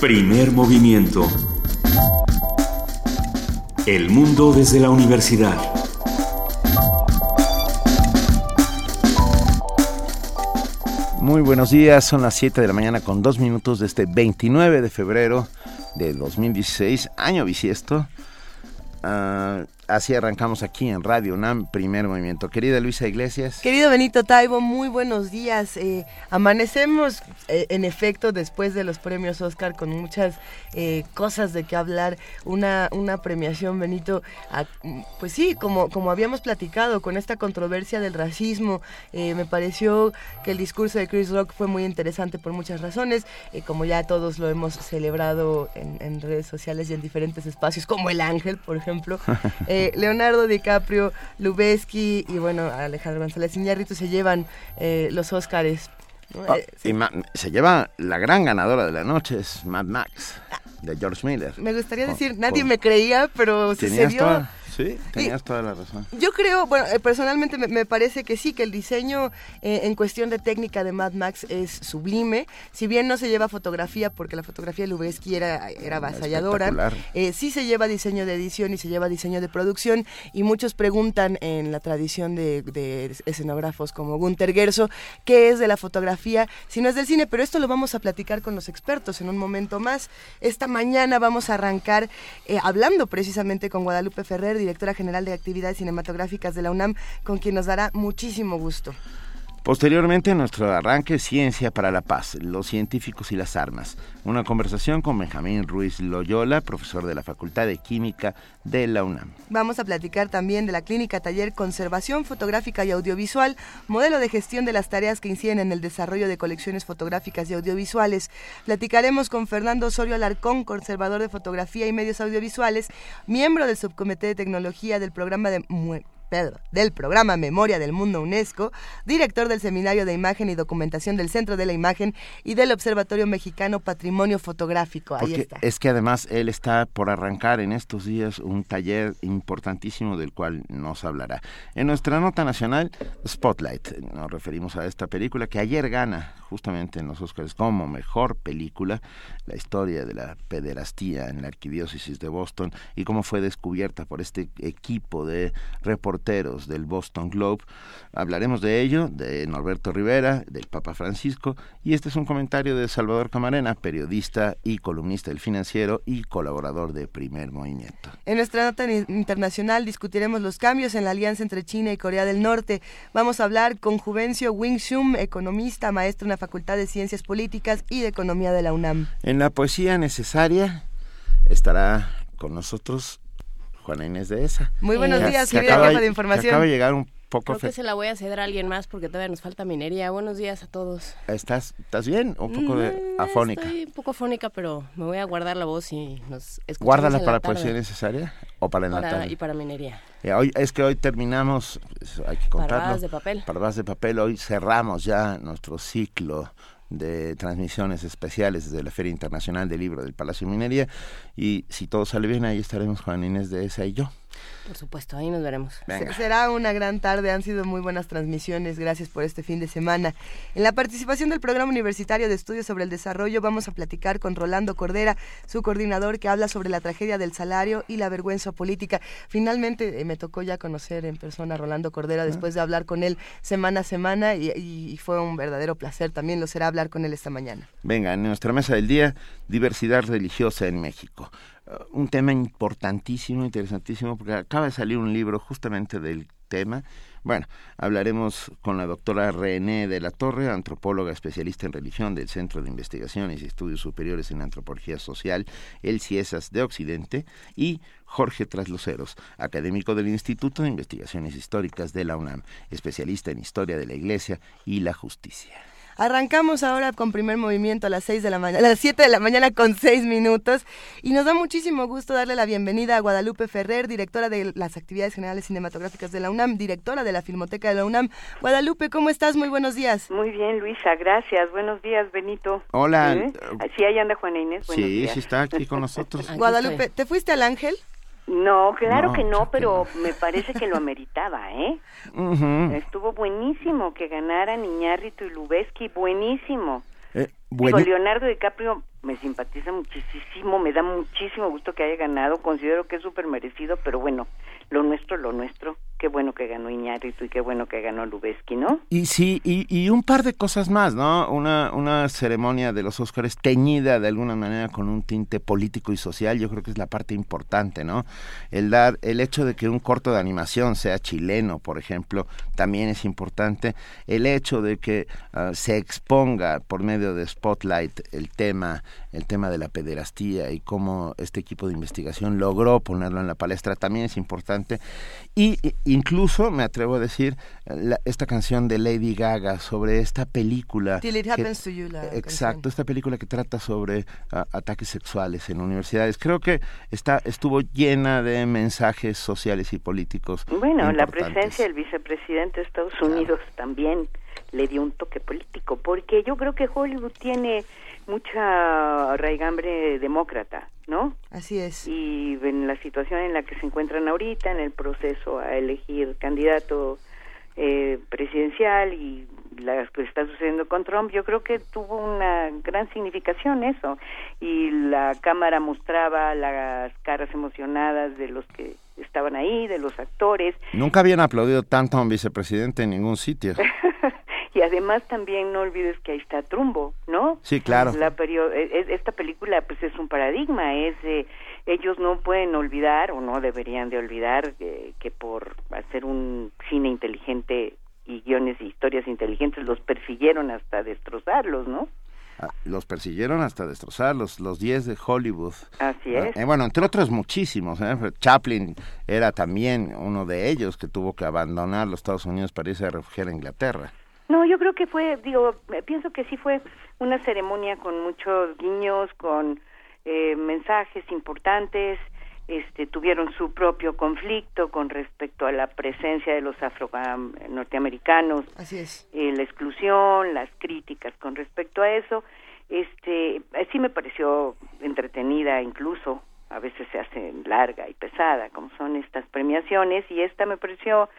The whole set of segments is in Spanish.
Primer movimiento. El mundo desde la universidad. Muy buenos días, son las 7 de la mañana con dos minutos de este 29 de febrero de 2016, año bisiesto. Ah, así arrancamos aquí en Radio UNAM, primer movimiento. Querida Luisa Iglesias. Querido Benito Taibo, muy buenos días. Eh, amanecemos, eh, en efecto, después de los premios Oscar con muchas eh, cosas de qué hablar. Una, una premiación, Benito, pues sí, como, como habíamos platicado, con esta controversia del racismo, me pareció que el discurso de Chris Rock fue muy interesante por muchas razones, como ya todos lo hemos celebrado en, en, redes sociales y en diferentes espacios, como El Ángel, por ejemplo. Eh, Leonardo DiCaprio, Lubeski y bueno, Alejandro González Iñárritu se llevan eh, los Óscares. Ah, eh, y se lleva la gran ganadora de la noche, es Mad Max, de George Miller. Me gustaría decir, nadie me creía, pero sucedió. Sí, tenías toda la razón. Yo creo, bueno, eh, personalmente me, parece que sí, que el diseño eh, en cuestión de técnica de Mad Max es sublime. Si bien no se lleva fotografía, porque la fotografía de Lubeski era, era avasalladora, eh, sí se lleva diseño de edición y se lleva diseño de producción. Y muchos preguntan en la tradición de, de escenógrafos como Gunther Gerso, ¿qué es de la fotografía si no es del cine? Pero esto lo vamos a platicar con los expertos en un momento más. Esta mañana vamos a arrancar hablando precisamente con Guadalupe Ferrer, directora general de actividades cinematográficas de la UNAM, con quien nos dará muchísimo gusto. Posteriormente, nuestro arranque Ciencia para la Paz, los científicos y las armas. Una conversación con Benjamín Ruiz Loyola, profesor de la Facultad de Química de la UNAM. Vamos a platicar también de la clínica taller Conservación Fotográfica y Audiovisual, modelo de gestión de las tareas que inciden en el desarrollo de colecciones fotográficas y audiovisuales. Platicaremos con Fernando Osorio Alarcón, conservador de fotografía y medios audiovisuales, miembro del subcomité de tecnología del programa de Pedro, del programa Memoria del Mundo UNESCO, director del Seminario de Imagen y Documentación del Centro de la Imagen y del Observatorio Mexicano Patrimonio Fotográfico. Ahí está. Es que además él está por arrancar en estos días un taller importantísimo del cual nos hablará. En nuestra nota nacional, Spotlight, nos referimos a esta película que ayer gana justamente en los Oscars como mejor película, la historia de la pederastía en la arquidiócesis de Boston y cómo fue descubierta por este equipo de reporteros del Boston Globe. Hablaremos de ello, de Norberto Rivera, del Papa Francisco, y este es un comentario de Salvador Camarena, periodista y columnista del financiero y colaborador de Primer Movimiento. En nuestra nota internacional discutiremos los cambios en la alianza entre China y Corea del Norte. Vamos a hablar con Juvencio Wing Shum, economista, maestro en la Facultad de Ciencias Políticas y de Economía de la UNAM. En la poesía necesaria estará con nosotros Juana Inés de esa. Muy buenos días, querida jefa de información. Acaba de llegar un poco... Creo que se la voy a ceder a alguien más porque todavía nos falta minería. Buenos días a todos. ¿Estás, estás bien? Un poco de mm, afónica. Estoy un poco afónica, pero me voy a guardar la voz y nos escuchamos ¿Guárdala para poesía necesaria o para el Y para minería. Eh, hoy, es que hoy terminamos, hay que contarlo. Parvadas de papel. Parvadas de papel. Hoy cerramos ya nuestro ciclo de transmisiones especiales desde la Feria Internacional del Libro del Palacio de Minería. Y si todo sale bien, ahí estaremos Juan Inés de esa y yo. Por supuesto, ahí nos veremos. Será una gran tarde, han sido muy buenas transmisiones, gracias por este fin de semana. En la participación del Programa Universitario de Estudios sobre el Desarrollo vamos a platicar con Rolando Cordera, su coordinador, que habla sobre la tragedia del salario y la vergüenza política. Finalmente eh, me tocó ya conocer en persona a Rolando Cordera después de hablar con él semana a semana y, y fue un verdadero placer, también lo será hablar con él esta mañana. Venga, en nuestra mesa del día, diversidad religiosa en México un tema importantísimo, interesantísimo, porque acaba de salir un libro justamente del tema. Bueno, hablaremos con la doctora René de la Torre, antropóloga especialista en religión del Centro de Investigaciones y Estudios Superiores en Antropología Social, el CIESAS de Occidente, y Jorge Trasluceros, académico del Instituto de Investigaciones Históricas de la UNAM, especialista en historia de la Iglesia y la justicia. Arrancamos ahora con primer movimiento a las seis de la mañana, a las 7 de la mañana con seis minutos y nos da muchísimo gusto darle la bienvenida a Guadalupe Ferrer, directora de las actividades generales cinematográficas de la UNAM, directora de la Filmoteca de la UNAM. Guadalupe, ¿cómo estás? Muy buenos días. Muy bien, Luisa, gracias. Buenos días, Benito. Hola. ¿Eh? Sí, ahí anda Juana Inés. sí, sí está aquí con nosotros. Guadalupe, ¿te fuiste al Ángel? No, claro que no, pero me parece que lo ameritaba, ¿eh? Estuvo buenísimo que ganaran Iñárritu y Lubeski, buenísimo. Eh, Leonardo DiCaprio me simpatiza muchísimo, me da muchísimo gusto que haya ganado, considero que es súper merecido, pero bueno, lo nuestro, lo nuestro. Qué bueno que ganó Iñárritu y qué bueno que ganó Lubeski, ¿no? Y sí, y, un par de cosas más, ¿no? Una, una ceremonia de los Óscares teñida de alguna manera con un tinte político y social, yo creo que es la parte importante, ¿no? El dar, el hecho de que un corto de animación sea chileno, por ejemplo, también es importante. El hecho de que ah, se exponga por medio de Spotlight el tema, el tema de la pederastía y cómo este equipo de investigación logró ponerlo en la palestra también es importante. Y incluso, me atrevo a decir, esta canción de Lady Gaga sobre esta película. exacto, esta película que trata sobre ataques sexuales en universidades. Creo que está estuvo llena de mensajes sociales y políticos. Bueno, la presencia del vicepresidente de Estados Unidos también le dio un toque político, porque yo creo que Hollywood tiene mucha raigambre demócrata, ¿no? Así es. Y en la situación en la que se encuentran ahorita, en el proceso a elegir candidato eh, presidencial y la que está sucediendo con Trump, yo creo que tuvo una gran significación eso. Y la cámara mostraba las caras emocionadas de los que estaban ahí, de los actores. Nunca habían aplaudido tanto a un vicepresidente en ningún sitio. y además también no olvides que ahí está Trumbo, ¿no? Sí, claro. La e, e, esta película pues es un paradigma, es ellos no pueden olvidar o no deberían de olvidar eh, que por hacer un cine inteligente y guiones y historias inteligentes los persiguieron hasta destrozarlos, ¿no? Ah, los persiguieron hasta destrozarlos, los 10 de Hollywood. Así ah, es. Eh, bueno, entre otros muchísimos. ¿eh? Chaplin era también uno de ellos que tuvo que abandonar los Estados Unidos para irse a refugiar a Inglaterra. No, yo creo que fue, digo, pienso que sí fue una ceremonia con muchos guiños, con eh, mensajes importantes, este, tuvieron su propio conflicto con respecto a la presencia de los afro norteamericanos, Así es. Eh, la exclusión, las críticas con respecto a eso. Este, eh, sí me pareció entretenida incluso, a veces se hace larga y pesada, como son estas premiaciones, y esta me pareció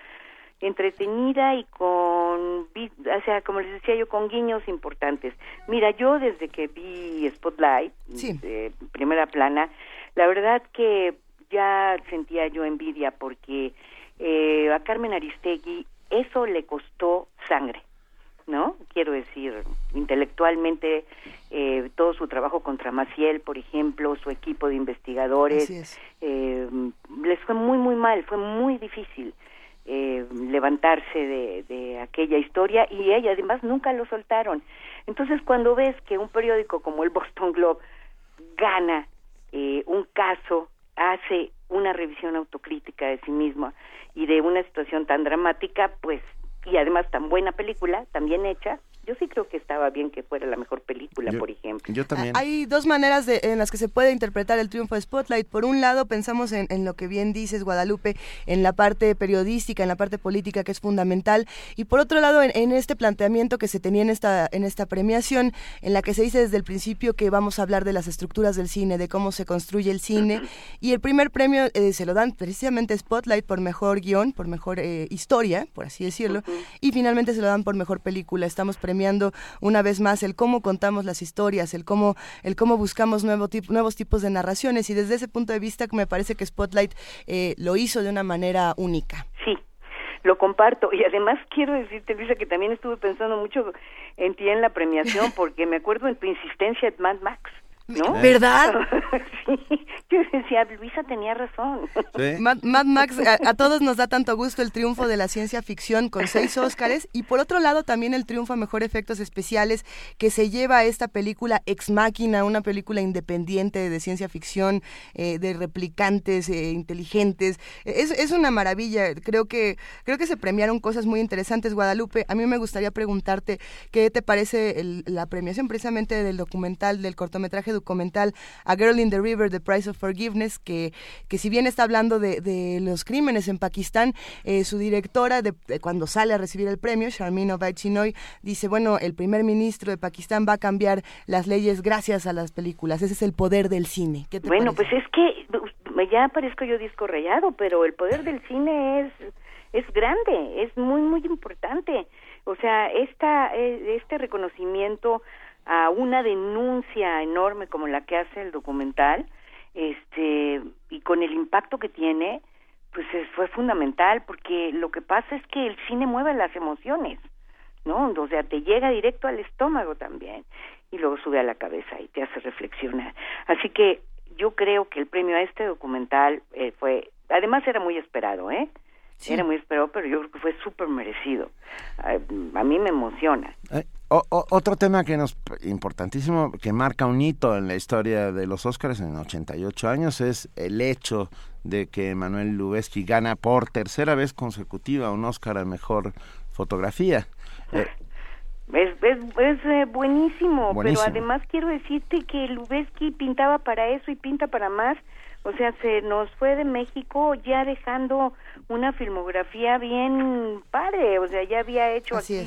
entretenida y con, o sea, como les decía yo, con guiños importantes. Mira, yo desde que vi Spotlight, de primera plana, la verdad que ya sentía yo envidia porque eh, a Carmen Aristegui eso le costó sangre. ¿no? Quiero decir, intelectualmente, eh, todo su trabajo contra Maciel, por ejemplo, su equipo de investigadores, eh, les fue muy, muy mal, fue muy difícil. Eh, levantarse de, aquella historia y ella además nunca lo soltaron. Entonces cuando ves que un periódico como el Boston Globe gana eh, un caso, hace una revisión autocrítica de sí misma y de una situación tan dramática, pues, y además tan buena película, también hecha, yo sí creo que estaba bien que fuera la mejor película, por ejemplo. Yo también. Hay dos maneras de, en las que se puede interpretar el triunfo de Spotlight. Por un lado, pensamos en, lo que bien dices, Guadalupe, en la parte periodística, en la parte política, que es fundamental. Y por otro lado, en, este planteamiento que se tenía en esta, en esta premiación, en la que se dice desde el principio que vamos a hablar de las estructuras del cine, de cómo se construye el cine. Y el primer premio eh, se lo dan precisamente Spotlight por mejor guion, por mejor eh, historia, por así decirlo. Y finalmente se lo dan por mejor película. Estamos premiando una vez más el cómo contamos las historias, el cómo, el cómo buscamos nuevo nuevos tipos de narraciones y desde ese punto de vista me parece que Spotlight eh, lo hizo de una manera única. Sí, lo comparto y además quiero decirte Luisa que también estuve pensando mucho en ti en la premiación porque me acuerdo en tu insistencia en Mad Max ¿no? ¿Verdad? sí, yo decía, Luisa tenía razón. Mad, Max, a, todos nos da tanto gusto el triunfo de la ciencia ficción con seis Óscares y por otro lado también el triunfo a mejor efectos especiales que se lleva a esta película Ex Máquina, una película independiente de ciencia ficción, eh, de replicantes eh, inteligentes. Es, es una maravilla, creo que, creo que se premiaron cosas muy interesantes, Guadalupe. A mí me gustaría preguntarte qué te parece la premiación precisamente del documental, del cortometraje documental A Girl in the River, The Price of Forgiveness, que, que si bien está hablando de, de los crímenes en Pakistán, eh, su directora, de, cuando sale a recibir el premio, Sharmeen Obaid Chinoy, dice, bueno, el primer ministro de Pakistán va a cambiar las leyes gracias a las películas. Ese es el poder del cine. bueno, pues es que ya parezco yo disco rayado, pero el poder del cine es, es grande, es muy, muy importante. O sea, esta, eh, este reconocimiento a una denuncia enorme como la que hace el documental, este, y con el impacto que tiene, pues fue fundamental porque lo que pasa es que el cine mueve las emociones, ¿no? O sea, te llega directo al estómago también y luego sube a la cabeza y te hace reflexionar. Así que yo creo que el premio a este documental eh, fue, además era muy esperado, ¿eh? Era muy esperado, pero yo creo que fue súper merecido. A, mí me emociona. Eh, otro tema que nos importantísimo, que marca un hito en la historia de los Óscares en 88 años, es el hecho de que Manuel Lubezki gana por tercera vez consecutiva un Óscar a Mejor Fotografía. Eh, es, es, eh, buenísimo, pero además quiero decirte que Lubezki pintaba para eso y pinta para más. O sea, se nos fue de México ya dejando una filmografía bien padre. O sea, ya había hecho aquí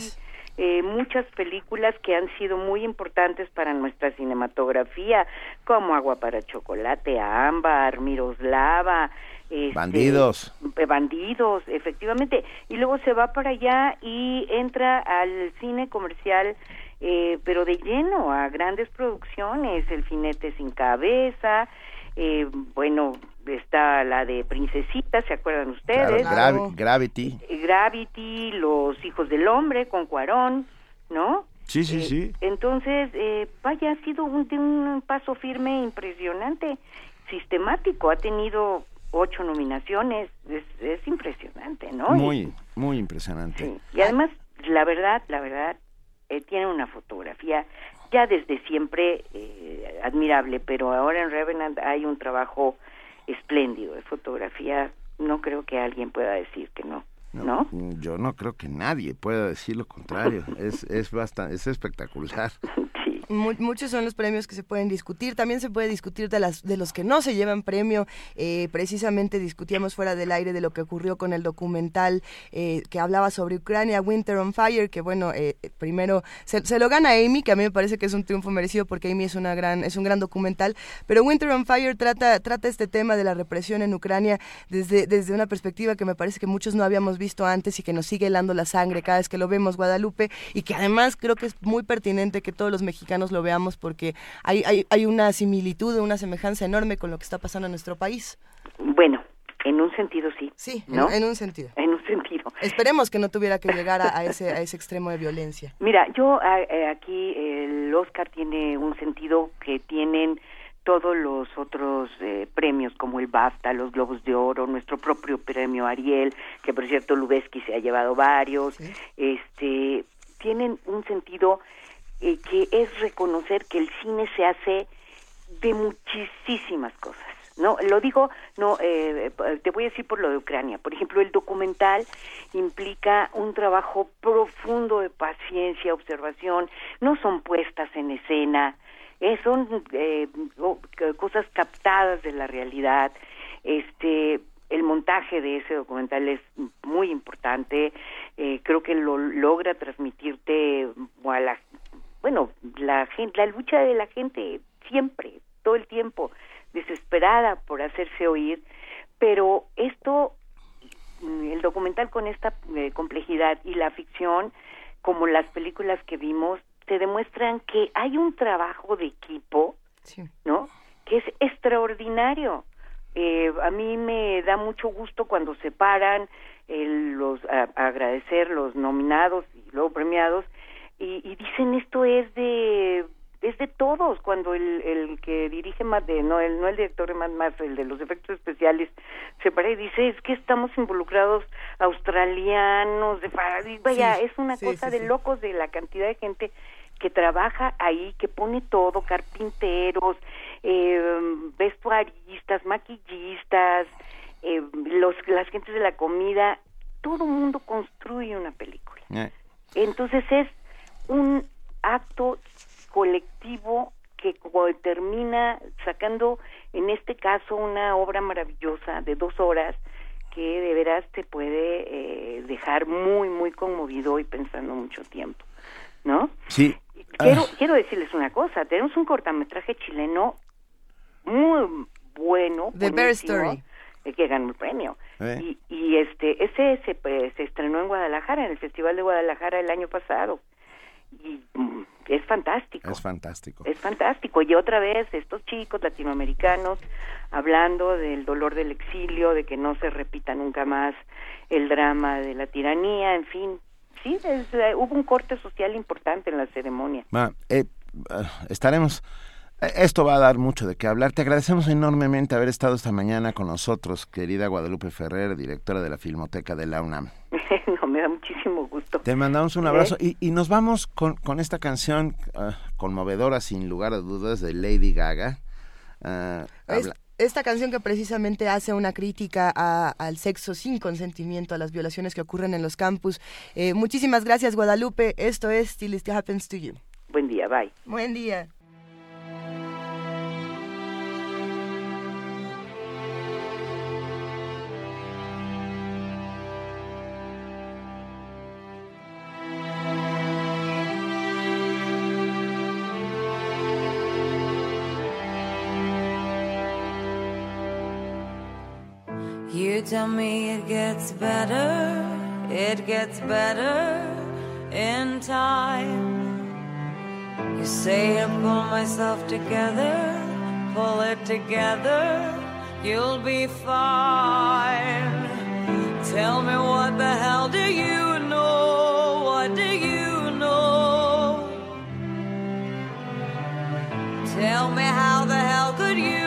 eh, muchas películas que han sido muy importantes para nuestra cinematografía, como Agua para Chocolate, Ámbar, Miroslava, este, bandidos. Eh, bandidos, efectivamente. Y luego se va para allá y entra al cine comercial, eh, pero de lleno, a grandes producciones, El Finete sin Cabeza, eh, bueno, está la de Princesita, ¿se acuerdan ustedes? Gravity. Gravity, Los Hijos del Hombre con Cuarón, ¿no? Sí, sí, sí. Entonces, vaya, ha sido un, un paso firme impresionante, sistemático, ha tenido ocho nominaciones, es, impresionante, ¿no? Muy, muy impresionante. Y además, la verdad, la verdad, eh, tiene una fotografía ya desde siempre eh, admirable, pero ahora en Revenant hay un trabajo espléndido de fotografía, no creo que alguien pueda decir que no. ¿No? Yo no creo que nadie pueda decir lo contrario. es es bastante es espectacular. muchos son los premios que se pueden discutir. También se puede discutir de, las, de los que no se llevan premio. Eh, precisamente discutíamos fuera del aire de lo que ocurrió con el documental eh, que hablaba sobre Ucrania, Winter on Fire, que bueno, eh, primero se, lo gana Amy, que a mí me parece que es un triunfo merecido porque Amy es, una gran, es un gran documental. Pero Winter on Fire trata, trata este tema de la represión en Ucrania desde, desde una perspectiva que me parece que muchos no habíamos visto antes y que nos sigue helando la sangre cada vez que lo vemos, Guadalupe, y que además creo que es muy pertinente que todos los mexicanos lo veamos porque hay, hay, hay una similitud, una semejanza enorme con lo que está pasando en nuestro país. Bueno, en un sentido sí. Sí, ¿no? en, un sentido. En un sentido. Esperemos que no tuviera que llegar a, ese, a ese extremo de violencia. Mira, yo eh, aquí el Oscar tiene un sentido que tienen todos los otros eh, premios como el BAFTA, los Globos de Oro, nuestro propio premio Ariel, que por cierto Lubeski se ha llevado varios, este tienen un sentido eh, que es reconocer que el cine se hace de muchísimas cosas. No, lo digo, no, eh, te voy a decir por lo de Ucrania. Por ejemplo, el documental implica un trabajo profundo de paciencia, observación, no son puestas en escena, eh, son eh, cosas captadas de la realidad. Este, el montaje de ese documental es muy importante. Eh, creo que lo logra transmitirte a la bueno, la gente, la lucha de la gente siempre, todo el tiempo, desesperada por hacerse oír, pero esto, el documental con esta eh, complejidad y la ficción, como las películas que vimos, te demuestran que hay un trabajo de equipo, ¿no? Que es extraordinario. Eh, a mí me da mucho gusto cuando se paran los agradecer los nominados y luego premiados y, dicen esto es de es de todos cuando el, el que dirige más de no el no el director de más el de los efectos especiales se para y dice es que estamos involucrados australianos de vaya es una cosa de locos de la cantidad de gente que trabaja ahí que pone todo carpinteros eh, vestuaristas maquillistas eh, los las gentes de la comida todo mundo construye una película eh. entonces es un acto colectivo que termina sacando, en este caso, una obra maravillosa de dos horas que de veras te puede eh, dejar muy, muy conmovido y pensando mucho tiempo, ¿no? Sí. Quiero, ah. quiero decirles una cosa, tenemos un cortometraje chileno muy bueno. The Bear Story. Que ganó el premio. Eh. Y, y este ese se, se estrenó en Guadalajara, en el Festival de Guadalajara el año pasado y es fantástico. Es fantástico. Es fantástico. Y otra vez, estos chicos latinoamericanos hablando del dolor del exilio, de que no se repita nunca más el drama de la tiranía, en fin. Sí, eh, hubo un corte social importante en la ceremonia. Eh, ah, estaremos esto va a dar mucho de qué hablar. Te agradecemos enormemente haber estado esta mañana con nosotros, querida Guadalupe Ferrer, directora de la Filmoteca de la UNAM. no, me da muchísimo gusto. Te mandamos un abrazo y, y, nos vamos con, con esta canción uh, conmovedora, sin lugar a dudas, de Lady Gaga. Uh, esta canción que precisamente hace una crítica a, al sexo sin consentimiento, a las violaciones que ocurren en los campus. Eh, muchísimas gracias, Guadalupe. Esto es Till It Happens to You. Buen día, bye. Buen día. You tell me it gets better, it gets better in time. You say I pull myself together, pull it together, you'll be fine. Tell me what the hell do you know? What do you know? Tell me how the hell could you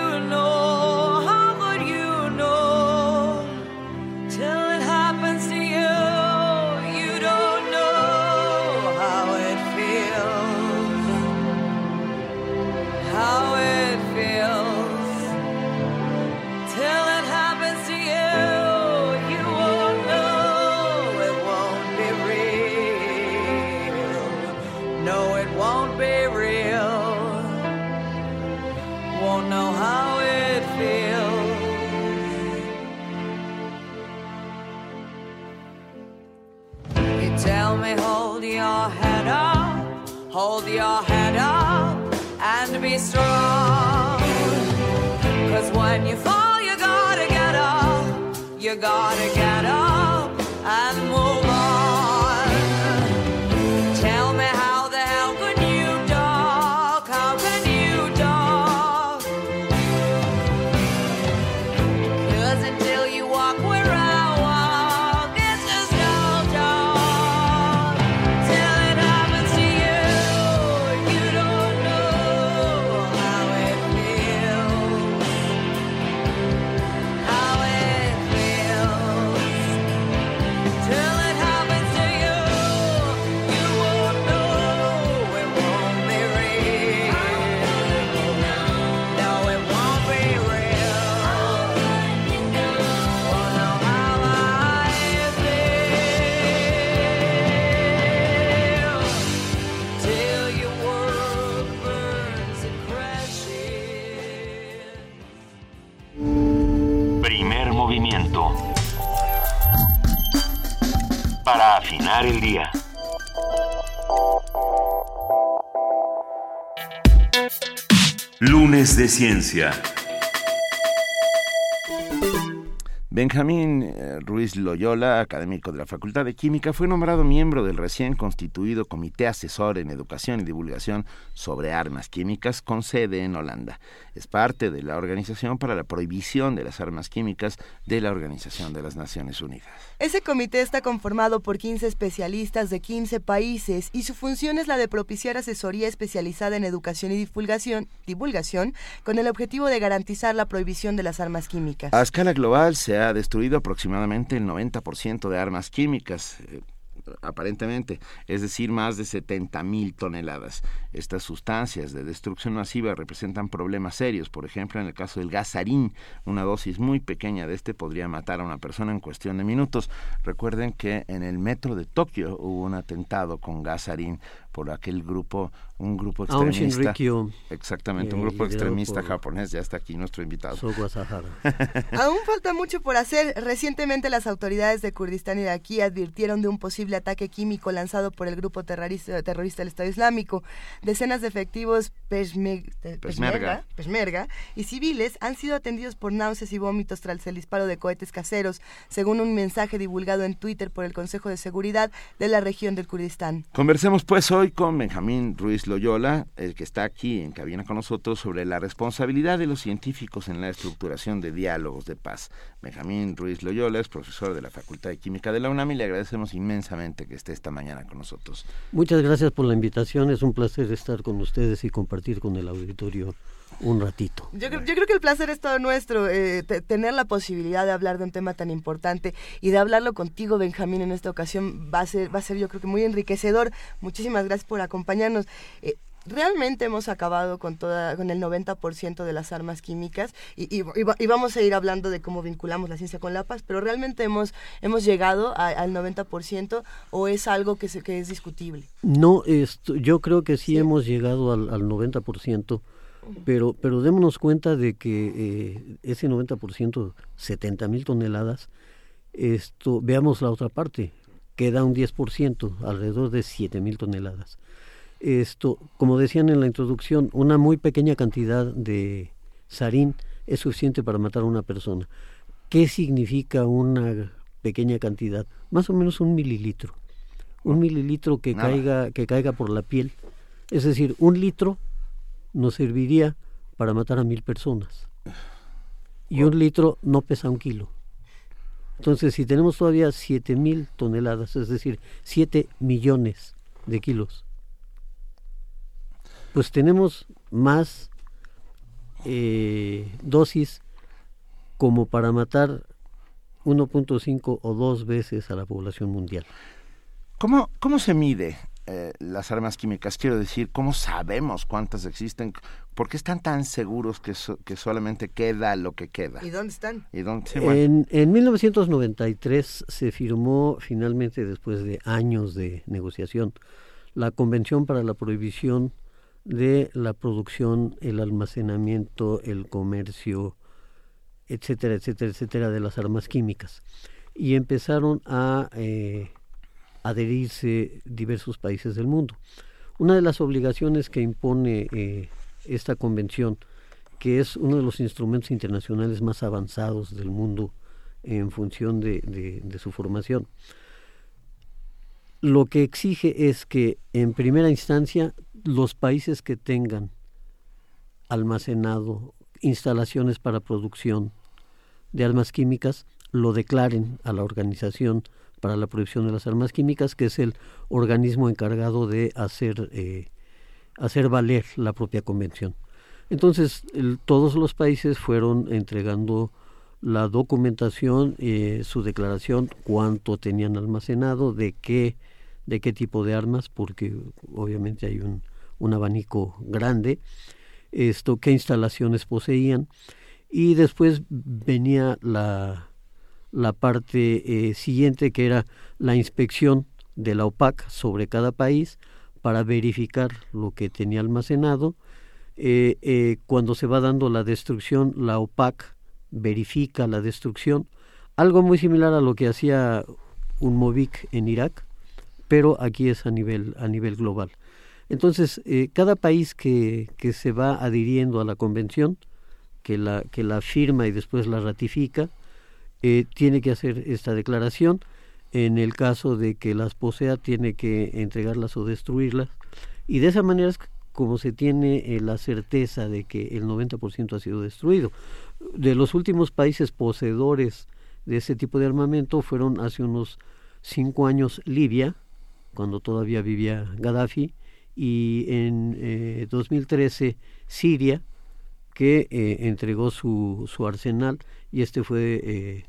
Ciencia. Benjamín eh, Ruiz Loyola, académico de la Facultad de Química, fue nombrado miembro del recién constituido Comité Asesor en Educación y Divulgación sobre Armas Químicas con sede en Holanda. Es parte de la Organización para la Prohibición de las Armas Químicas de la Organización de las Naciones Unidas. Ese comité está conformado por 15 especialistas de 15 países y su función es la de propiciar asesoría especializada en educación y divulgación, divulgación con el objetivo de garantizar la prohibición de las armas químicas. A escala global se ha destruido aproximadamente el 90% de armas químicas. Aparentemente, es decir, más de 70 mil toneladas. Estas sustancias de destrucción masiva representan problemas serios. Por ejemplo, en el caso del gas sarín, una dosis muy pequeña de este podría matar a una persona en cuestión de minutos. Recuerden que en el metro de Tokio hubo un atentado con gas sarín por aquel grupo, un grupo extremista. Shinrikyo, Exactamente, un eh, grupo extremista por- japonés. Ya está aquí nuestro invitado. Aún falta mucho por hacer. Recientemente las autoridades de Kurdistán y de aquí advirtieron de un posible ataque químico lanzado por el grupo terrorista, terrorista del Estado Islámico. Decenas de efectivos peshme- de- Peshmerga. y civiles han sido atendidos por náuseas y vómitos tras el disparo de cohetes caseros, según un mensaje divulgado en Twitter por el Consejo de Seguridad de la región del Kurdistán. Conversemos pues hoy hoy con Benjamín Ruiz Loyola, el que está aquí en cabina con nosotros, sobre la responsabilidad de los científicos en la estructuración de diálogos de paz. Benjamín Ruiz Loyola es profesor de la Facultad de Química de la UNAM y le agradecemos inmensamente que esté esta mañana con nosotros. Muchas gracias por la invitación, es un placer estar con ustedes y compartir con el auditorio un ratito. Yo, yo creo que el placer es todo nuestro, eh, tener la posibilidad de hablar de un tema tan importante y de hablarlo contigo, Benjamín, en esta ocasión va a ser, va a ser yo creo que muy enriquecedor. Muchísimas gracias por acompañarnos. Eh, realmente hemos acabado con toda con el 90% de las armas químicas y, y, vamos a ir hablando de cómo vinculamos la ciencia con la paz, pero realmente hemos hemos llegado al 90% o es algo que, se, que es discutible. No, esto, yo creo que sí, hemos llegado al, al 90% pero, pero démonos cuenta de que eh, ese 90%, 70 mil toneladas, esto, veamos la otra parte, queda un 10%, alrededor de 7 mil toneladas. Esto, como decían en la introducción, una muy pequeña cantidad de sarín es suficiente para matar a una persona. ¿Qué significa una pequeña cantidad? Más o menos un mililitro. Un mililitro que caiga, que caiga por la piel. Es decir, un litro nos serviría para matar a mil personas. Y un litro no pesa un kilo. Entonces, si tenemos todavía siete mil toneladas, es decir, siete millones de kilos, pues tenemos más eh, dosis como para matar 1.5 o dos veces a la población mundial. ¿Cómo, cómo se mide eh, las armas químicas? Quiero decir, ¿cómo sabemos cuántas existen? ¿Por qué están tan seguros que, que solamente queda lo que queda? ¿Y dónde están? ¿Y dónde? en, en 1993 se firmó finalmente, después de años de negociación, la Convención para la Prohibición de la Producción, el Almacenamiento, el Comercio, etcétera, etcétera, etcétera, de las armas químicas. Y empezaron a... Eh, adherirse diversos países del mundo. Una de las obligaciones que impone eh, esta convención, que es uno de los instrumentos internacionales más avanzados del mundo en función de, de su formación, lo que exige es que en primera instancia los países que tengan almacenado instalaciones para producción de armas químicas lo declaren a la organización para la prohibición de las armas químicas, que es el organismo encargado de hacer, eh, hacer valer la propia convención. Entonces, todos los países fueron entregando la documentación, eh, su declaración, cuánto tenían almacenado, de qué, de qué tipo de armas, porque obviamente hay un, un abanico grande, esto, qué instalaciones poseían, y después venía la, la parte eh, siguiente que era la inspección de la OPAC sobre cada país para verificar lo que tenía almacenado. Eh, eh, cuando se va dando la destrucción, la OPAC verifica la destrucción, algo muy similar a lo que hacía un MOVIC en Irak, pero aquí es a nivel, a nivel global. Entonces, cada país que, que se va adhiriendo a la convención, que la, que la firma y después la ratifica, eh, tiene que hacer esta declaración. En el caso de que las posea, tiene que entregarlas o destruirlas. Y de esa manera es como se tiene eh, la certeza de que el 90% ha sido destruido. De los últimos países poseedores de ese tipo de armamento fueron hace unos cinco años Libia, cuando todavía vivía Gaddafi, y en 2013 eh, Siria, que entregó su, su arsenal y este fue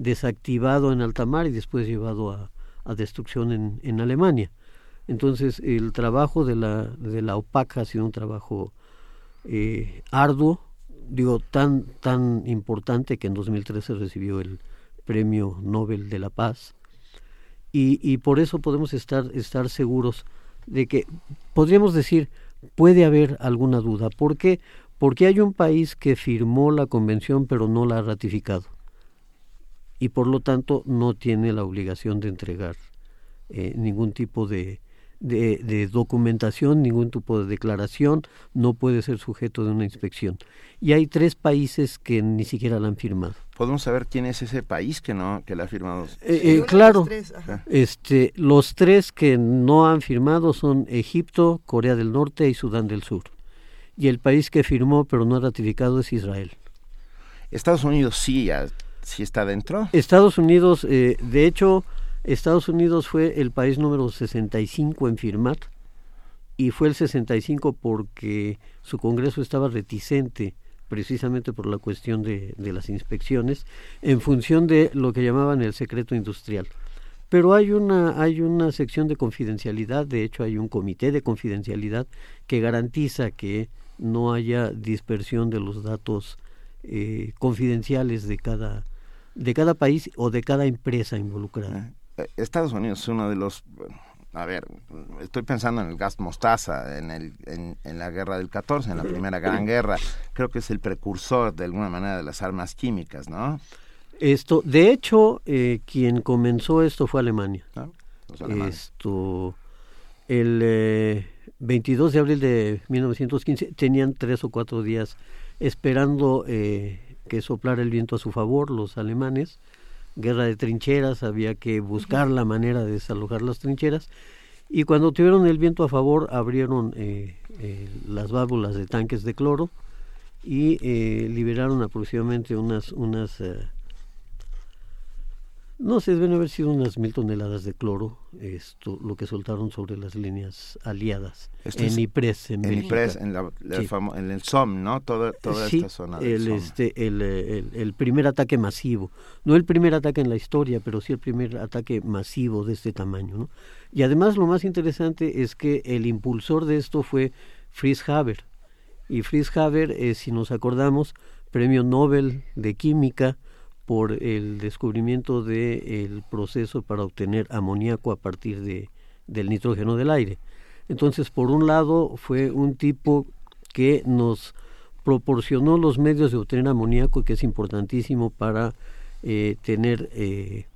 desactivado en alta mar y después llevado a, destrucción en, Alemania. Entonces el trabajo de la, de la OPAC ha sido un trabajo eh, arduo, digo, tan, tan importante que en 2013 recibió el Premio Nobel de la Paz. Y, y por eso podemos estar, estar seguros de que podríamos decir, puede haber alguna duda. ¿Por qué? Porque hay un país que firmó la convención pero no la ha ratificado y por lo tanto no tiene la obligación de entregar eh, ningún tipo de, de, documentación, ningún tipo de declaración, no puede ser sujeto de una inspección. Y hay tres países que ni siquiera la han firmado. ¿Podemos saber quién es ese país que no que la ha firmado? Eh, eh, claro, este, los tres que no han firmado son Egipto, Corea del Norte y Sudán del Sur. Y el país que firmó pero no ha ratificado es Israel. Estados Unidos sí, sí está dentro. Estados Unidos, eh, de hecho, Estados Unidos fue el país número 65 en firmar y fue el 65 porque su Congreso estaba reticente precisamente por la cuestión de, las inspecciones en función de lo que llamaban el secreto industrial. Pero hay una, hay una sección de confidencialidad, de hecho hay un comité de confidencialidad que garantiza que no haya dispersión de los datos eh, confidenciales de cada, de cada país o de cada empresa involucrada. Estados Unidos es uno de los a ver, estoy pensando en el gas mostaza, en, el, en, la guerra del 14, en la primera gran guerra. Creo que es el precursor, de alguna manera, de las armas químicas, ¿no? Esto, de hecho, eh, quien comenzó esto fue Alemania. Ah, esto, el 22 eh, de abril de 1915 tenían tres o cuatro días esperando eh, que soplara el viento a su favor los alemanes guerra de trincheras, había que buscar la manera de desalojar las trincheras. Y cuando tuvieron el viento a favor, abrieron eh, eh, las válvulas de tanques de cloro y eh, liberaron aproximadamente unas, unas no sé, deben haber sido unas mil toneladas de cloro, esto, lo que soltaron sobre las líneas aliadas en Ypres, en, en en, el Somme, ¿no? Toda, toda esta zona el, este, el, el, primer ataque masivo, no el primer ataque en la historia, pero sí el primer ataque masivo de este tamaño, ¿no? Y además lo más interesante es que el impulsor de esto fue Fritz Haber, y Fritz Haber, eh, si nos acordamos, premio Nobel de Química, por el descubrimiento del proceso para obtener amoníaco a partir de, del nitrógeno del aire. Entonces, por un lado, fue un tipo que nos proporcionó los medios de obtener amoníaco, que es importantísimo para eh, tener eh,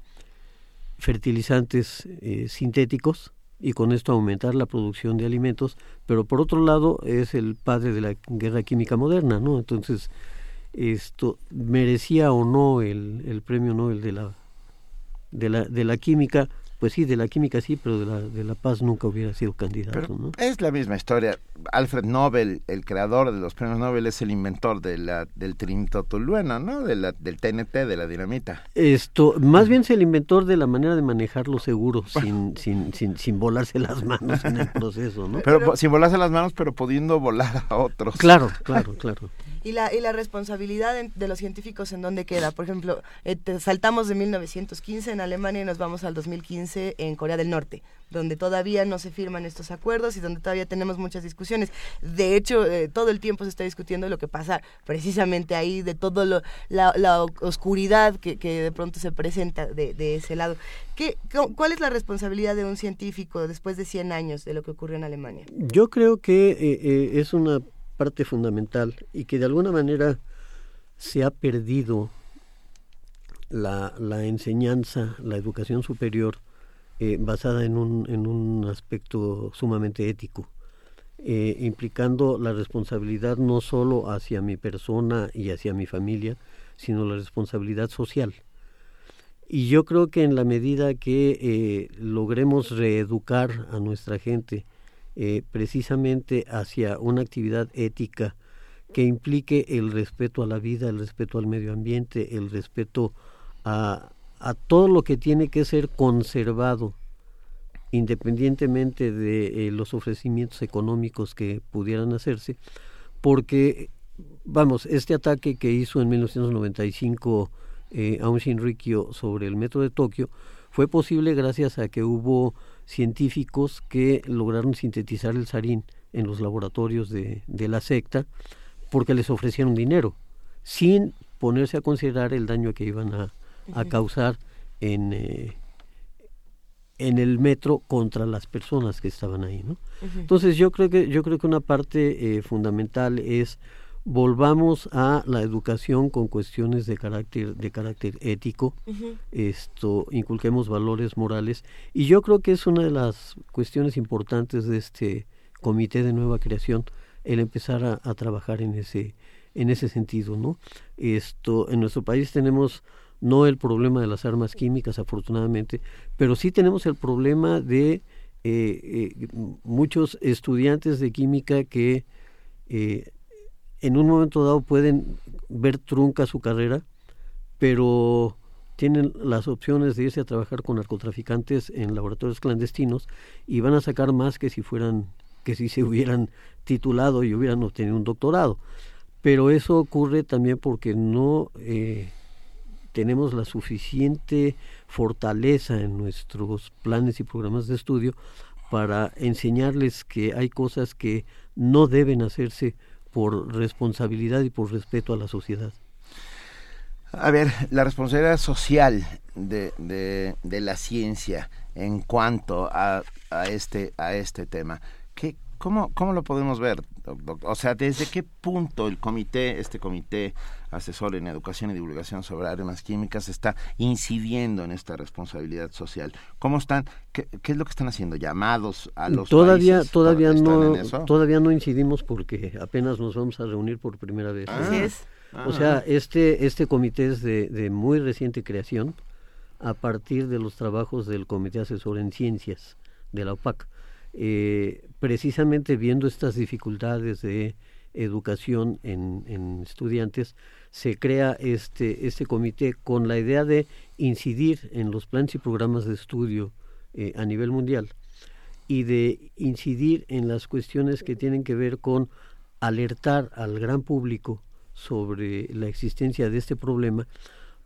fertilizantes eh, sintéticos y con esto aumentar la producción de alimentos, pero por otro lado es el padre de la guerra química moderna, ¿no? Entonces, esto merecía o no el, el premio Nobel de la, de la, de la química, pues sí, de la química sí, pero de la, de la paz nunca hubiera sido candidato. ¿no? Es la misma historia. Alfred Nobel, el creador de los premios Nobel, es el inventor de la, del trinitotolueno, ¿no? De la, del TNT, de la dinamita. Esto, más bien es el inventor de la manera de manejarlo seguro, sin, sin, sin, sin volarse las manos en el proceso, ¿no? pero, sin volarse las manos, pero pudiendo volar a otros. Claro, claro, claro y la, y la responsabilidad de los científicos en dónde queda. Por ejemplo, eh, saltamos de 1915 en Alemania y nos vamos al 2015 en Corea del Norte, donde todavía no se firman estos acuerdos y donde todavía tenemos muchas discusiones. De hecho, eh, todo el tiempo se está discutiendo lo que pasa precisamente ahí, de toda la, oscuridad que, de pronto se presenta de, ese lado. ¿Qué, ¿Cuál es la responsabilidad de un científico después de 100 años de lo que ocurrió en Alemania? Yo creo que eh, es una parte fundamental y que de alguna manera se ha perdido la, la enseñanza, la educación superior eh, basada en un, en un aspecto sumamente ético, eh, implicando la responsabilidad no solo hacia mi persona y hacia mi familia, sino la responsabilidad social. Y yo creo que en la medida que eh, logremos reeducar a nuestra gente eh, precisamente hacia una actividad ética que implique el respeto a la vida, el respeto al medio ambiente, el respeto a, a todo lo que tiene que ser conservado independientemente de eh, los ofrecimientos económicos que pudieran hacerse, porque, vamos, este ataque que hizo en 1995 eh, Aung Shinrikyo sobre el metro de Tokio fue posible gracias a que hubo científicos que lograron sintetizar el sarín en los laboratorios de, la secta porque les ofrecieron dinero, sin ponerse a considerar el daño que iban a, causar en, eh, en el metro contra las personas que estaban ahí, ¿no? Entonces yo creo que yo creo que una parte eh, fundamental es volvamos a la educación con cuestiones de carácter de carácter ético esto inculquemos valores morales y yo creo que es una de las cuestiones importantes de este comité de nueva creación el empezar a, a trabajar en ese en ese sentido no esto en nuestro país tenemos no el problema de las armas químicas afortunadamente pero sí tenemos el problema de eh, eh, muchos estudiantes de química que eh, en un momento dado pueden ver trunca su carrera, pero tienen las opciones de irse a trabajar con narcotraficantes en laboratorios clandestinos y van a sacar más que si fueran que si se hubieran titulado y hubieran obtenido un doctorado. Pero eso ocurre también porque no eh, tenemos la suficiente fortaleza en nuestros planes y programas de estudio para enseñarles que hay cosas que no deben hacerse por responsabilidad y por respeto a la sociedad. A ver, la responsabilidad social de, de, la ciencia en cuanto a, a, este, a este tema, ¿qué, ¿Cómo, ¿Cómo lo podemos ver? O sea, ¿desde qué punto el comité, este comité asesor en educación y divulgación sobre armas químicas está incidiendo en esta responsabilidad social? ¿Cómo están? ¿Qué, es lo que están haciendo? ¿Llamados a los todavía, países Todavía no, todavía no incidimos porque apenas nos vamos a reunir por primera vez. Así es. O sea, este, este comité es de, de muy reciente creación a partir de los trabajos del Comité Asesor en Ciencias de la OPAC eh, precisamente viendo estas dificultades de educación en, estudiantes, se crea este, este comité con la idea de incidir en los planes y programas de estudio eh, a nivel mundial y de incidir en las cuestiones que tienen que ver con alertar al gran público sobre la existencia de este problema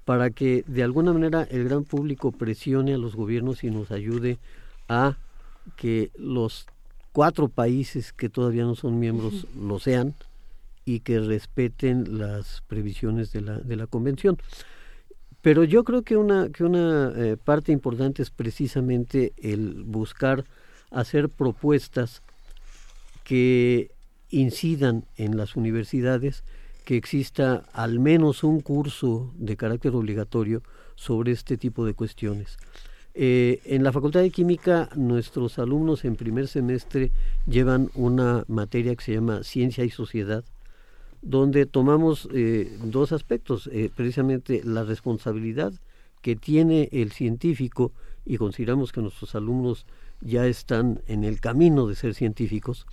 para que de alguna manera el gran público presione a los gobiernos y nos ayude a que los cuatro países que todavía no son miembros lo sean y que respeten las previsiones de la, de la convención. Pero yo creo que una, que una eh, parte importante es precisamente el buscar hacer propuestas que incidan en las universidades, que exista al menos un curso de carácter obligatorio sobre este tipo de cuestiones. Eh, en la Facultad de Química, nuestros alumnos en primer semestre llevan una materia que se llama Ciencia y Sociedad, donde tomamos eh, dos aspectos, eh, precisamente la responsabilidad que tiene el científico y consideramos que nuestros alumnos ya están en el camino de ser científicos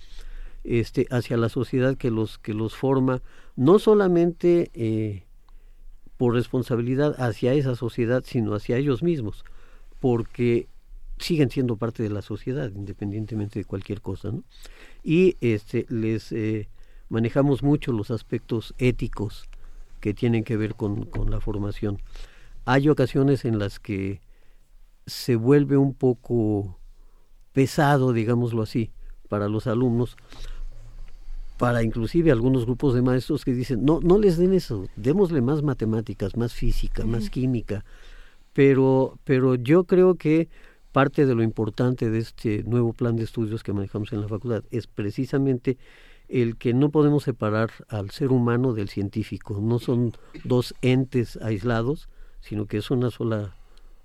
este hacia la sociedad que los que los forma no solamente por responsabilidad hacia esa sociedad sino hacia ellos mismos porque siguen siendo parte de la sociedad, independientemente de cualquier cosa, ¿no? Y este, les eh, manejamos mucho los aspectos éticos que tienen que ver con, con la formación. Hay ocasiones en las que se vuelve un poco pesado, digámoslo así, para los alumnos, para inclusive algunos grupos de maestros que dicen, no, no les den eso, démosle más matemáticas, más física, más química, pero, pero yo creo que parte de lo importante de este nuevo plan de estudios que manejamos en la facultad es precisamente el que no podemos separar al ser humano del científico. No son dos entes aislados, sino que es una sola,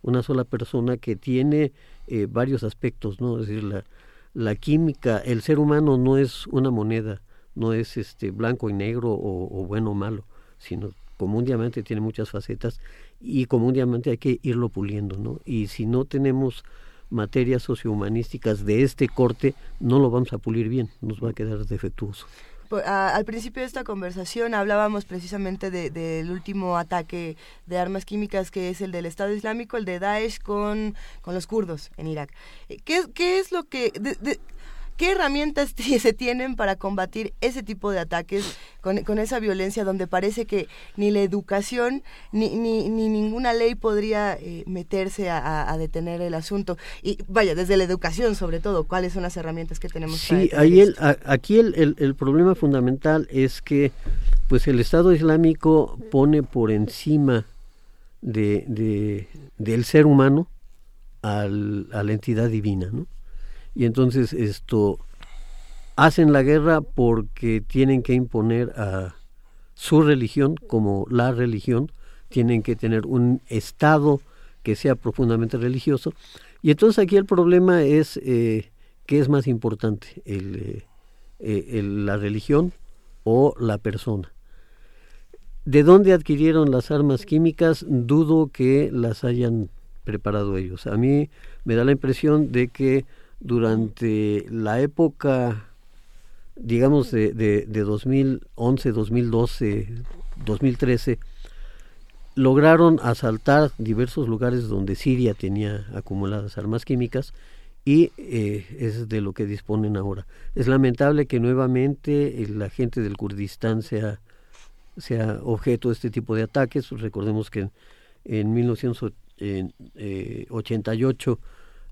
una sola persona que tiene eh, varios aspectos, ¿no? Es decir, la, la química, el ser humano no es una moneda, no es este blanco y negro o, o bueno o malo, sino como un diamante tiene muchas facetas y como un diamante hay que irlo puliendo, ¿no? Y si no tenemos materias sociohumanísticas de este corte, no lo vamos a pulir bien, nos va a quedar defectuoso. al principio de esta conversación hablábamos precisamente del último ataque de armas químicas que es el del Estado Islámico, el de Daesh con, con los kurdos en Irak. ¿Qué, qué es lo que... ¿Qué herramientas se tienen para combatir ese tipo de ataques con, esa violencia donde parece que ni la educación ni, ni, ninguna ley podría eh, meterse a, detener el asunto? Y vaya, desde la educación sobre todo, ¿cuáles son las herramientas que tenemos? Sí, ahí el, aquí el, el, problema fundamental es que pues el Estado Islámico pone por encima de, de del ser humano al, a la entidad divina, ¿no? Y entonces esto hacen la guerra porque tienen que imponer a, su religión como la religión, tienen que tener un Estado que sea profundamente religioso. Y entonces aquí el problema es eh, qué es más importante, el, eh, la religión o la persona. ¿De dónde adquirieron las armas químicas? Dudo que las hayan preparado ellos. A mí me da la impresión de que durante la época, digamos, de, de, de 2011, 2012, 2013, lograron asaltar diversos lugares donde Siria tenía acumuladas armas químicas y eh, es de lo que disponen ahora. Es lamentable que nuevamente la gente del Kurdistán sea, sea objeto de este tipo de ataques. Recordemos que en, en 1988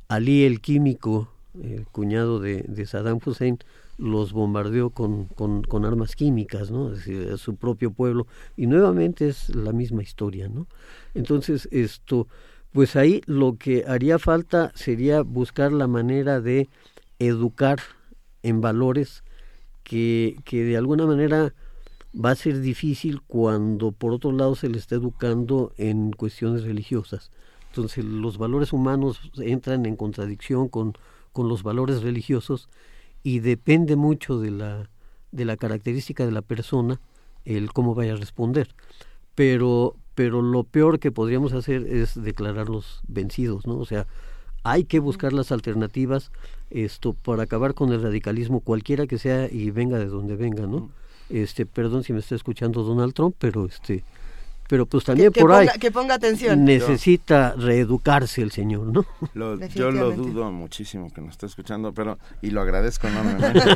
Ali el Químico, el cuñado de, Saddam Hussein, los bombardeó con, con, armas químicas, ¿no? A su propio pueblo. Y nuevamente es la misma historia, ¿no? Entonces, esto, pues ahí lo que haría falta sería buscar la manera de educar en valores que, que de alguna manera va a ser difícil cuando por otro lado se le está educando en cuestiones religiosas. Entonces los valores humanos entran en contradicción con, con los valores religiosos y depende mucho de la, de la característica de la persona el cómo vaya a responder. Pero, pero lo peor que podríamos hacer es declararlos vencidos, ¿no? O sea, hay que buscar las alternativas esto para acabar con el radicalismo cualquiera que sea y venga de donde venga, ¿no? Este, perdón si me está escuchando Donald Trump, pero este pero pues también por ahí que ponga atención. necesita reeducarse el señor no yo lo dudo muchísimo que nos esté escuchando pero y lo agradezco enormemente.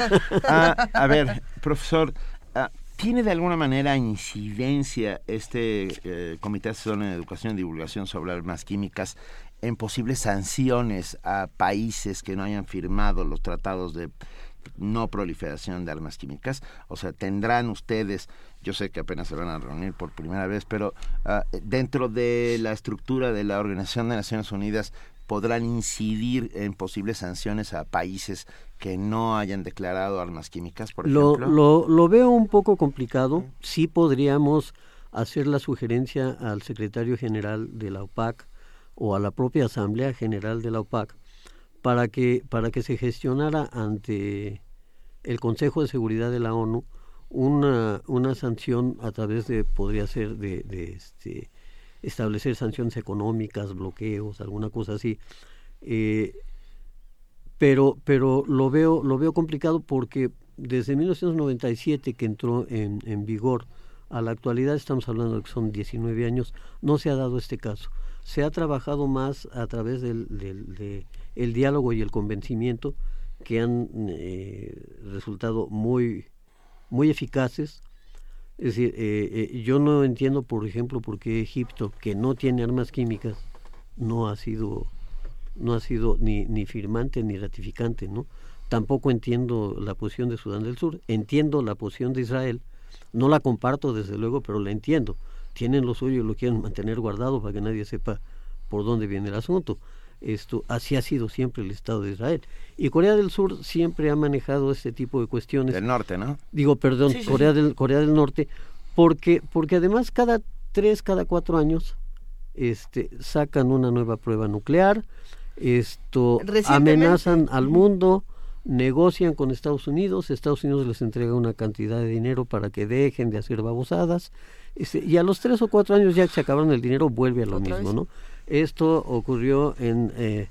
Ah, a ver profesor ah, ¿Tiene de alguna manera incidencia este eh, Comité Asesor en Educación y Divulgación sobre Armas Químicas en posibles sanciones a países que no hayan firmado los tratados de no proliferación de armas químicas? O sea, ¿tendrán ustedes yo sé que apenas se van a reunir por primera vez, pero ah, dentro de la estructura de la Organización de Naciones Unidas podrán incidir en posibles sanciones a países que no hayan declarado armas químicas, por ejemplo? Lo, lo, veo un poco complicado. Sí podríamos hacer la sugerencia al secretario general de la OPAC o a la propia Asamblea General de la OPAC para que, para que se gestionara ante el Consejo de Seguridad de la ONU una, una sanción a través de, podría ser de, de este, establecer sanciones económicas, bloqueos, alguna cosa así. Eh, pero, pero lo veo, lo veo complicado porque desde 1997 que entró en, en vigor a la actualidad, estamos hablando de que son 19 años, no se ha dado este caso. Se ha trabajado más a través del, del de el diálogo y el convencimiento que han eh, resultado muy muy eficaces. Es decir, eh, eh, yo no entiendo, por ejemplo, por qué Egipto, que no tiene armas químicas, no ha sido, no ha sido ni, ni firmante ni ratificante, ¿no? Tampoco entiendo la posición de Sudán del Sur, entiendo la posición de Israel, no la comparto desde luego, pero la entiendo. Tienen lo suyo y lo quieren mantener guardado para que nadie sepa por dónde viene el asunto. Esto así ha sido siempre el Estado de Israel. Y Corea del Sur siempre ha manejado este tipo de cuestiones. Del norte, ¿no? Digo, perdón, Corea del Corea del Norte, porque porque además cada tres, cada cuatro años, este, sacan una nueva prueba nuclear, esto amenazan al mundo, negocian con Estados Unidos, Estados Unidos les entrega una cantidad de dinero para que dejen de hacer babosadas, este, y a los tres o cuatro años ya que se acabaron el dinero vuelve a lo mismo, ¿no? Esto ocurrió en eh,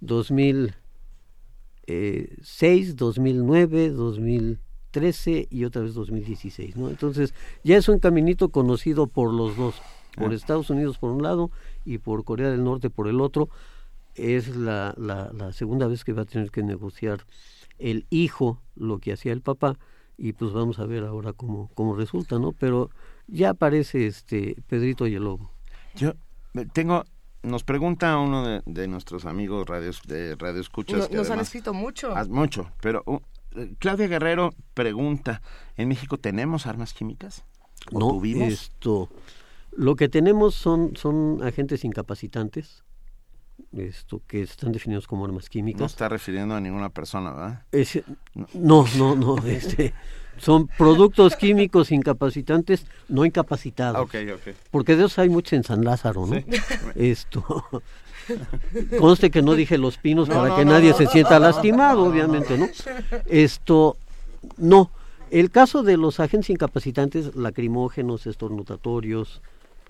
2006, 2009, 2013 y otra vez 2016. ¿no? Entonces ya es un caminito conocido por los dos, por ah. Estados Unidos por un lado y por Corea del Norte por el otro. Es la, la, la segunda vez que va a tener que negociar el hijo lo que hacía el papá y pues vamos a ver ahora cómo, cómo resulta, ¿no? Pero ya aparece este Pedrito y el Lobo. Yo tengo nos pregunta uno de, nuestros amigos radios, de Radio Escuchas. nos han escrito mucho. Ah, mucho, pero uh, Claudia Guerrero pregunta, ¿en México tenemos armas químicas? ¿O no, tuvimos? esto, lo que tenemos son, son agentes incapacitantes, esto que están definidos como armas químicas. No está refiriendo a ninguna persona, ¿verdad? no, no, no, este, son productos químicos incapacitantes, no incapacitados. Okay, okay. Porque de esos hay muchos en San Lázaro, ¿no? Esto. Conste que no dije los pinos para que nadie se sienta lastimado, obviamente, ¿no? Esto, no. El caso de los agentes incapacitantes, lacrimógenos, estornudatorios,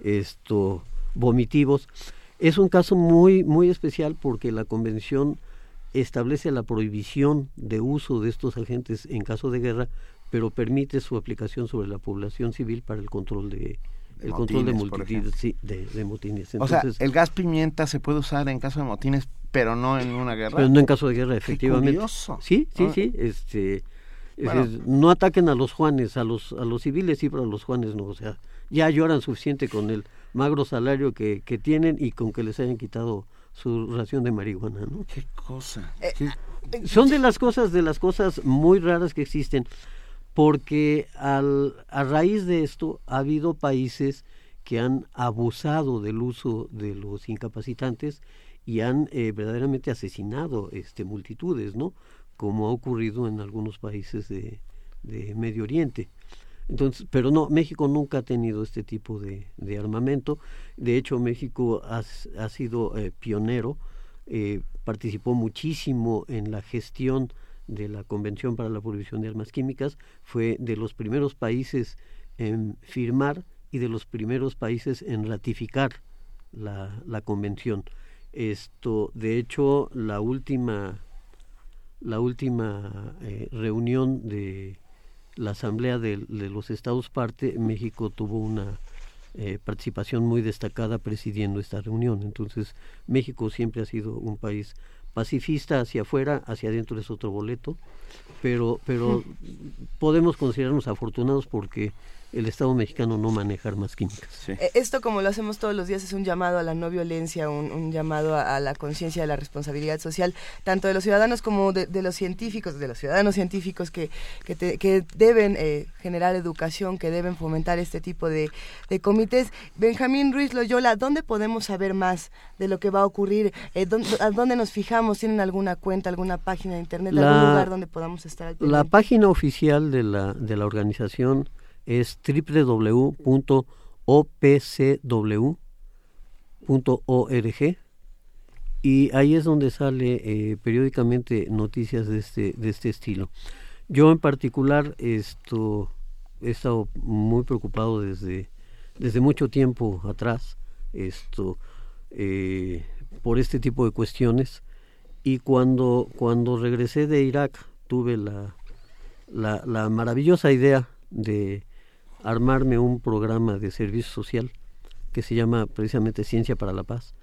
esto, vomitivos, es un caso muy, muy especial porque la convención establece la prohibición de uso de estos agentes en caso de guerra, pero permite su aplicación sobre la población civil para el control de, el control de multitudes, sí, de, motines. o sea, el gas pimienta se puede usar en caso de motines, pero no en una guerra. Pero no en caso de guerra, efectivamente. Sí, sí, sí. Este, no ataquen a los Juanes, a los a los civiles sí, pero a los Juanes no. O sea, ya lloran suficiente con el magro salario que, que tienen y con que les hayan quitado su ración de marihuana, ¿no? Qué cosa. Eh, son de las cosas, de las cosas muy raras que existen, porque al, a raíz de esto ha habido países que han abusado del uso de los incapacitantes y han eh, verdaderamente asesinado este multitudes, ¿no? Como ha ocurrido en algunos países de, de Medio Oriente. Entonces, pero no, México nunca ha tenido este tipo de, armamento. De hecho, México ha, sido eh, pionero, eh, participó muchísimo en la gestión de la Convención para la Prohibición de Armas Químicas, fue de los primeros países en firmar y de los primeros países en ratificar la, la convención. Esto, de hecho, la última, la última eh, reunión de la Asamblea de, los Estados parte, México tuvo una eh, participación muy destacada presidiendo esta reunión. Entonces, México siempre ha sido un país pacifista hacia afuera, hacia adentro es otro boleto, pero, pero podemos considerarnos afortunados porque el Estado mexicano no maneja armas químicas. Eh, esto, como lo hacemos todos los días, es un llamado a la no violencia, un, llamado a, la conciencia de la responsabilidad social, tanto de los ciudadanos como de, los científicos, de los ciudadanos científicos que, que, deben eh, generar educación, que deben fomentar este tipo de, comités. Benjamín Ruiz Loyola, ¿dónde podemos saber más de lo que va a ocurrir? Eh, ¿A dónde nos fijamos? ¿Tienen alguna cuenta, alguna página de internet, algún lugar donde podamos estar? la página oficial de la, de la organización es www.opcw.org y ahí es donde sale eh, periódicamente noticias de este, de este estilo. Yo en particular esto, he estado muy preocupado desde, desde mucho tiempo atrás esto, eh, por este tipo de cuestiones y cuando, cuando regresé de Irak tuve la, la, la maravillosa idea de armarme un programa de servicio social que se llama precisamente Ciencia para la Paz,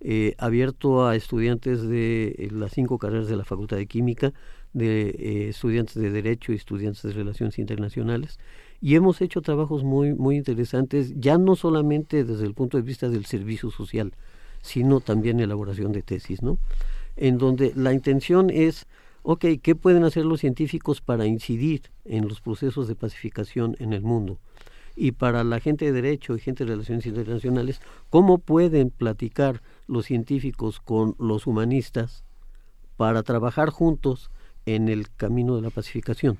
eh, abierto a estudiantes de eh, las cinco carreras de la Facultad de Química, de eh, estudiantes de Derecho y estudiantes de Relaciones Internacionales. Y hemos hecho trabajos muy, muy interesantes, ya no solamente desde el punto de vista del servicio social, sino también elaboración de tesis, ¿no? En donde la intención es ok, ¿qué pueden hacer los científicos para incidir en los procesos de pacificación en el mundo? Y para la gente de derecho y gente de relaciones internacionales, ¿cómo pueden platicar los científicos con los humanistas para trabajar juntos en el camino de la pacificación?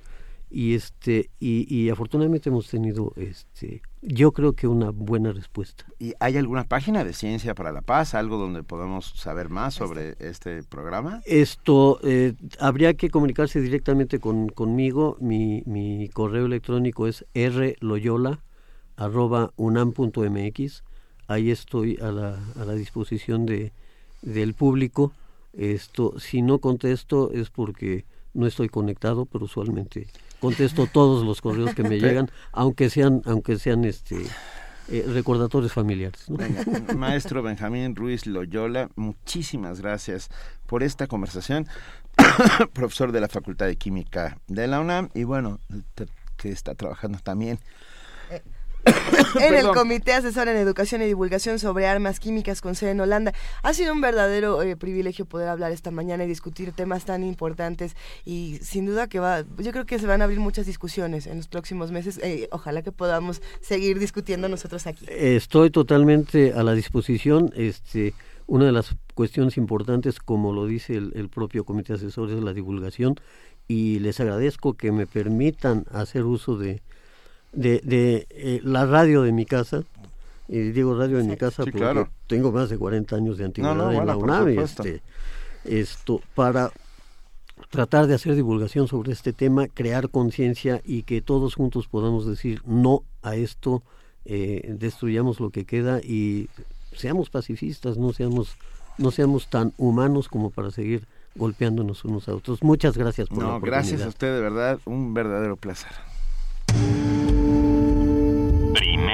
y este y, y, afortunadamente hemos tenido este yo creo que una buena respuesta. Y hay alguna página de ciencia para la paz algo donde podamos saber más sobre este programa esto eh, habría que comunicarse directamente con conmigo. Mi, mi correo electrónico es rloyola arroba unam.mx ahí estoy a la, a la disposición de del público. Esto si no contesto es porque no estoy conectado pero usualmente contesto todos los correos que me llegan, aunque sean, aunque sean este eh, recordatorios familiares. maestro Benjamín Ruiz Loyola, muchísimas gracias por esta conversación, profesor de la Facultad de Química de la UNAM y bueno, que está trabajando también en el Comité Asesor en Educación y Divulgación sobre Armas Químicas con sede en Holanda. Ha sido un verdadero eh, privilegio poder hablar esta mañana y discutir temas tan importantes y sin duda que va, yo creo que se van a abrir muchas discusiones en los próximos meses. Eh, ojalá que podamos seguir discutiendo nosotros aquí. Estoy totalmente a la disposición. Este, una de las cuestiones importantes, como lo dice el, el propio Comité Asesor, es la divulgación y les agradezco que me permitan hacer uso de, de, de eh, la radio de mi casa. Y digo radio de mi casa porque tengo más de 40 años de antigüedad en la UNAM. Este, esto, para tratar de hacer divulgación sobre este tema, crear conciencia y que todos juntos podamos decir no a esto, eh, destruyamos lo que queda y seamos pacifistas, no seamos, no seamos tan humanos como para seguir golpeándonos unos a otros. Muchas gracias por la oportunidad. Gracias a usted, de verdad, un verdadero placer.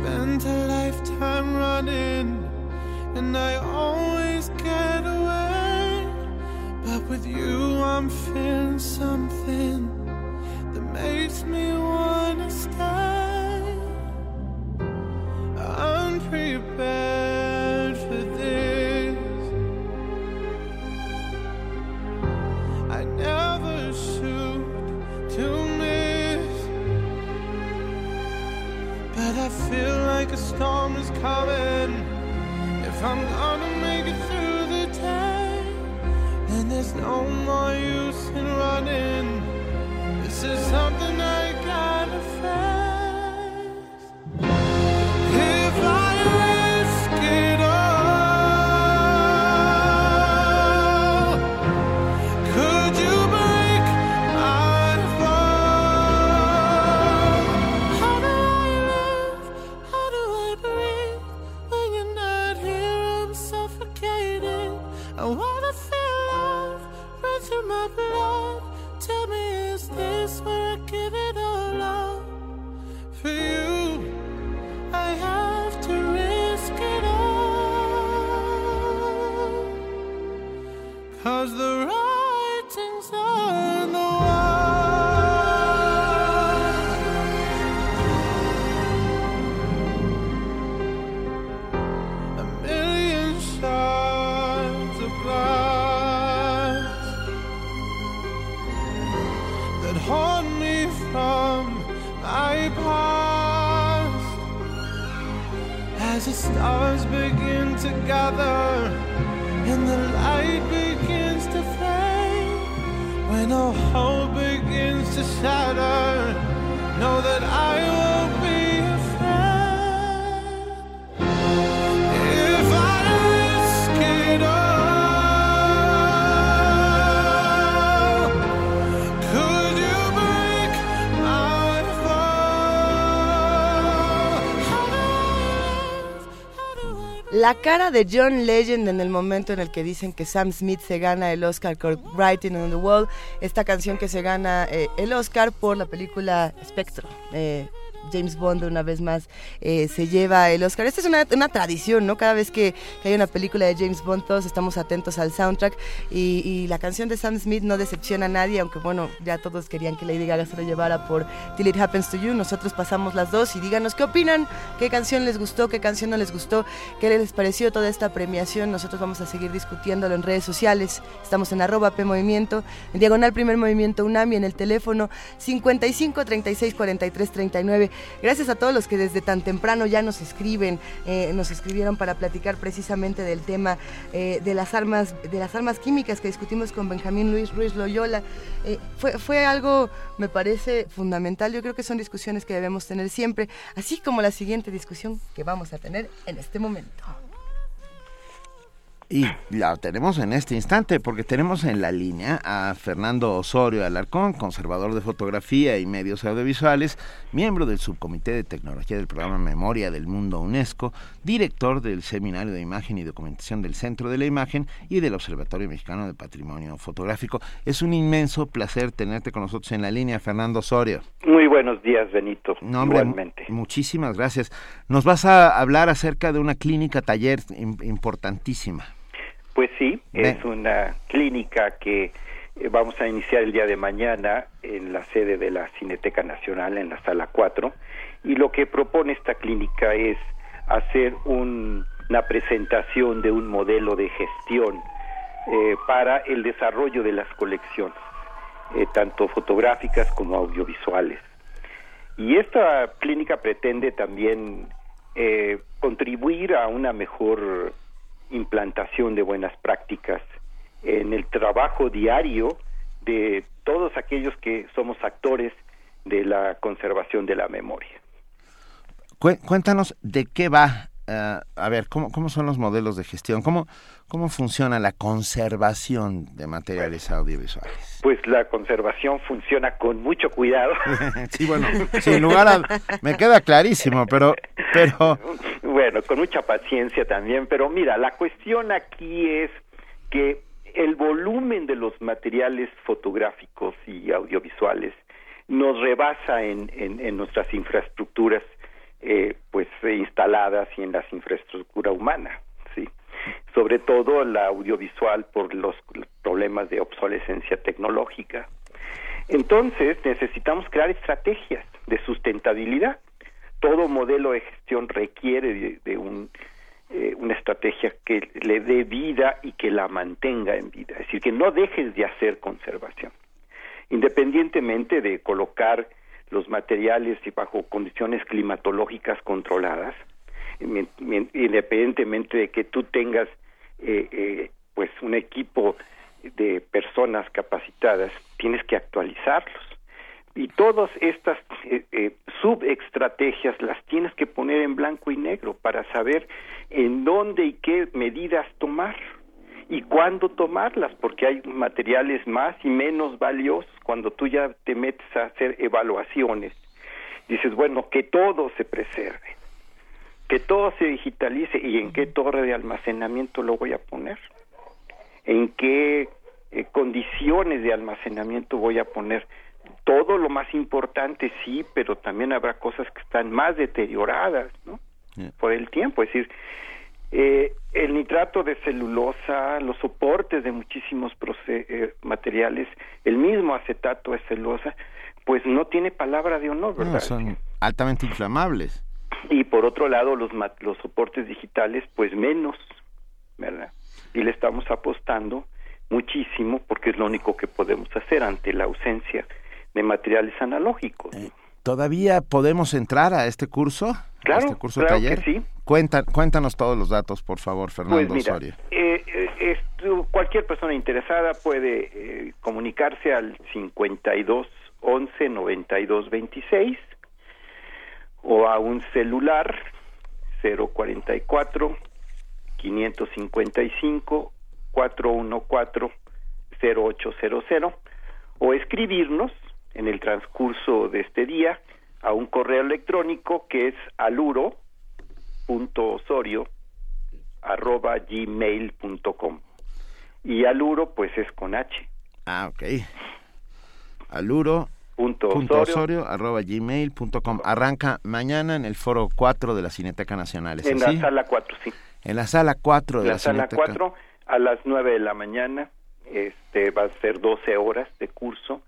Spent a lifetime running, and I always get away. But with you, I'm feeling something that makes me want. like a storm is coming. If I'm gonna make it through the day, then there's no more use in running. This is something I gotta face. and the light begins to fade. When all hope begins to shatter, know that I La cara de John Legend en el momento en el que dicen que Sam Smith se gana el Oscar por Writing on the Wall, esta canción que se gana eh, el Oscar por la película Spectro. Eh, James Bond una vez más eh, se lleva el Oscar. Esta es una, tradición, ¿no? Cada vez que, hay una película de James Bond todos estamos atentos al soundtrack y, la canción de Sam Smith no decepciona a nadie, aunque bueno, ya todos querían que Lady Gaga se lo llevara por Till It Happens to You. Nosotros pasamos las dos y díganos qué opinan, qué canción les gustó, qué canción no les gustó, qué les pareció toda esta premiación. Nosotros vamos a seguir discutiéndolo en redes sociales. Estamos en arroba P en diagonal Primer Movimiento UNAMI, en el teléfono 55 36 43 39. Gracias a todos los que desde tan temprano ya nos escriben, eh, nos escribieron para platicar precisamente del tema eh, de las armas, de las armas químicas que discutimos con Benjamín Luis Ruiz Loyola. Eh, fue, fue algo, me parece, fundamental. Yo creo que son discusiones que debemos tener siempre, así como la siguiente discusión que vamos a tener en este momento. Y la tenemos en este instante porque tenemos en la línea a Fernando Osorio Alarcón, conservador de fotografía y medios audiovisuales, miembro del subcomité de tecnología del programa Memoria del Mundo UNESCO, director del Seminario de Imagen y Documentación del Centro de la Imagen y del Observatorio Mexicano de Patrimonio Fotográfico. Es un inmenso placer tenerte con nosotros en la línea, Fernando Osorio. Muy buenos días, Benito. igualmente. Muchísimas gracias. Nos vas a hablar acerca de una clínica taller importantísima. Pues sí, es una clínica que eh, vamos a iniciar el día de mañana en la sede de la Cineteca Nacional, en la sala 4, y lo que propone esta clínica es hacer una presentación de un modelo de gestión eh, para el desarrollo de las colecciones, eh, tanto fotográficas como audiovisuales. Y esta clínica pretende también contribuir a una mejor implantación de buenas prácticas en el trabajo diario de todos aquellos que somos actores de la conservación de la memoria. Cuéntanos de qué va, eh, a ver, ¿cómo, ¿cómo son los modelos de gestión? ¿Cómo, ¿Cómo funciona la conservación de materiales audiovisuales? Pues la conservación funciona con mucho cuidado. sí, bueno, sin lugar a... Me queda clarísimo, pero, pero... Bueno, con mucha paciencia también, pero mira, la cuestión aquí es que el volumen de los materiales fotográficos y audiovisuales nos rebasa en, en, nuestras infraestructuras eh, pues instaladas y en las infraestructura humana sí sobre todo la audiovisual por los problemas de obsolescencia tecnológica. Entonces necesitamos crear estrategias de sustentabilidad. Todo modelo de gestión requiere de, un, eh, una estrategia que le dé vida y que la mantenga en vida, es decir, que no dejes de hacer conservación, independientemente de colocar los materiales y bajo condiciones climatológicas controladas, independientemente de que tú tengas eh, eh, pues un equipo de personas capacitadas, tienes que actualizarlos. Y todas estas eh, eh, subestrategias las tienes que poner en blanco y negro para saber en dónde y qué medidas tomar y cuándo tomarlas, porque hay materiales más y menos valiosos cuando tú ya te metes a hacer evaluaciones. Dices, bueno, que todo se preserve, que todo se digitalice y en qué torre de almacenamiento lo voy a poner, en qué eh, condiciones de almacenamiento voy a poner todo lo más importante sí, pero también habrá cosas que están más deterioradas, ¿no? Por el tiempo, es decir, eh, el nitrato de celulosa, los soportes de muchísimos eh, materiales, el mismo acetato de celulosa, pues no tiene palabra de honor, ¿verdad? son altamente inflamables. Y por otro lado, los, los soportes digitales, pues menos, ¿verdad? Y le estamos apostando muchísimo porque es lo único que podemos hacer ante la ausencia de materiales analógicos. Eh, ¿Todavía podemos entrar a este curso? Claro, este curso claro taller? que sí. Cuenta, cuéntanos todos los datos, por favor, Fernando pues Osorio. Eh, eh cualquier persona interesada puede eh, comunicarse al 52 11 92 26 o a un celular 044 555 414 0800 o escribirnos en el transcurso de este día a un correo electrónico que es aluro.osorio@gmail.com y aluro pues es con H. Ah, ok. Aluro Punto osorio, arroba gmail.com. Arranca mañana en el foro 4 de la Cineteca Nacional. en la sala 4, sí. En la sala 4 de la, la sala 4 a las 9 de la mañana. Este va a ser 12 horas de curso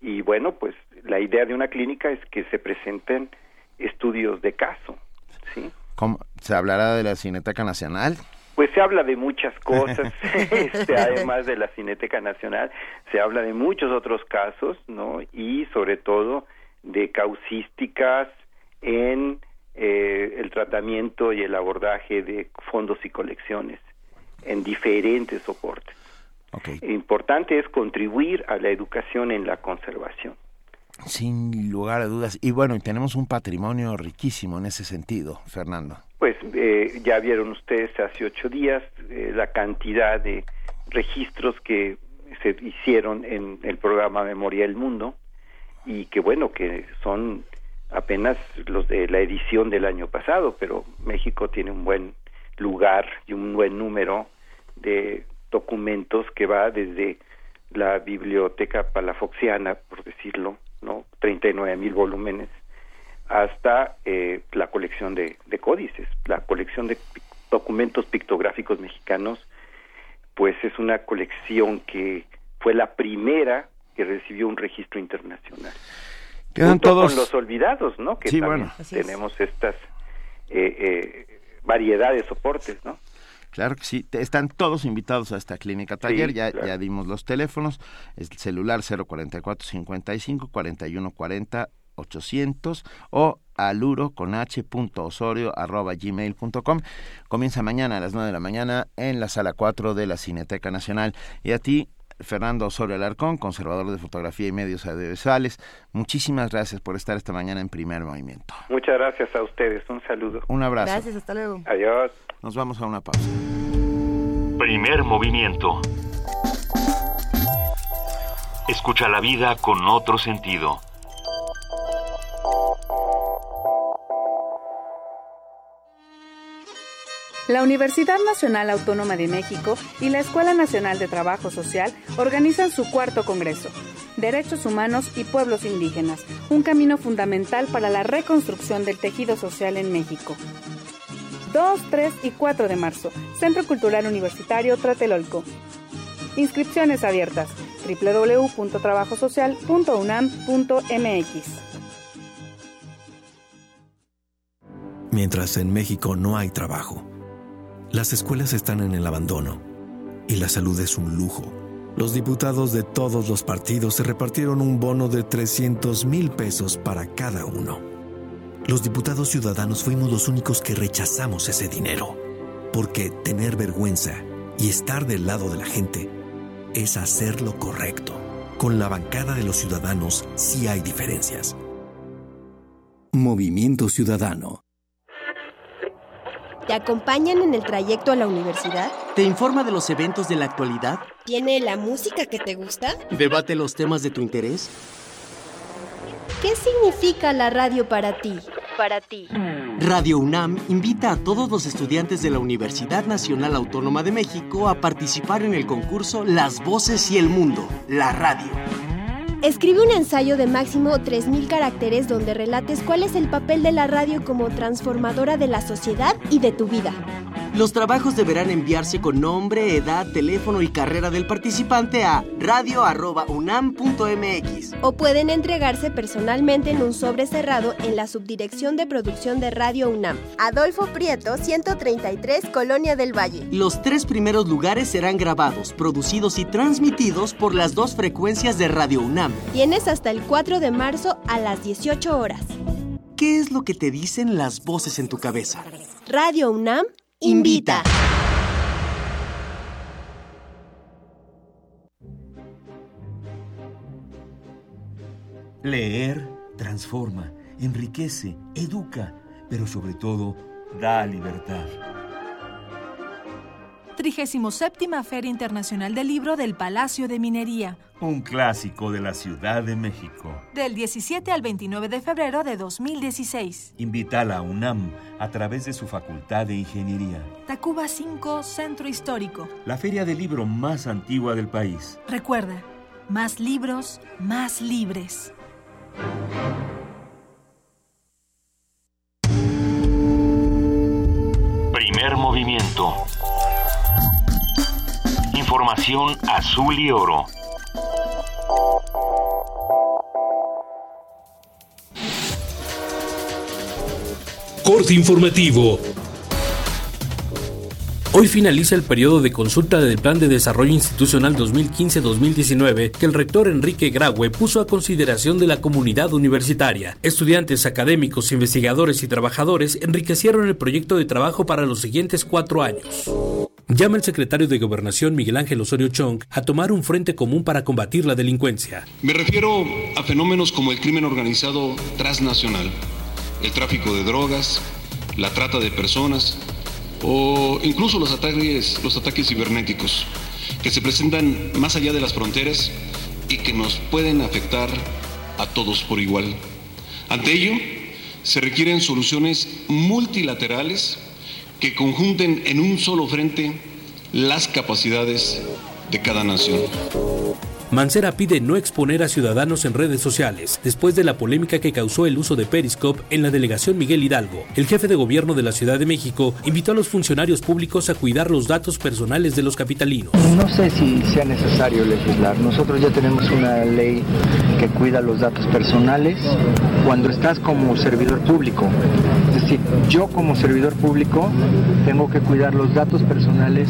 y bueno, pues la idea de una clínica es que se presenten estudios de caso, ¿sí? ¿Cómo? ¿Se hablará de la Cineteca Nacional? Pues se habla de muchas cosas, este, además de la Cineteca Nacional, se habla de muchos otros casos, ¿no? Y sobre todo de causísticas en eh, el tratamiento y el abordaje de fondos y colecciones en diferentes soportes. Importante es contribuir a la educación en la conservación. Sin lugar a dudas. Y bueno, tenemos un patrimonio riquísimo en ese sentido, Fernando. Pues eh, ya vieron ustedes hace ocho días eh, la cantidad de registros que se hicieron en el programa Memoria del Mundo y que bueno, que son apenas los de la edición del año pasado, pero México tiene un buen lugar y un buen número de documentos que va desde la biblioteca palafoxiana, por decirlo, no 39 mil volúmenes, hasta eh, la colección de, de, códices, la colección de documentos pictográficos mexicanos, pues es una colección que fue la primera que recibió un registro internacional. Quedan todos con los olvidados, ¿no? Que sí, también bueno. tenemos estas eh, eh, variedad de soportes, ¿no? Claro que sí, están todos invitados a esta clínica taller, Sí, ya, claro. ya dimos los teléfonos, el celular 044 55 41 40 800 o aluro con h punto osorio arroba gmail punto com. Comienza mañana a las 9 de la mañana en la sala 4 de la Cineteca Nacional. Y a ti, Fernando Osorio Alarcón, conservador de fotografía y medios audiovisuales, muchísimas gracias por estar esta mañana en primer movimiento. Muchas gracias a ustedes, un saludo. Un abrazo. Gracias, hasta luego. Adiós. Nos vamos a una pausa. Primer movimiento. Escucha la vida con otro sentido. La Universidad Nacional Autónoma de México y la Escuela Nacional de Trabajo Social organizan su cuarto Congreso, Derechos Humanos y Pueblos Indígenas, un camino fundamental para la reconstrucción del tejido social en México. 2, 3 y 4 de marzo, Centro Cultural Universitario Tlatelolco. Inscripciones abiertas www.trabajosocial.unam.mx. Mientras en México no hay trabajo, las escuelas están en el abandono y la salud es un lujo. Los diputados de todos los partidos se repartieron un bono de 300 mil pesos para cada uno. Los diputados ciudadanos fuimos los únicos que rechazamos ese dinero, porque tener vergüenza y estar del lado de la gente es hacer lo correcto. Con la bancada de los ciudadanos sí hay diferencias. Movimiento Ciudadano. ¿Te acompañan en el trayecto a la universidad? ¿Te informa de los eventos de la actualidad? ¿Tiene la música que te gusta? ¿Debate los temas de tu interés? ¿Qué significa la radio para ti? Para ti. Radio UNAM invita a todos los estudiantes de la Universidad Nacional Autónoma de México a participar en el concurso Las Voces y el Mundo, la radio. Escribe un ensayo de máximo 3.000 caracteres donde relates cuál es el papel de la radio como transformadora de la sociedad y de tu vida. Los trabajos deberán enviarse con nombre, edad, teléfono y carrera del participante a radio.unam.mx. O pueden entregarse personalmente en un sobre cerrado en la Subdirección de Producción de Radio UNAM. Adolfo Prieto, 133, Colonia del Valle. Los tres primeros lugares serán grabados, producidos y transmitidos por las dos frecuencias de Radio UNAM. Tienes hasta el 4 de marzo a las 18 horas. ¿Qué es lo que te dicen las voces en tu cabeza? Radio UNAM invita. Leer transforma, enriquece, educa, pero sobre todo da libertad. 37 Feria Internacional del Libro del Palacio de Minería, Un clásico de la Ciudad de México. del 17 al 29 de febrero de 2016. Invita a la UNAM a través de su Facultad de Ingeniería. Tacuba 5, Centro Histórico. La feria del libro más antigua del país. Recuerda, más libros, más libres. Primer movimiento. Información azul y oro. Corte informativo. Hoy finaliza el periodo de consulta del Plan de Desarrollo Institucional 2015-2019 que el rector Enrique Graue puso a consideración de la comunidad universitaria. Estudiantes, académicos, investigadores y trabajadores enriquecieron el proyecto de trabajo para los siguientes cuatro años. Llama el secretario de Gobernación Miguel Ángel Osorio Chong a tomar un frente común para combatir la delincuencia. Me refiero a fenómenos como el crimen organizado transnacional, el tráfico de drogas, la trata de personas o incluso los ataques, los ataques cibernéticos que se presentan más allá de las fronteras y que nos pueden afectar a todos por igual. Ante ello, se requieren soluciones multilaterales que conjunten en un solo frente las capacidades de cada nación. Mancera pide no exponer a ciudadanos en redes sociales después de la polémica que causó el uso de Periscope en la delegación Miguel Hidalgo. El jefe de gobierno de la Ciudad de México invitó a los funcionarios públicos a cuidar los datos personales de los capitalinos. No sé si sea necesario legislar. Nosotros ya tenemos una ley que cuida los datos personales cuando estás como servidor público. Es decir, yo como servidor público tengo que cuidar los datos personales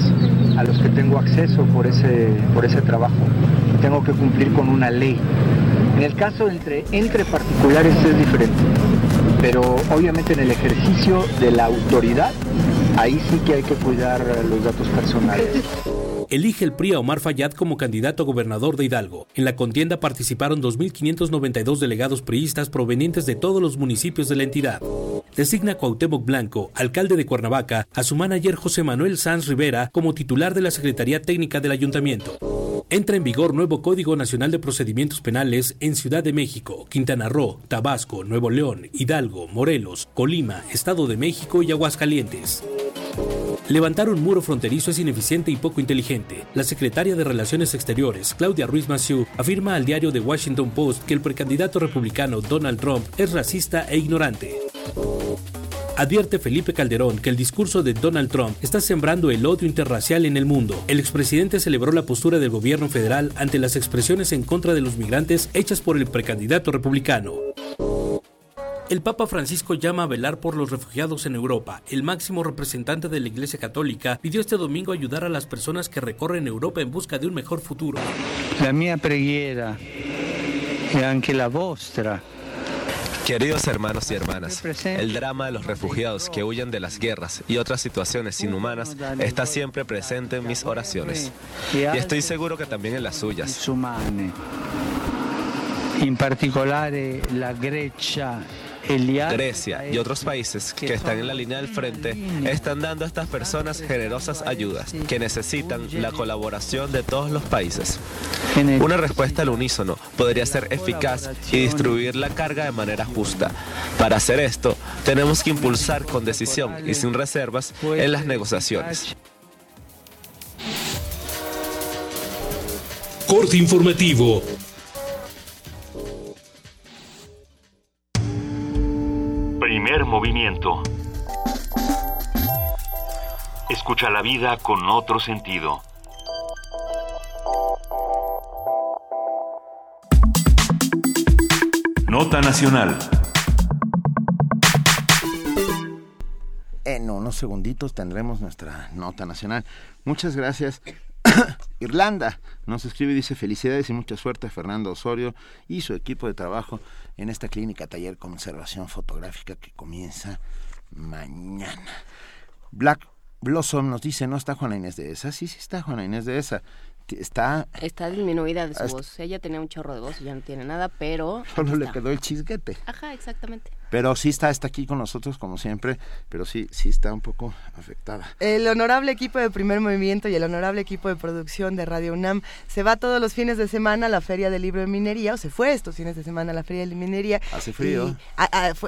a los que tengo acceso por ese, por ese trabajo tengo que cumplir con una ley. En el caso entre, entre particulares es diferente, pero obviamente en el ejercicio de la autoridad, ahí sí que hay que cuidar los datos personales elige el PRI a Omar Fayad como candidato a gobernador de Hidalgo. En la contienda participaron 2.592 delegados priistas provenientes de todos los municipios de la entidad. Designa Cuauhtémoc Blanco, alcalde de Cuernavaca, a su manager José Manuel Sanz Rivera como titular de la Secretaría Técnica del Ayuntamiento. Entra en vigor nuevo Código Nacional de Procedimientos Penales en Ciudad de México, Quintana Roo, Tabasco, Nuevo León, Hidalgo, Morelos, Colima, Estado de México y Aguascalientes. Levantar un muro fronterizo es ineficiente y poco inteligente. La secretaria de Relaciones Exteriores, Claudia Ruiz Massieu, afirma al diario The Washington Post que el precandidato republicano Donald Trump es racista e ignorante. Advierte Felipe Calderón que el discurso de Donald Trump está sembrando el odio interracial en el mundo. El expresidente celebró la postura del gobierno federal ante las expresiones en contra de los migrantes hechas por el precandidato republicano. El Papa Francisco llama a velar por los refugiados en Europa. El máximo representante de la Iglesia Católica pidió este domingo ayudar a las personas que recorren Europa en busca de un mejor futuro. La mía preghiera y anche la vostra Queridos hermanos y hermanas, el drama de los refugiados que huyen de las guerras y otras situaciones inhumanas está siempre presente en mis oraciones. Y estoy seguro que también en las suyas. En particular la Grecia Grecia y otros países que están en la línea del frente están dando a estas personas generosas ayudas que necesitan la colaboración de todos los países. Una respuesta al unísono podría ser eficaz y distribuir la carga de manera justa. Para hacer esto, tenemos que impulsar con decisión y sin reservas en las negociaciones. Corte informativo Primer movimiento. Escucha la vida con otro sentido. Nota Nacional. En unos segunditos tendremos nuestra nota nacional. Muchas gracias. Irlanda nos escribe y dice felicidades y mucha suerte a Fernando Osorio y su equipo de trabajo en esta clínica taller conservación fotográfica que comienza mañana. Black Blossom nos dice, ¿no está Juana Inés de esa? Sí, sí está Juana Inés de esa está... Está disminuida de su voz. Ella tenía un chorro de voz y ya no tiene nada, pero... Solo le quedó el chisguete. Ajá, exactamente. Pero sí está, está aquí con nosotros como siempre, pero sí, sí está un poco afectada. El honorable equipo de primer movimiento y el honorable equipo de producción de Radio UNAM se va todos los fines de semana a la Feria del Libro de Minería, o se fue estos fines de semana a la Feria de Minería. Hace frío.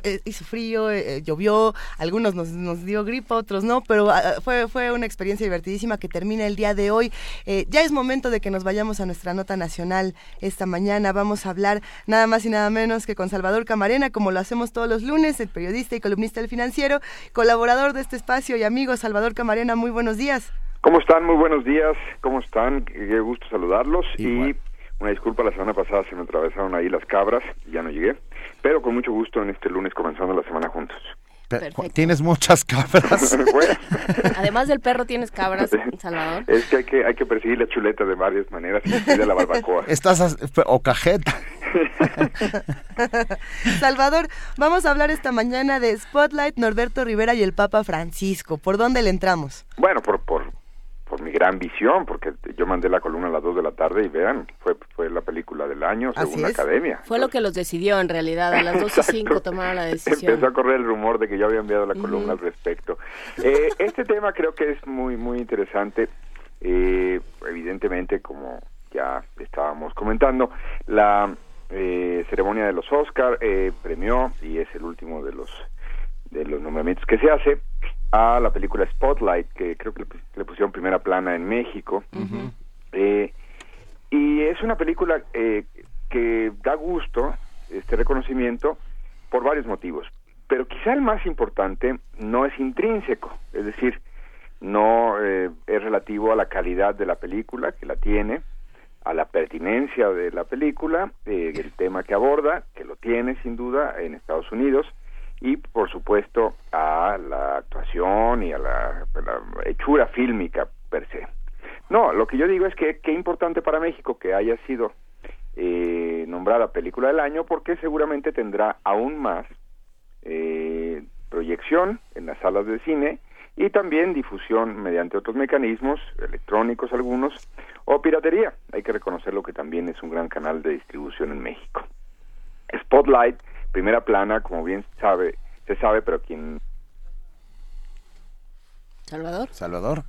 Eh, hizo frío, eh, llovió, algunos nos, nos, dio gripa, otros no, pero fue, fue una experiencia divertidísima que termina el día de hoy. Eh, ya es momento de que nos vayamos a nuestra nota nacional esta mañana. Vamos a hablar nada más y nada menos que con Salvador Camarena, como lo hacemos todos los lunes, el periodista y columnista del financiero, colaborador de este espacio y amigo Salvador Camarena, muy buenos días. ¿Cómo están? Muy buenos días. ¿Cómo están? Qué gusto saludarlos. Y una disculpa, la semana pasada se me atravesaron ahí las cabras y ya no llegué. Pero con mucho gusto en este lunes comenzando la semana juntos. Tienes muchas cabras. Además del perro, tienes cabras, Salvador. Es que hay que, hay que perseguir la chuleta de varias maneras, de la barbacoa. Estás o cajeta. Salvador, vamos a hablar esta mañana de Spotlight, Norberto Rivera y el Papa Francisco. ¿Por dónde le entramos? Bueno, por, por, mi gran visión, porque yo mandé la columna a las 2 de la tarde y vean, fue, fue la película del año según la academia. Fue lo que los decidió en realidad, a las 2 y 5 tomaron la decisión. Empezó a correr el rumor de que yo había enviado la columna al respecto. Eh, este tema creo que es muy, muy interesante. Eh, evidentemente, como ya estábamos comentando, la eh, ceremonia de los Oscar premió, y es el último de los de los nombramientos que se hace, a la película Spotlight, que creo que le, pusieron primera plana en México. eh, y es una película eh, que da gusto, este reconocimiento, por varios motivos. Pero quizá el más importante no es intrínseco, es decir, no eh, es relativo a la calidad de la película, que la tiene, a la pertinencia de la película, eh, el tema que aborda, que lo tiene sin duda en Estados Unidos, y por supuesto a la actuación y a la, hechura fílmica per se. No, lo que yo digo es que qué importante para México que haya sido eh, nombrada película del año porque seguramente tendrá aún más eh, proyección en las salas de cine y también difusión mediante otros mecanismos, electrónicos algunos, o piratería. Hay que reconocerlo que también es un gran canal de distribución en México. Spotlight primera plana, como bien sabe, se sabe, pero quien... Salvador. Salvador.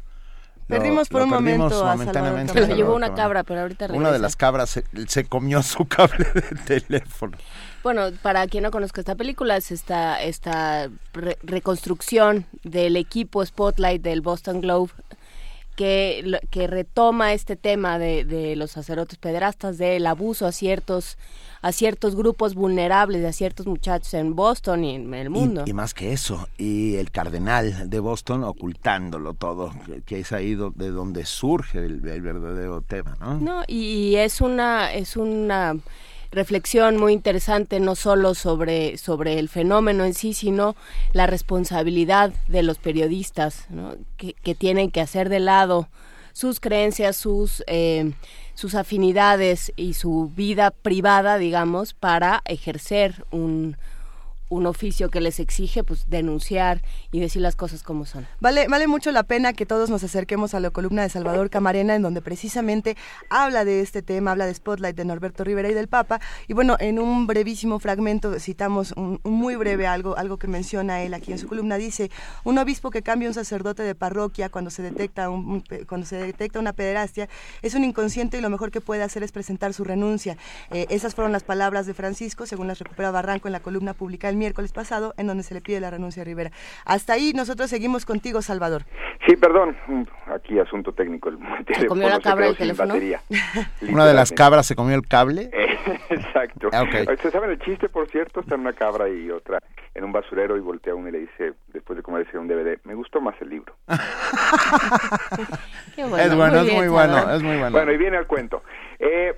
Perdimos por un momento momentáneamente. Se lo llevó una cabra, pero ahorita regresa. Una de las cabras se, comió su cable de teléfono. Bueno, para quien no conozca esta película, es esta, esta reconstrucción del equipo Spotlight del Boston Globe que, que retoma este tema de, de los sacerdotes pederastas, del abuso a ciertos a ciertos grupos vulnerables, a ciertos muchachos en Boston y en el mundo. Y, más que eso, y el cardenal de Boston ocultándolo todo, que, es ahí de donde surge el, verdadero tema, ¿no? No, y es una, es una reflexión muy interesante no solo sobre, sobre el fenómeno en sí, sino la responsabilidad de los periodistas, ¿no? que, que tienen que hacer de lado sus creencias, sus eh, sus afinidades y su vida privada, digamos, para ejercer un, un oficio que les exige pues denunciar y decir las cosas como son. Vale, vale mucho la pena que todos nos acerquemos a la columna de Salvador Camarena, en donde precisamente habla de este tema, habla de Spotlight de Norberto Rivera y del Papa. Y bueno, en un brevísimo fragmento citamos un, muy breve algo, algo que menciona él aquí en su columna. Dice, un obispo que cambia un sacerdote de parroquia cuando se detecta un, cuando se detecta una pederastia es un inconsciente y lo mejor que puede hacer es presentar su renuncia. Eh, esas fueron las palabras de Francisco, según las recupera Barranco en la columna publicada el miércoles pasado, en donde se le pide la renuncia a Rivera. Hasta ahí nosotros seguimos contigo, Salvador. Sí, perdón, aquí asunto técnico. El ¿Se comió la cabra el teléfono? ¿Una de las cabras se comió el cable? exacto. Ah, ¿Ustedes saben el chiste, por cierto? Está una cabra y otra en un basurero y voltea uno y le dice, después de comerse un DVD, me gustó más el libro. es bueno, es muy bueno, es muy bueno. Bueno, y viene al cuento. Eh,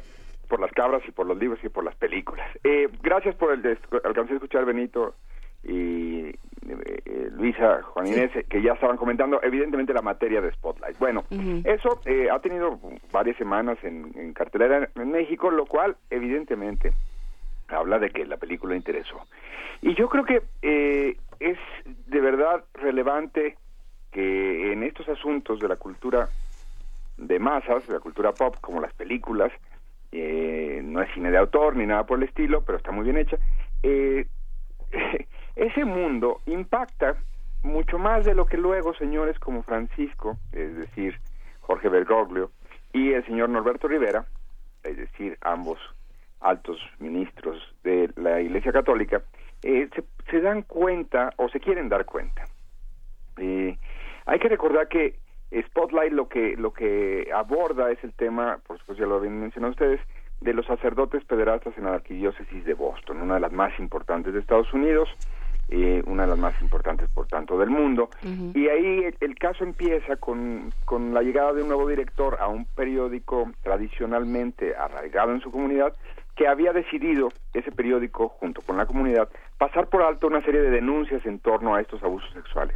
por las cabras y por los libros y por las películas. Eh, gracias por el alcancé a escuchar Benito y eh, Luisa, Juan Inés, que ya estaban comentando evidentemente la materia de Spotlight. Bueno, eso eh, ha tenido varias semanas en, cartelera en México, lo cual evidentemente habla de que la película interesó. Y yo creo que es de verdad relevante que en estos asuntos de la cultura de masas, de la cultura pop, como las películas, eh, no es cine de autor ni nada por el estilo, pero está muy bien hecha. Eh, ese mundo impacta mucho más de lo que luego señores como Francisco, es decir, Jorge Bergoglio, y el señor Norberto Rivera, es decir, ambos altos ministros de la Iglesia Católica, eh, se, dan cuenta o se quieren dar cuenta. hay que recordar que Spotlight lo que lo que aborda es el tema, por supuesto ya lo habían mencionado ustedes, de los sacerdotes pederastas en la arquidiócesis de Boston, una de las más importantes de Estados Unidos, eh, una de las más importantes por tanto del mundo. Y ahí el, caso empieza con, con la llegada de un nuevo director a un periódico tradicionalmente arraigado en su comunidad, que había decidido ese periódico, junto con la comunidad, pasar por alto una serie de denuncias en torno a estos abusos sexuales.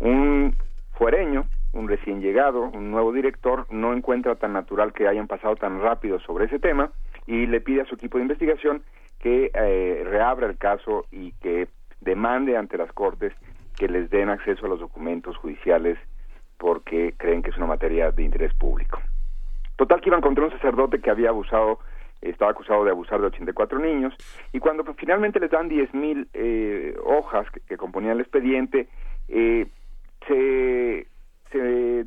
Un fuereño un recién llegado, un nuevo director, no encuentra tan natural que hayan pasado tan rápido sobre ese tema y le pide a su equipo de investigación que eh, reabra el caso y que demande ante las Cortes que les den acceso a los documentos judiciales porque creen que es una materia de interés público. Total que iban contra un sacerdote que había abusado, estaba acusado de abusar de 84 niños, y cuando finalmente les dan 10.000 eh, hojas que, componían el expediente, eh, se, se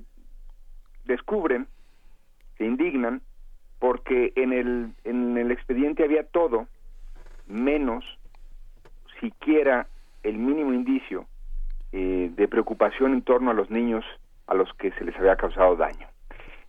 descubren, se indignan, porque en el, en el expediente había todo menos siquiera el mínimo indicio eh, de preocupación en torno a los niños a los que se les había causado daño.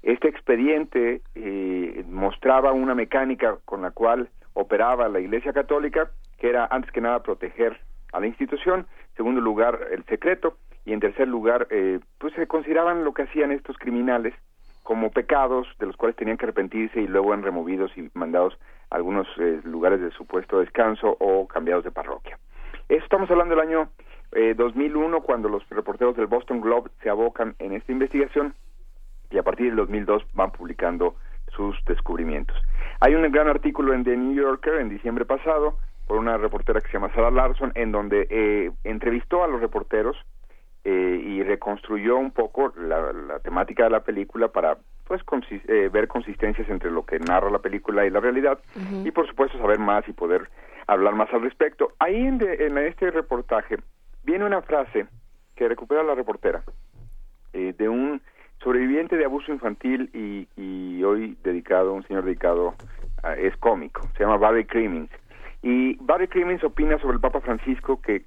Este expediente eh, mostraba una mecánica con la cual operaba la Iglesia Católica, que era antes que nada proteger a la institución, en segundo lugar el secreto y en tercer lugar eh, pues se consideraban lo que hacían estos criminales como pecados de los cuales tenían que arrepentirse y luego eran removidos y mandados a algunos eh, lugares de supuesto descanso o cambiados de parroquia. Eso estamos hablando del año 2001 cuando los reporteros del Boston Globe se abocan en esta investigación y a partir del 2002 van publicando sus descubrimientos. Hay un gran artículo en The New Yorker en diciembre pasado por una reportera que se llama Sarah Larson en donde eh, entrevistó a los reporteros eh, y reconstruyó un poco la, temática de la película para pues eh, ver consistencias entre lo que narra la película y la realidad y por supuesto saber más y poder hablar más al respecto. Ahí en, en este reportaje viene una frase que recupera la reportera de un sobreviviente de abuso infantil y, y hoy dedicado, un señor dedicado, es cómico, se llama Barry Crimmins. Y Barry Crimmins opina sobre el Papa Francisco que,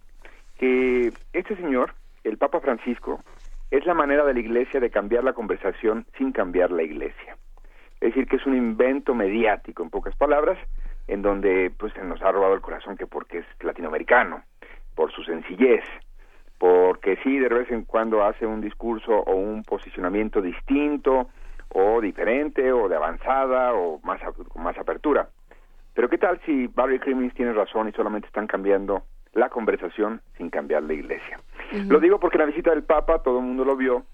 que este señor, el Papa Francisco, es la manera de la Iglesia de cambiar la conversación sin cambiar la Iglesia. Es decir, que es un invento mediático, en pocas palabras, en donde pues se nos ha robado el corazón que porque es latinoamericano, por su sencillez, porque sí, de vez en cuando hace un discurso o un posicionamiento distinto o diferente o de avanzada o más con más apertura. Pero qué tal si Barry Crimmins tiene razón y solamente están cambiando la conversación sin cambiar la iglesia. Lo digo porque la visita del Papa, todo el mundo lo vio,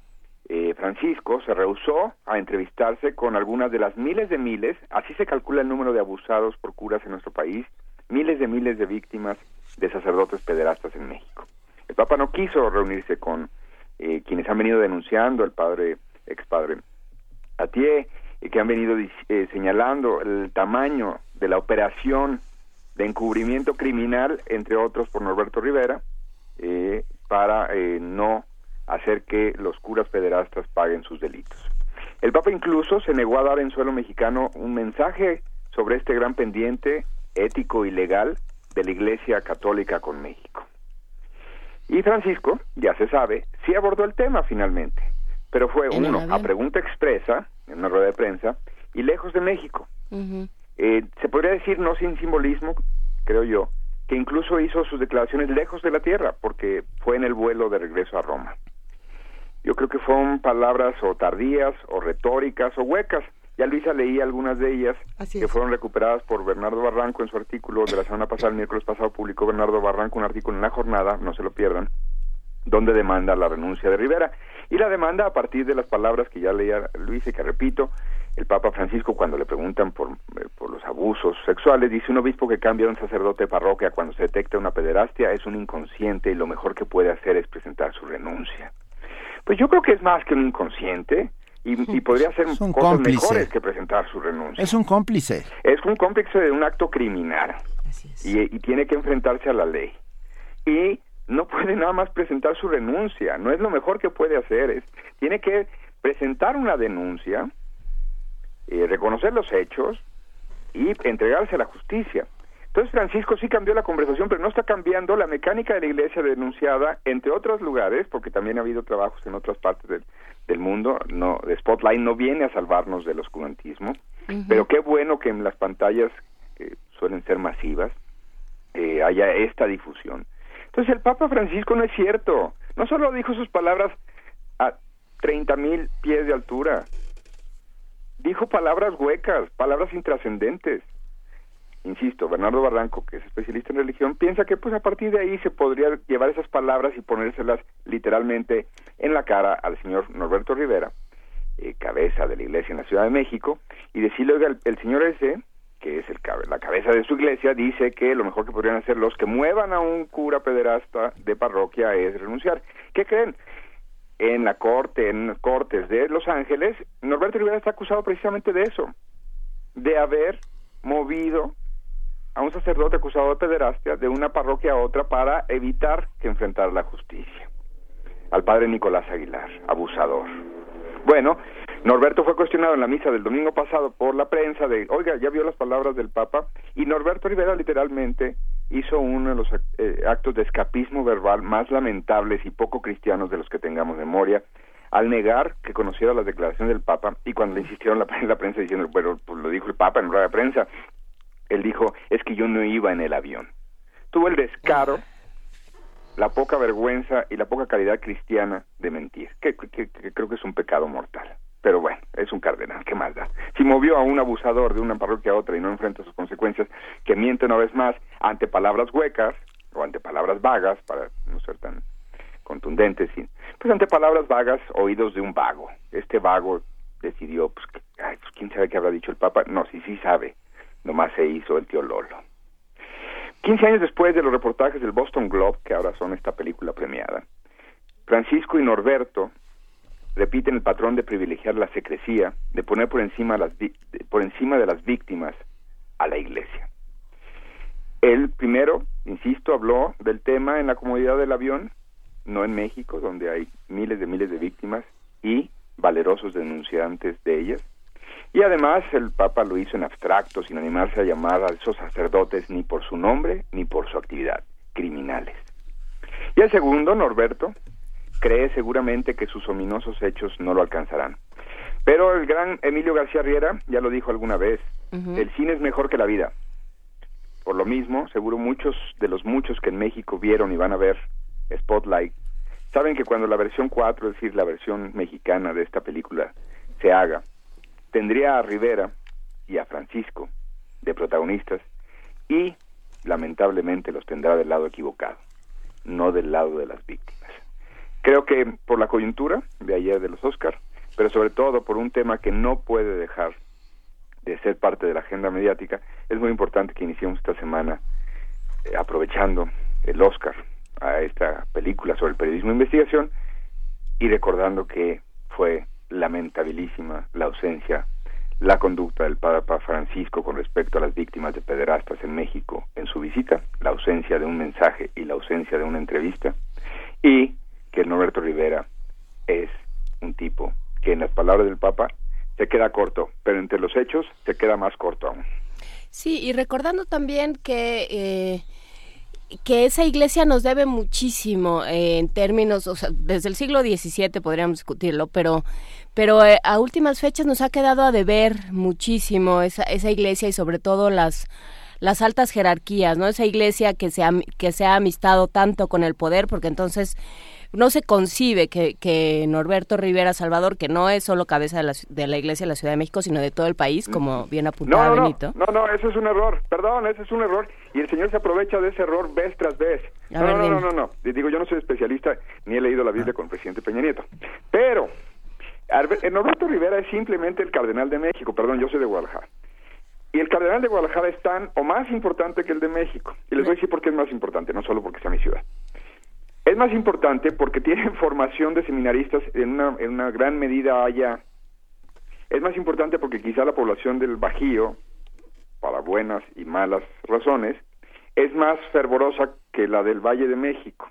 eh, Francisco se rehusó a entrevistarse con algunas de las miles de miles, así se calcula el número de abusados por curas en nuestro país, miles de miles de víctimas de sacerdotes pederastas en México. El Papa no quiso reunirse con eh, quienes han venido denunciando, el padre, ex padre Atié, y que han venido eh, señalando el tamaño de la operación de encubrimiento criminal, entre otros por Norberto Rivera, eh, para no hacer que los curas pederastas paguen sus delitos. El Papa incluso se negó a dar en suelo mexicano un mensaje sobre este gran pendiente ético y legal de la Iglesia Católica con México. Y Francisco, ya se sabe, sí abordó el tema finalmente, pero fue uno, a pregunta expresa, en una rueda de prensa, y lejos de México. Eh, se podría decir, no sin simbolismo, creo yo, que incluso hizo sus declaraciones lejos de la tierra, porque fue en el vuelo de regreso a Roma. Yo creo que fueron palabras o tardías, o retóricas, o huecas, ya Luisa leía algunas de ellas que fueron recuperadas por Bernardo Barranco en su artículo de la semana pasada, el miércoles pasado publicó Bernardo Barranco un artículo en La Jornada, no se lo pierdan, donde demanda la renuncia de Rivera. Y la demanda a partir de las palabras que ya leía Luisa y que repito, el Papa Francisco cuando le preguntan por, eh, por los abusos sexuales, dice un obispo que cambia a un sacerdote de parroquia cuando se detecta una pederastia es un inconsciente y lo mejor que puede hacer es presentar su renuncia. Pues yo creo que es más que un inconsciente, y, podría ser cosas mejores que presentar su renuncia. Es un cómplice. Es un cómplice de un acto criminal y, tiene que enfrentarse a la ley. Y no puede nada más presentar su renuncia, no es lo mejor que puede hacer, es, tiene que presentar una denuncia, eh, reconocer los hechos y entregarse a la justicia. Entonces Francisco sí cambió la conversación, pero no está cambiando la mecánica de la iglesia denunciada, entre otros lugares, porque también ha habido trabajos en otras partes del, del mundo, no, Spotlight no viene a salvarnos del oscurantismo, pero qué bueno que en las pantallas que suelen ser masivas eh, haya esta difusión. Entonces el Papa Francisco no es cierto, no solo dijo sus palabras a 30 mil pies de altura, dijo palabras huecas, palabras intrascendentes insisto, Bernardo Barranco, que es especialista en religión, piensa que pues a partir de ahí se podría llevar esas palabras y ponérselas literalmente en la cara al señor Norberto Rivera, eh, cabeza de la iglesia en la Ciudad de México, y decirle, oiga, el, señor ese, que es el, la cabeza de su iglesia, dice que lo mejor que podrían hacer los que muevan a un cura pederasta de parroquia es renunciar. ¿Qué creen? En la corte, en cortes de Los Ángeles, Norberto Rivera está acusado precisamente de eso, de haber movido a un sacerdote acusado de pederastia de una parroquia a otra para evitar que enfrentara la justicia. Al padre Nicolás Aguilar, abusador. Bueno, Norberto fue cuestionado en la misa del domingo pasado por la prensa de, oiga, ya vio las palabras del Papa, y Norberto Rivera literalmente hizo uno de los eh, actos de escapismo verbal más lamentables y poco cristianos de los que tengamos memoria, al negar que conociera las declaraciones del Papa y cuando le insistieron la, la prensa diciendo, bueno, pues lo dijo el Papa en rueda de prensa, él dijo, es que yo no iba en el avión. Tuvo el descaro, la poca vergüenza y la poca calidad cristiana de mentir, que, que creo que es un pecado mortal. Pero bueno, es un cardenal, ¿qué más da? Si movió a un abusador de una parroquia a otra y no enfrenta sus consecuencias, que miente una vez más ante palabras huecas o ante palabras vagas, para no ser tan contundentes, pues ante palabras vagas, oídos de un vago. Este vago decidió, pues, ay, pues quién sabe qué habrá dicho el Papa. No, sí, sí sabe. Nomás se hizo el tío Lolo. 15 años después de los reportajes del Boston Globe, que ahora son esta película premiada, Francisco y Norberto repiten el patrón de privilegiar la secrecía, de poner por encima, las, por encima de las víctimas a la iglesia. Él primero, insisto, habló del tema en la comodidad del avión, no en México, donde hay miles de miles de víctimas y valerosos denunciantes de ellas. Y además el Papa lo hizo en abstracto, sin animarse a llamar a esos sacerdotes ni por su nombre ni por su actividad, criminales. Y el segundo, Norberto, cree seguramente que sus ominosos hechos no lo alcanzarán. Pero el gran Emilio García Riera ya lo dijo alguna vez, el cine es mejor que la vida. Por lo mismo, seguro muchos de los muchos que en México vieron y van a ver Spotlight, saben que cuando la versión 4, es decir, la versión mexicana de esta película, se haga, tendría a Rivera y a Francisco de protagonistas y lamentablemente los tendrá del lado equivocado, no del lado de las víctimas. Creo que por la coyuntura de ayer de los Oscar, pero sobre todo por un tema que no puede dejar de ser parte de la agenda mediática, es muy importante que iniciemos esta semana eh, aprovechando el Oscar a esta película sobre el periodismo de investigación y recordando que fue lamentabilísima la ausencia, la conducta del Papa Francisco con respecto a las víctimas de pederastas en México en su visita, la ausencia de un mensaje y la ausencia de una entrevista, y que Norberto Rivera es un tipo que en las palabras del Papa se queda corto, pero entre los hechos se queda más corto aún. Sí, y recordando también que... Eh, que esa iglesia nos debe muchísimo eh, en términos, o sea, desde el siglo XVII podríamos discutirlo, pero, pero eh, a últimas fechas nos ha quedado a deber muchísimo esa, esa iglesia y sobre todo las, las altas jerarquías, ¿no? Esa iglesia que se ha, que se ha amistado tanto con el poder, porque entonces no se concibe que, que Norberto Rivera Salvador, que no es solo cabeza de la, de la Iglesia de la Ciudad de México, sino de todo el país, como bien apuntaba no, no, Benito. No, no, eso es un error, perdón, ese es un error, y el señor se aprovecha de ese error vez tras vez. No, no, no, no, no, digo, yo no soy especialista, ni he leído la Biblia con el presidente Peña Nieto, pero Norberto Rivera es simplemente el cardenal de México, perdón, yo soy de Guadalajara. Y el cardenal de Guadalajara es tan o más importante que el de México. Y les voy a decir por qué es más importante, no solo porque sea mi ciudad. Es más importante porque tienen formación de seminaristas en una, en una gran medida allá. Es más importante porque quizá la población del Bajío, para buenas y malas razones, es más fervorosa que la del Valle de México.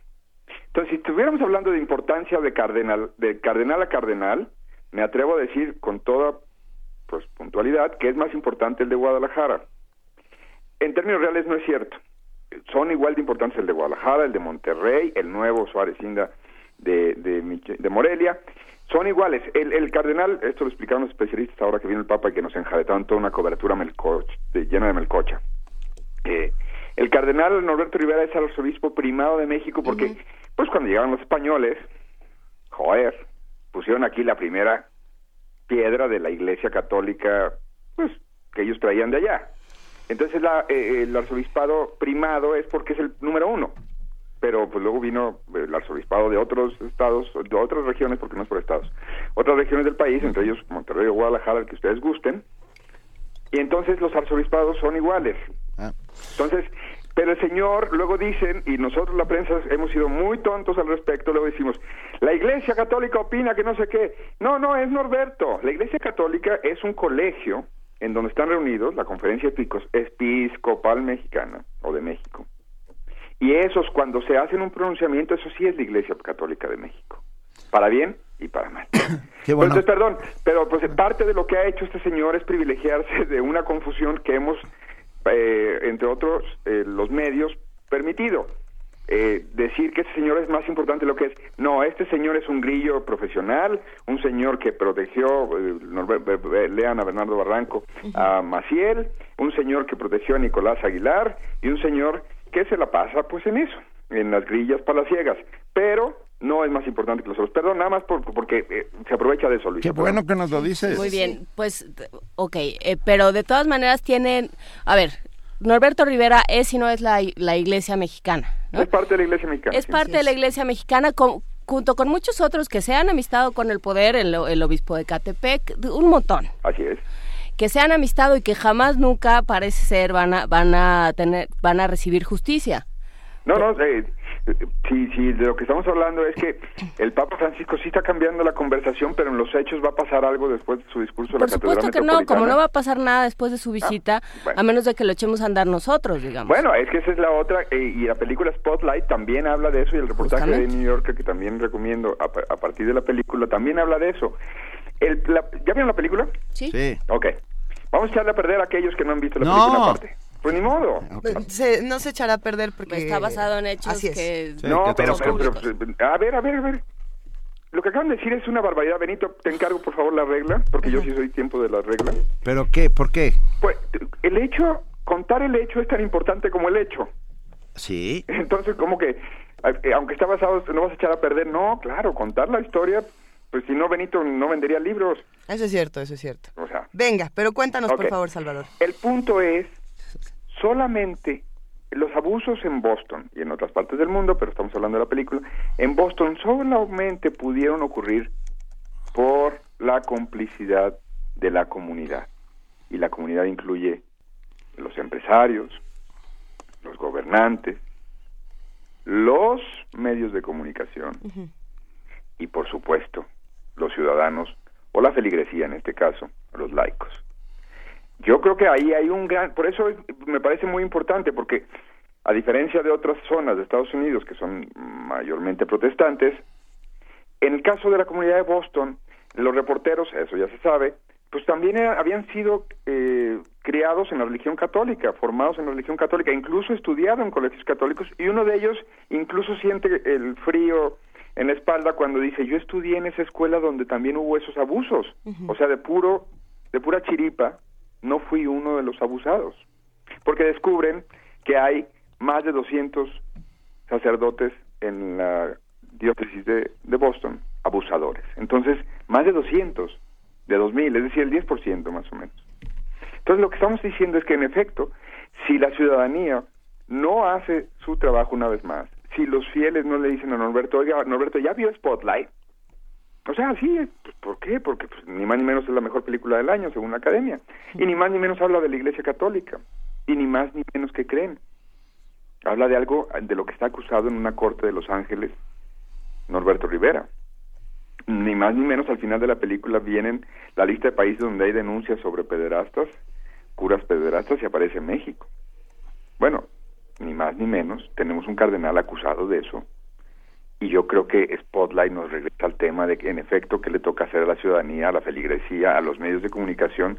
Entonces, si estuviéramos hablando de importancia de cardenal, de cardenal a cardenal, me atrevo a decir con toda pues, puntualidad que es más importante el de Guadalajara. En términos reales no es cierto son igual de importantes el de Guadalajara, el de Monterrey, el nuevo Suárez Inda de, de, Morelia, son iguales. El, el, cardenal, esto lo explicaron los especialistas ahora que viene el Papa y que nos enjaretaron toda una cobertura llena de melcocha. Eh, el cardenal Norberto Rivera es el arzobispo primado de México porque, pues cuando llegaron los españoles, joder, pusieron aquí la primera piedra de la iglesia católica, pues, que ellos traían de allá. Entonces la, eh, el arzobispado primado es porque es el número uno, pero pues luego vino el arzobispado de otros estados, de otras regiones, porque no es por estados, otras regiones del país, entre ellos Monterrey o Guadalajara, el que ustedes gusten, y entonces los arzobispados son iguales. Ah. Entonces, Pero el señor, luego dicen, y nosotros la prensa hemos sido muy tontos al respecto, luego decimos, la Iglesia Católica opina que no sé qué. No, no, es Norberto. La Iglesia Católica es un colegio en donde están reunidos la Conferencia Episcopal Mexicana, o de México. Y esos, cuando se hacen un pronunciamiento, eso sí es la Iglesia Católica de México. Para bien y para mal. Entonces, perdón, pero pues parte de lo que ha hecho este señor es privilegiarse de una confusión que hemos, eh, entre otros, eh, los medios, permitido. Eh, decir que este señor es más importante de lo que es. No, este señor es un grillo profesional, un señor que protegió, lean a Bernardo Barranco, a Maciel, un señor que protegió a Nicolás Aguilar y un señor que se la pasa pues en eso, en las grillas palaciegas. Pero no es más importante que los otros. Perdón, nada más porque eh, se aprovecha de eso, Luis. Qué bueno que nos lo dices. Muy bien, pues, ok, eh, pero de todas maneras tienen, a ver, Norberto Rivera es y no es la, la iglesia mexicana. Es parte de la iglesia mexicana. Es parte de la iglesia mexicana junto con muchos otros que se han amistado con el poder, el, el obispo de Catepec, un montón. Así es que se han amistado y que jamás nunca parece ser van a van a tener van a recibir justicia. No, no, eh, Sí, sí, de lo que estamos hablando es que el Papa Francisco sí está cambiando la conversación, pero en los hechos va a pasar algo después de su discurso Por supuesto que no, como no va a pasar nada después de su ah, visita, a menos de que lo echemos a andar nosotros, digamos. Bueno, es que esa es la otra, eh, y la película Spotlight también habla de eso, y el reportaje de New York, que también recomiendo a, partir de la película, también habla de eso. El, ¿Ya vieron la película? Sí. Sí. Ok. Vamos a echarle a perder a aquellos que no han visto la película aparte. Pues ni modo. no se echará a perder porque... Está basado en hechos que... no, pero, a ver, a ver, a ver. Lo que acaban de decir es una barbaridad. Benito, te encargo por favor la regla, porque yo sí soy tiempo de la regla. ¿Pero qué? ¿Por qué? Pues el hecho, contar el hecho es tan importante como el hecho. Sí. Entonces, como que, eh, aunque está basado, no vas a echar a perder. No, claro, contar la historia, pues si no, Benito no vendería libros. Eso es cierto, eso es cierto. O sea. Venga, pero cuéntanos, por favor, Salvador. El punto es solamente los abusos en Boston y en otras partes del mundo, pero estamos hablando de la película, en Boston solamente pudieron ocurrir por la complicidad de la comunidad. Y la comunidad incluye los empresarios, los gobernantes, los medios de comunicación y por supuesto los ciudadanos o la feligresía en este caso, los laicos. Yo creo que ahí hay un gran, por eso me parece muy importante, porque a diferencia de otras zonas de Estados Unidos que son mayormente protestantes, en el caso de la comunidad de Boston, los reporteros, eso ya se sabe, pues también habían sido eh, criados en la religión católica, formados en la religión católica, incluso estudiado en colegios católicos, y uno de ellos incluso siente el frío en la espalda cuando dice, yo estudié en esa escuela donde también hubo esos abusos, o sea, de puro, de pura chiripa, no fui uno de los abusados, porque descubren que hay más de 200 sacerdotes en la diócesis de, Boston, abusadores. Entonces, más de 200 de 2000, es decir, el 10% más o menos. Entonces, lo que estamos diciendo es que, en efecto, si la ciudadanía no hace su trabajo una vez más, si los fieles no le dicen a Norberto, oiga, Norberto, ¿ya vio Spotlight? O sea, sí, pues, ¿por qué? Porque pues, ni más ni menos es la mejor película del año, según la academia. Y ni más ni menos habla de la Iglesia Católica. Y ni más ni menos que creen. Habla de algo de lo que está acusado en una corte de Los Ángeles Norberto Rivera. Ni más ni menos al final de la película vienen la lista de países donde hay denuncias sobre pederastas, curas pederastas y aparece México. Bueno, ni más ni menos, tenemos un cardenal acusado de eso y yo creo que Spotlight nos regresa al tema de que en efecto que le toca hacer a la ciudadanía, a la feligresía, a los medios de comunicación,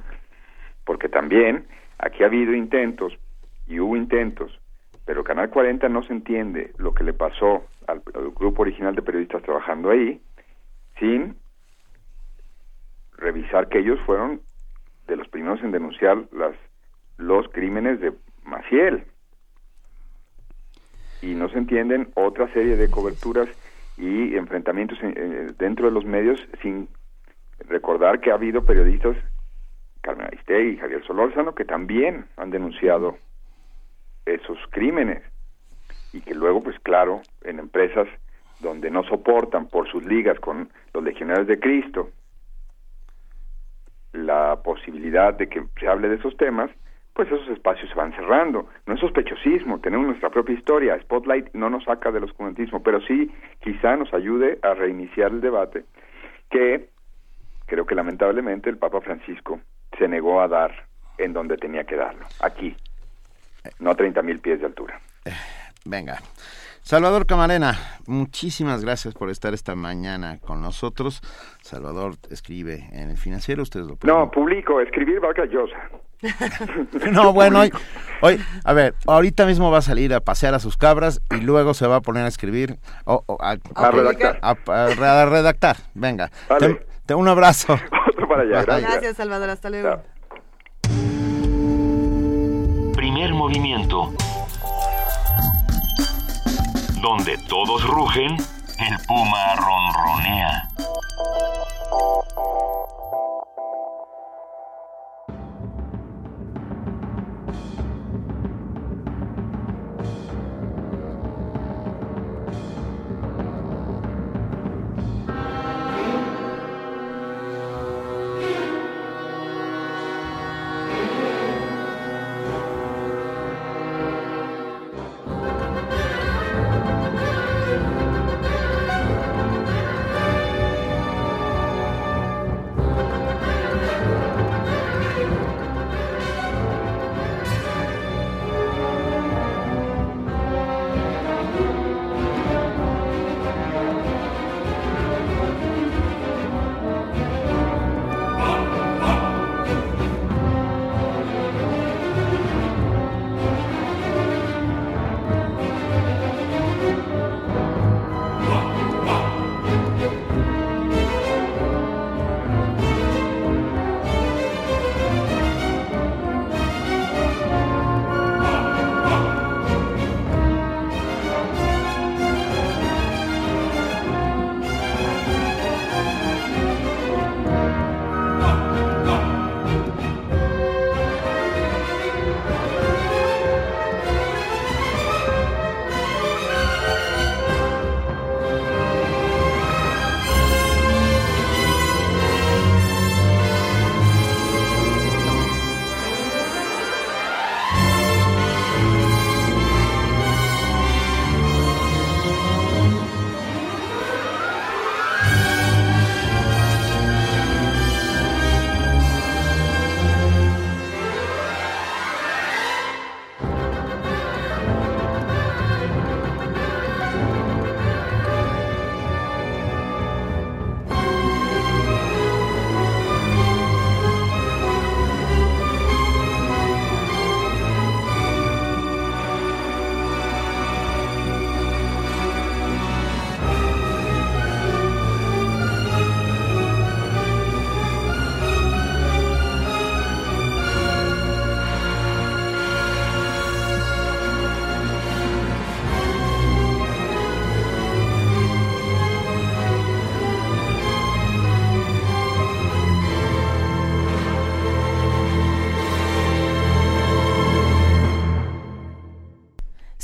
porque también aquí ha habido intentos y hubo intentos, pero Canal 40 no se entiende lo que le pasó al, grupo original de periodistas trabajando ahí sin revisar que ellos fueron de los primeros en denunciar las los crímenes de Maciel y no se entienden otra serie de coberturas y enfrentamientos dentro de los medios sin recordar que ha habido periodistas, Carmen Aristegui y Javier Solórzano, que también han denunciado esos crímenes y que luego, pues claro, en empresas donde no soportan por sus ligas con los legionarios de Cristo la posibilidad de que se hable de esos temas, pues esos espacios se van cerrando. No es sospechosismo, tenemos nuestra propia historia. Spotlight no nos saca del oscurantismo, pero sí quizá nos ayude a reiniciar el debate que creo que lamentablemente el Papa Francisco se negó a dar en donde tenía que darlo, aquí, no a 30 mil pies de altura. Venga. Salvador Camarena, muchísimas gracias por estar esta mañana con nosotros. Salvador escribe en el financiero, ustedes lo pueden... No, publico, escribir va callosa. no, bueno, hoy, hoy, a ver, ahorita mismo va a salir a pasear a sus cabras y luego se va a poner a escribir, o, a, redactar. A, redactar. Venga, te, un abrazo. Otro para allá, gracias. gracias. Salvador, hasta luego. Primer movimiento donde todos rugen, el puma ronronea.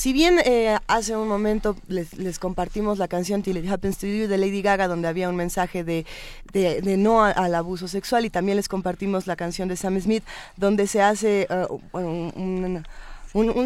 Si bien eh, hace un momento les, compartimos la canción Till It Happens to You de Lady Gaga, donde había un mensaje de, de, no al abuso sexual, y también les compartimos la canción de Sam Smith, donde se hace uh, un,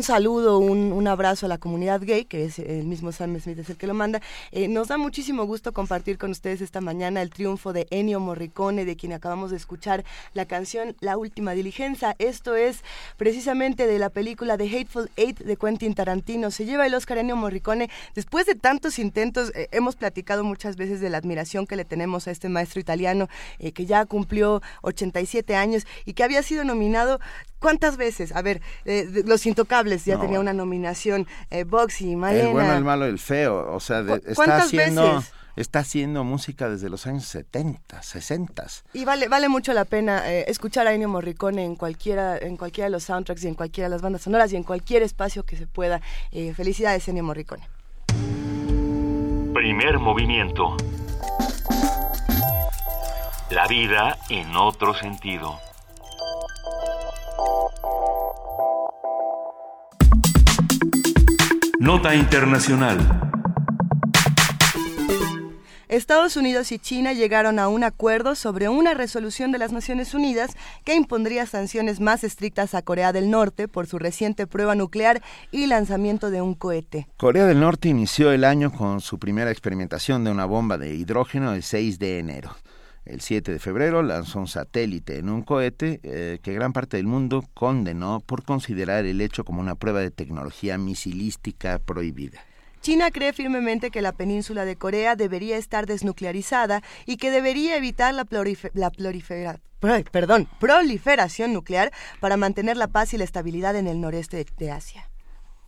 saludo, un, abrazo a la comunidad gay, que es el mismo Sam Smith es el que lo manda. Eh, nos da muchísimo gusto compartir con ustedes esta mañana el triunfo de Ennio Morricone, de quien acabamos de escuchar la canción La Última Diligencia. Esto es precisamente de la película The Hateful Eight de Quentin Tarantino. Se lleva el Oscar Ennio Morricone. Después de tantos intentos, eh, hemos platicado muchas veces de la admiración que le tenemos a este maestro italiano, eh, que ya cumplió 87 años y que había sido nominado ¿Cuántas veces? A ver, eh, Los Intocables ya tenía una nominación, eh, Boxy, Malena. El bueno, el malo, el feo, o sea, está haciendo... Está haciendo música desde los años 70, 60. Y vale, vale mucho la pena eh, escuchar a Ennio Morricone en cualquiera, en cualquiera de los soundtracks y en cualquiera de las bandas sonoras y en cualquier espacio que se pueda. Eh, felicidades, Ennio Morricone. Primer movimiento. La vida en otro sentido. Nota Internacional. Estados Unidos y China llegaron a un acuerdo sobre una resolución de las Naciones Unidas que impondría sanciones más estrictas a Corea del Norte por su reciente prueba nuclear y lanzamiento de un cohete. Corea del Norte inició el año con su primera experimentación de una bomba de hidrógeno el 6 de enero. El 7 de febrero lanzó un satélite en un cohete eh, que gran parte del mundo condenó por considerar el hecho como una prueba de tecnología misilística prohibida. China cree firmemente que la península de Corea debería estar desnuclearizada y que debería evitar la, proliferación nuclear para mantener la paz y la estabilidad en el noreste de Asia.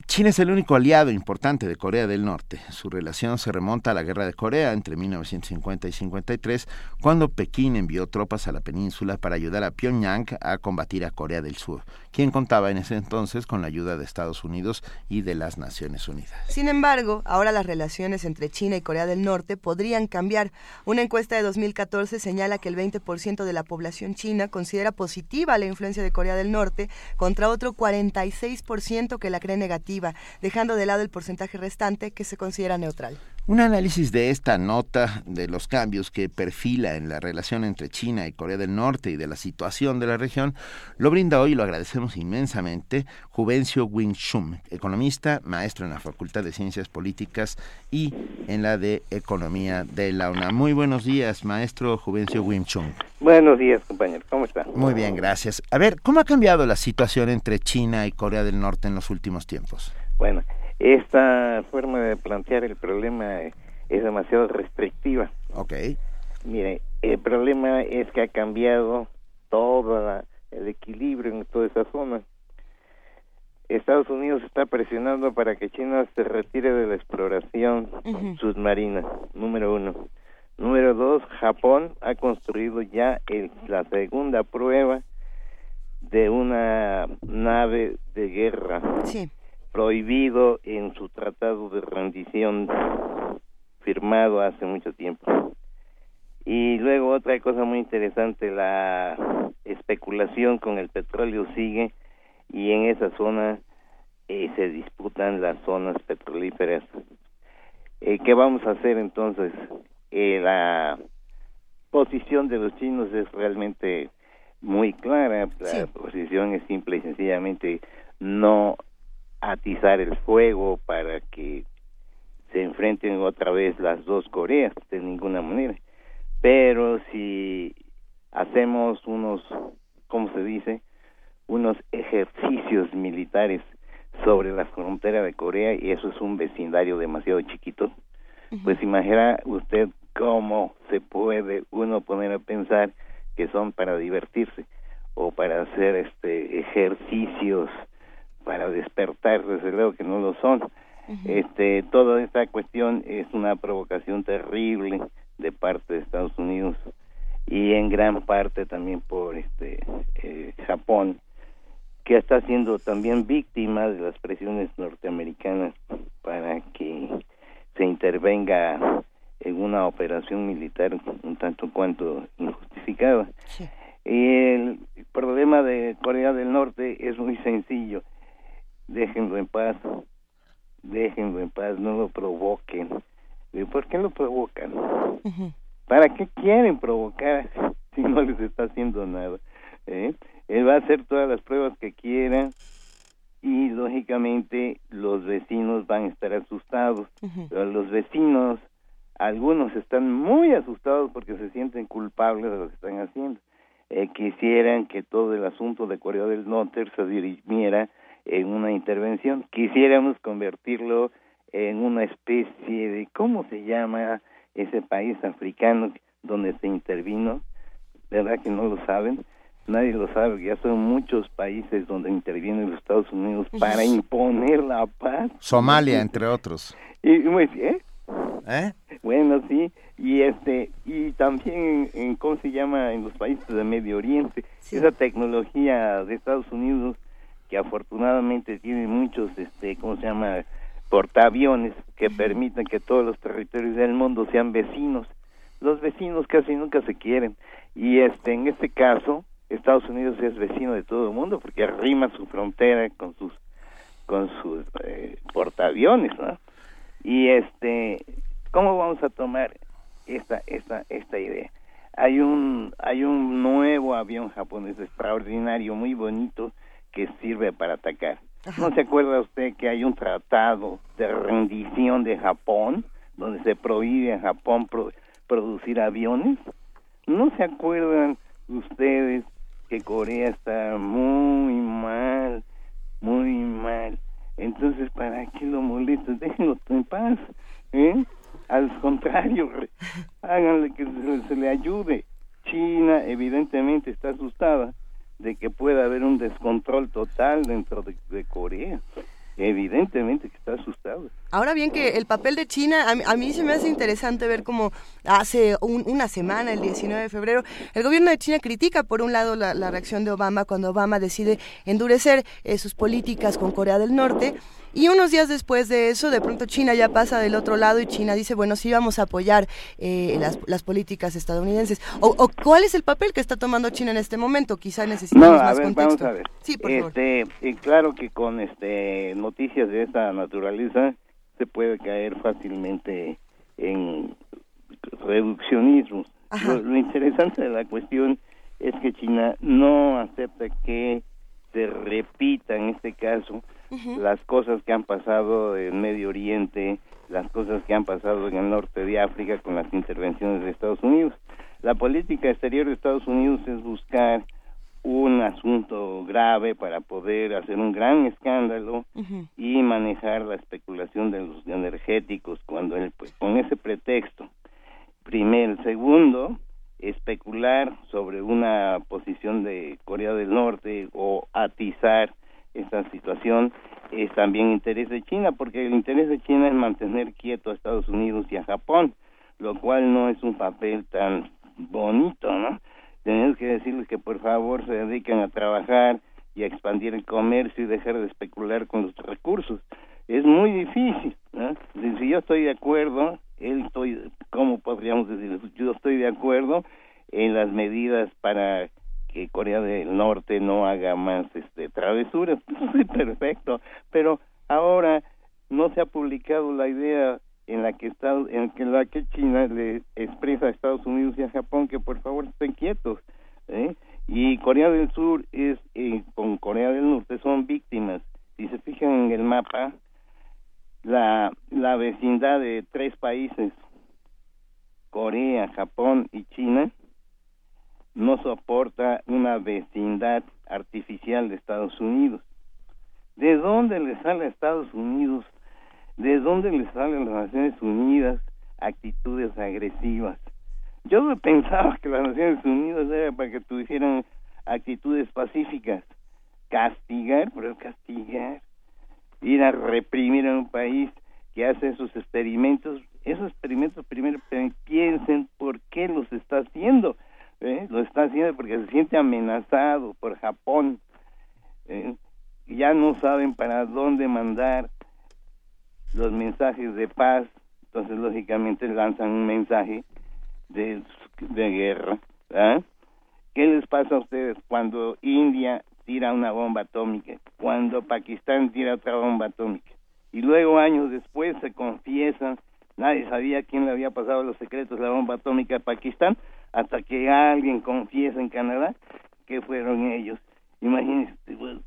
China es el único aliado importante de Corea del Norte. Su relación se remonta a la Guerra de Corea entre 1950 y 53, cuando Pekín envió tropas a la península para ayudar a Pyongyang a combatir a Corea del Sur, quien contaba en ese entonces con la ayuda de Estados Unidos y de las Naciones Unidas. Sin embargo, ahora las relaciones entre China y Corea del Norte podrían cambiar. Una encuesta de 2014 señala que el 20% de la población china considera positiva la influencia de Corea del Norte contra otro 46% que la cree negativa dejando de lado el porcentaje restante que se considera neutral. Un análisis de esta nota, de los cambios que perfila en la relación entre China y Corea del Norte y de la situación de la región, lo brinda hoy y lo agradecemos inmensamente Juvencio Wing Chum, economista, maestro en la Facultad de Ciencias Políticas y en la de Economía de la UNAM. Muy buenos días, maestro Juvencio Wing Chum. Buenos días, compañero. ¿Cómo está? Muy bien, gracias. A ver, ¿cómo ha cambiado la situación entre China y Corea del Norte en los últimos tiempos? Bueno, esta forma de plantear el problema es demasiado restrictiva. Ok. Mire, el problema es que ha cambiado todo el equilibrio en toda esa zona. Estados Unidos está presionando para que China se retire de la exploración submarina, número uno. Número dos, Japón ha construido ya el, la segunda prueba de una nave de guerra. Sí prohibido en su tratado de rendición firmado hace mucho tiempo. Y luego otra cosa muy interesante, la especulación con el petróleo sigue y en esa zona eh, se disputan las zonas petrolíferas. Eh, ¿Qué vamos a hacer entonces? Eh, la posición de los chinos es realmente muy clara, la posición es simple y sencillamente no atizar el fuego para que se enfrenten otra vez las dos Coreas de ninguna manera. Pero si hacemos unos, ¿cómo se dice? Unos ejercicios militares sobre la frontera de Corea y eso es un vecindario demasiado chiquito, pues imagina usted cómo se puede uno poner a pensar que son para divertirse o para hacer este ejercicios para despertar, desde luego que no lo son. Este, toda esta cuestión es una provocación terrible de parte de Estados Unidos y en gran parte también por este eh, Japón que está siendo también víctima de las presiones norteamericanas para que se intervenga en una operación militar un tanto cuanto injustificada. Y el problema de Corea del Norte es muy sencillo déjenlo en paz, déjenlo en paz, no lo provoquen. ¿Por qué lo provocan? ¿Para qué quieren provocar si no les está haciendo nada? ¿Eh? Él va a hacer todas las pruebas que quiera y lógicamente los vecinos van a estar asustados. Pero los vecinos, algunos están muy asustados porque se sienten culpables de lo que están haciendo. Eh, quisieran que todo el asunto de Corea del Norte se dirimiera en una intervención. Quisiéramos convertirlo en una especie de, ¿cómo se llama ese país africano donde se intervino? ¿Verdad que no lo saben? Nadie lo sabe, ya son muchos países donde intervienen los Estados Unidos para imponer la paz. Somalia, entre otros. Y, ¿eh? ¿Eh? Bueno, sí, y este y también en cómo se llama en los países del Medio Oriente, esa tecnología de Estados Unidos que afortunadamente tiene muchos, este, ¿cómo se llama? portaaviones que permiten que todos los territorios del mundo sean vecinos. Los vecinos casi nunca se quieren y este en este caso Estados Unidos es vecino de todo el mundo porque arrima su frontera con sus con sus eh, portaaviones, ¿no? Y este, ¿cómo vamos a tomar esta, esta, esta idea. Hay un, hay un nuevo avión japonés extraordinario, muy bonito, que sirve para atacar. ¿No se acuerda usted que hay un tratado de rendición de Japón, donde se prohíbe a Japón producir aviones? ¿No se acuerdan ustedes que Corea está muy mal, muy mal? Entonces, ¿para qué lo molestan? Déjenlo en paz. ¿eh? Al contrario, háganle que se, le ayude. China evidentemente está asustada de que pueda haber un descontrol total dentro de, Corea. Evidentemente que está asustado. Ahora bien que el papel de China, a mí, se me hace interesante ver cómo hace una semana, el 19 de febrero, el gobierno de China critica por un lado la, reacción de Obama cuando Obama decide endurecer eh, sus políticas con Corea del Norte y unos días después de eso, de pronto China ya pasa del otro lado y China dice, bueno, sí vamos a apoyar eh, las, políticas estadounidenses. O, cuál es el papel que está tomando China en este momento? Quizá necesitamos no, más ver, contexto. Vamos a ver. Sí, por este, Y claro que con este noticias de esta naturaleza se puede caer fácilmente en reduccionismo. lo interesante de la cuestión es que China no acepta que se repita en este caso las cosas que han pasado en Medio Oriente, las cosas que han pasado en el norte de África con las intervenciones de Estados Unidos. La política exterior de Estados Unidos es buscar un asunto grave para poder hacer un gran escándalo y manejar la especulación de los energéticos cuando él, pues, con ese pretexto. Primero, segundo, especular sobre una posición de Corea del Norte o atizar esta situación es también interés de China, porque el interés de China es mantener quieto a Estados Unidos y a Japón, lo cual no es un papel tan bonito, ¿no? Tenemos que decirles que por favor se dediquen a trabajar y a expandir el comercio y dejar de especular con los recursos. Es muy difícil, ¿no? Si yo estoy de acuerdo, él estoy, ¿cómo podríamos decir? Yo estoy de acuerdo en las medidas para que Corea del Norte no haga más este travesuras, perfecto, pero ahora no se ha publicado la idea en la que está en la que China le expresa a Estados Unidos y a Japón que por favor estén quietos ¿eh? y Corea del Sur es eh, con Corea del Norte son víctimas. Si se fijan en el mapa la la vecindad de tres países Corea Japón y China no soporta una vecindad artificial de Estados Unidos. ¿De dónde le sale a Estados Unidos? ¿De dónde le salen las Naciones Unidas actitudes agresivas? Yo pensaba que las Naciones Unidas era para que tuvieran actitudes pacíficas. Castigar, pero castigar. Ir a reprimir a un país que hace esos experimentos. Esos experimentos primero piensen por qué los está haciendo ¿eh? lo está haciendo porque se siente amenazado por Japón. ¿eh? Ya no saben para dónde mandar los mensajes de paz, entonces lógicamente lanzan un mensaje de, de guerra. ¿Qué les pasa a ustedes cuando India tira una bomba atómica, cuando Pakistán tira otra bomba atómica? Y luego años después se confiesan, nadie sabía quién le había pasado los secretos de la bomba atómica a Pakistán, hasta que alguien confiesa en Canadá que fueron ellos. Imagínense,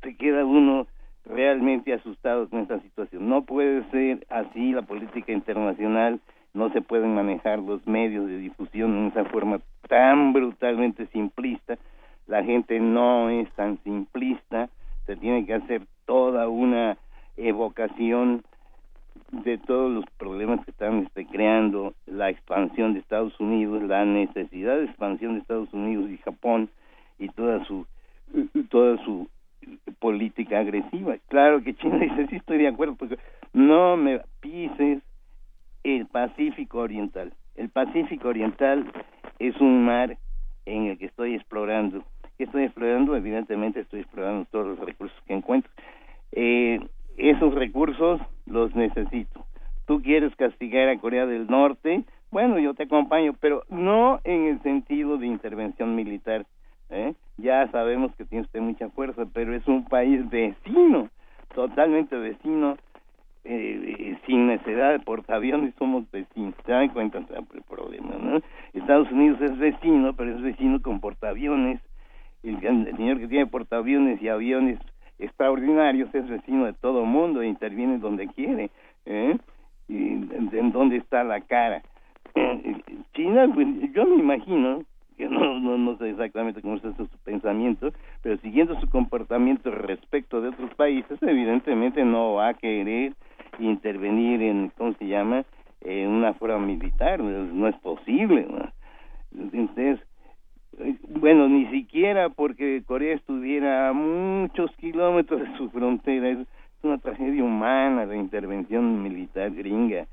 se queda uno realmente asustado con esta situación. No puede ser así la política internacional, no se pueden manejar los medios de difusión en esa forma tan brutalmente simplista. La gente no es tan simplista, se tiene que hacer toda una evocación de todos los problemas que están este, creando la expansión de Estados Unidos, la necesidad de expansión de Estados Unidos y Japón y toda su toda su política agresiva. Claro que China dice, sí estoy de acuerdo, porque no me pises el Pacífico Oriental. El Pacífico Oriental es un mar en el que estoy explorando. ¿Qué estoy explorando? Evidentemente estoy explorando todos los recursos que encuentro. Eh, esos recursos los necesito. Tú quieres castigar a Corea del Norte, bueno, yo te acompaño, pero no en el sentido de intervención militar. ¿eh? Ya sabemos que tiene usted mucha fuerza, pero es un país vecino, totalmente vecino, eh, sin necesidad de portaaviones somos vecinos. ¿Se dan cuenta el problema? ¿no? Estados Unidos es vecino, pero es vecino con portaaviones. El, señor que tiene portaaviones y aviones extraordinarios es vecino de todo mundo interviene donde quiere. ¿eh? Y en, dónde está la cara. China, pues, yo me imagino que no, no, no sé exactamente cómo es su pensamiento, pero siguiendo su comportamiento respecto de otros países, evidentemente no va a querer intervenir en, ¿cómo se llama?, en una forma militar, no es posible. Entonces, bueno, ni siquiera porque Corea estuviera a muchos kilómetros de su frontera, es una tragedia humana la intervención militar gringa.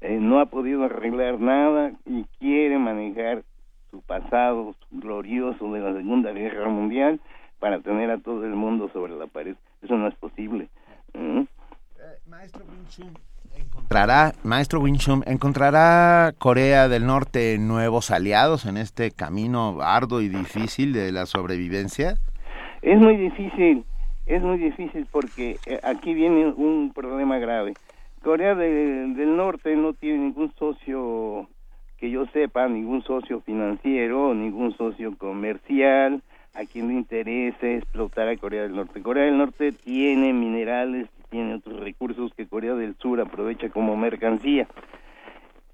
Eh, no ha podido arreglar nada y quiere manejar su pasado glorioso de la Segunda Guerra Mundial para tener a todo el mundo sobre la pared. Eso no es posible. ¿Mm? maestro encontrará, maestro Winchum, ¿encontrará Corea del Norte nuevos aliados en este camino arduo y difícil de la sobrevivencia? Es muy difícil, es muy difícil porque eh, aquí viene un problema grave. Corea del Norte no tiene ningún socio que yo sepa, ningún socio financiero, ningún socio comercial, a quien le interese explotar a Corea del Norte. Corea del Norte tiene minerales, tiene otros recursos que Corea del Sur aprovecha como mercancía.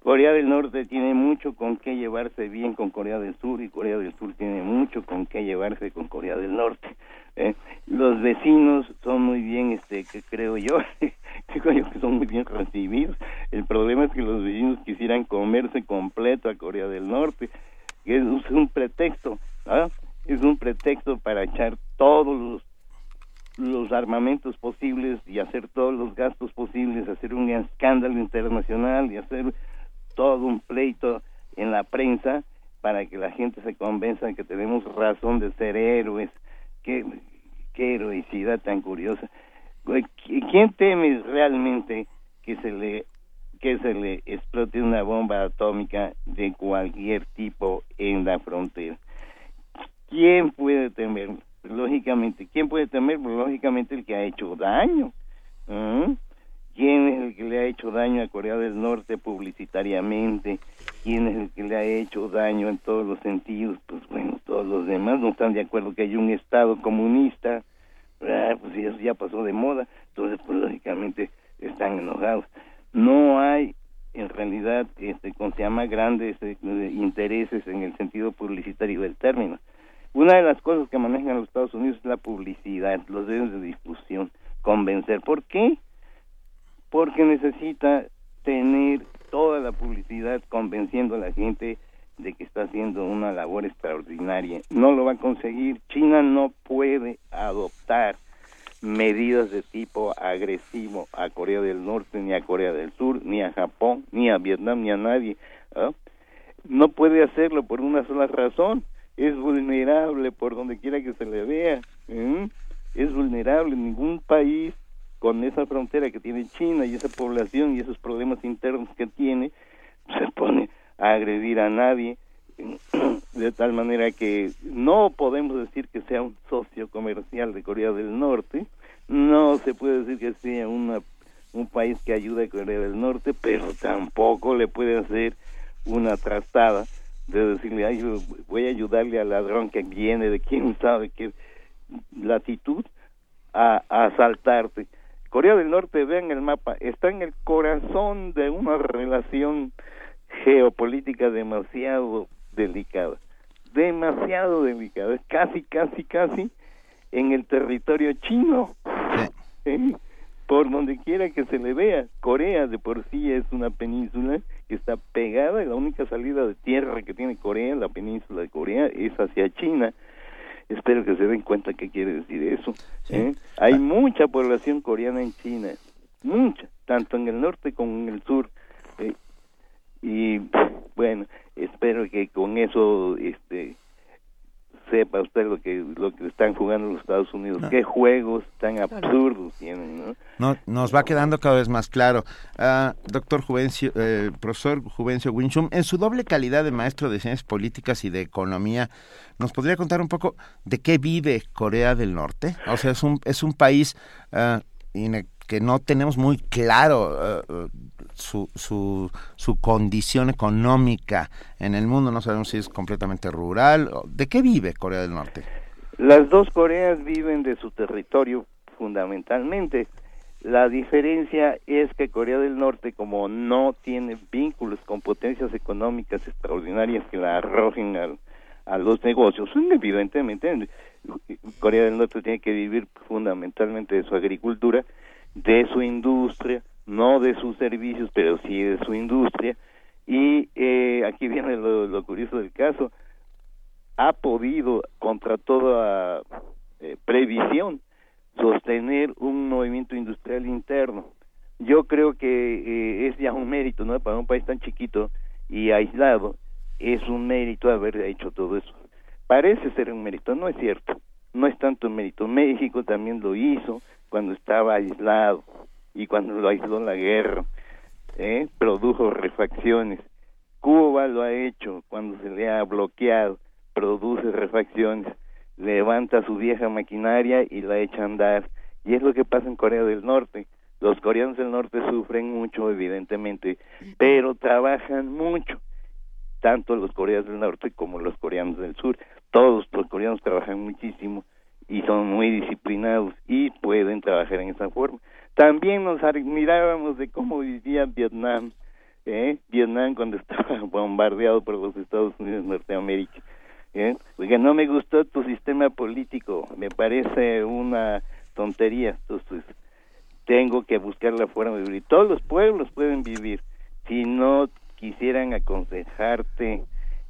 Corea del Norte tiene mucho con qué llevarse bien con Corea del Sur y Corea del Sur tiene mucho con qué llevarse con Corea del Norte. ¿eh? Los vecinos son muy bien, este, que creo yo, creo yo que son muy bien recibidos. El problema es que los vecinos quisieran comerse completo a Corea del Norte, que es un pretexto, ¿ah? es un pretexto para echar todos los los armamentos posibles y hacer todos los gastos posibles, hacer un escándalo internacional y hacer todo un pleito en la prensa para que la gente se convenza de que tenemos razón de ser héroes. Qué, qué heroicidad tan curiosa. ¿Quién teme realmente que se le que se le explote una bomba atómica de cualquier tipo en la frontera? ¿Quién puede temer? Lógicamente, ¿quién puede temer? Pues, lógicamente el que ha hecho daño. ¿Quién es el que le ha hecho daño a Corea del Norte publicitariamente? ¿Quién es el que le ha hecho daño en todos los sentidos? Pues bueno, todos los demás no están de acuerdo que haya un Estado comunista. Ah, pues eso ya pasó de moda. Entonces, pues lógicamente están enojados. No hay en realidad, este, como se llama, grandes eh, intereses en el sentido publicitario del término. Una de las cosas que manejan los Estados Unidos es la publicidad, los medios de difusión, convencer. ¿Por qué? Porque necesita tener toda la publicidad convenciendo a la gente de que está haciendo una labor extraordinaria. No lo va a conseguir. China no puede adoptar medidas de tipo agresivo a Corea del Norte, ni a Corea del Sur, ni a Japón, ni a Vietnam, ni a nadie. No puede hacerlo por una sola razón es vulnerable por donde quiera que se le vea. Es vulnerable. Ningún país con esa frontera que tiene China y esa población y esos problemas internos que tiene se pone a agredir a nadie de tal manera que no podemos decir que sea un socio comercial de Corea del Norte, no se puede decir que sea una, un país que ayuda a Corea del Norte, pero tampoco le puede hacer una trastada de decirle, Ay, voy a ayudarle al ladrón que viene de quién sabe qué latitud a, a asaltarte. Corea del Norte, vean el mapa, está en el corazón de una relación geopolítica demasiado delicada, demasiado delicada, casi, casi, casi en el territorio chino. ¿Eh? por donde quiera que se le vea. Corea de por sí es una península que está pegada, la única salida de tierra que tiene Corea, la península de Corea, es hacia China. Espero que se den cuenta qué quiere decir eso. ¿eh? Hay mucha población coreana en China, mucha, tanto en el norte como en el sur. ¿eh? Y bueno, espero que con eso este sepa usted lo que lo que están jugando los Estados Unidos, qué juegos tan absurdos tienen, ¿no? Nos va quedando cada vez más claro. Uh, doctor Juvencio, eh, profesor Juvencio Winchum, en su doble calidad de maestro de ciencias políticas y de economía, ¿nos podría contar un poco de qué vive Corea del Norte? O sea, es un, es un país uh, que no tenemos muy claro eh, su, su, condición económica en el mundo. No sabemos si es completamente rural. ¿De qué vive Corea del Norte? Las dos Coreas viven de su territorio fundamentalmente. La diferencia es que Corea del Norte, como no tiene vínculos con potencias económicas extraordinarias que la arrojen a los negocios, evidentemente Corea del Norte tiene que vivir fundamentalmente de su agricultura, de su industria, no de sus servicios, pero sí de su industria. Y eh, aquí viene lo, curioso del caso, ha podido, contra toda eh, previsión, sostener un movimiento industrial interno. Yo creo que eh, es ya un mérito, ¿no? Para un país tan chiquito y aislado, es un mérito haber hecho todo eso. Parece ser un mérito, no es cierto. No es tanto un mérito. México también lo hizo cuando estaba aislado y cuando lo aisló la guerra. ¿eh? Produjo refacciones. Cuba lo ha hecho cuando se le ha bloqueado, produce refacciones levanta su vieja maquinaria y la echa a andar. Y es lo que pasa en Corea del Norte. Los coreanos del norte sufren mucho, evidentemente, pero trabajan mucho, tanto los coreanos del norte como los coreanos del sur. Todos los coreanos trabajan muchísimo y son muy disciplinados y pueden trabajar en esa forma. También nos admirábamos de cómo vivía Vietnam, ¿eh? Vietnam cuando estaba bombardeado por los Estados Unidos de Norteamérica ¿eh? No me gustó tu sistema político, me parece una tontería. Entonces, tengo que buscar la forma de vivir. Todos los pueblos pueden vivir. Si no quisieran aconsejarte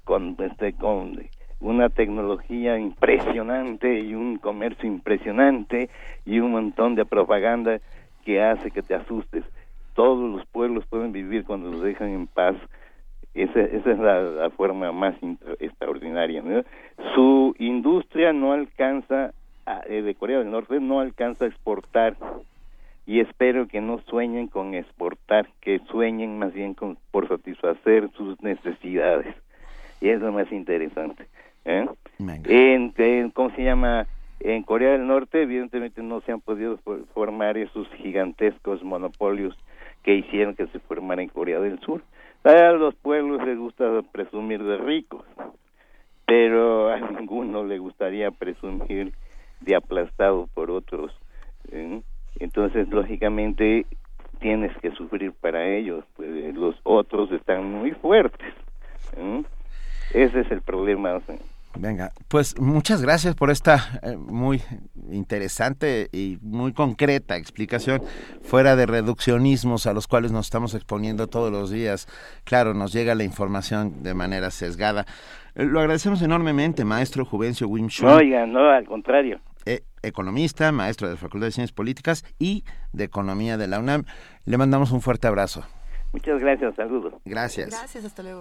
con, este, con una tecnología impresionante y un comercio impresionante y un montón de propaganda que hace que te asustes. Todos los pueblos pueden vivir cuando los dejan en paz esa, esa es la, forma más extraordinaria. Su industria no alcanza, eh, de Corea del Norte, no alcanza a exportar y espero que no sueñen con exportar, que sueñen más bien con, por satisfacer sus necesidades. Y es lo más interesante. ¿Eh? En, ¿Cómo se llama? En Corea del Norte, evidentemente, no se han podido formar esos gigantescos monopolios que hicieron que se formara en Corea del Sur. A los pueblos les gusta presumir de ricos, pero a ninguno le gustaría presumir de aplastado por otros. ¿eh? Entonces, lógicamente, tienes que sufrir para ellos, pues los otros están muy fuertes. ¿eh? Ese es el problema. Venga, pues muchas gracias por esta eh, muy interesante y muy concreta explicación, fuera de reduccionismos a los cuales nos estamos exponiendo todos los días. Claro, nos llega la información de manera sesgada. Eh, lo agradecemos enormemente, maestro Juvencio Wim No, oiga, no, al contrario. Eh, economista, maestro de la Facultad de Ciencias Políticas y de Economía de la UNAM. Le mandamos un fuerte abrazo. Muchas gracias, saludos. Gracias. Gracias, hasta luego.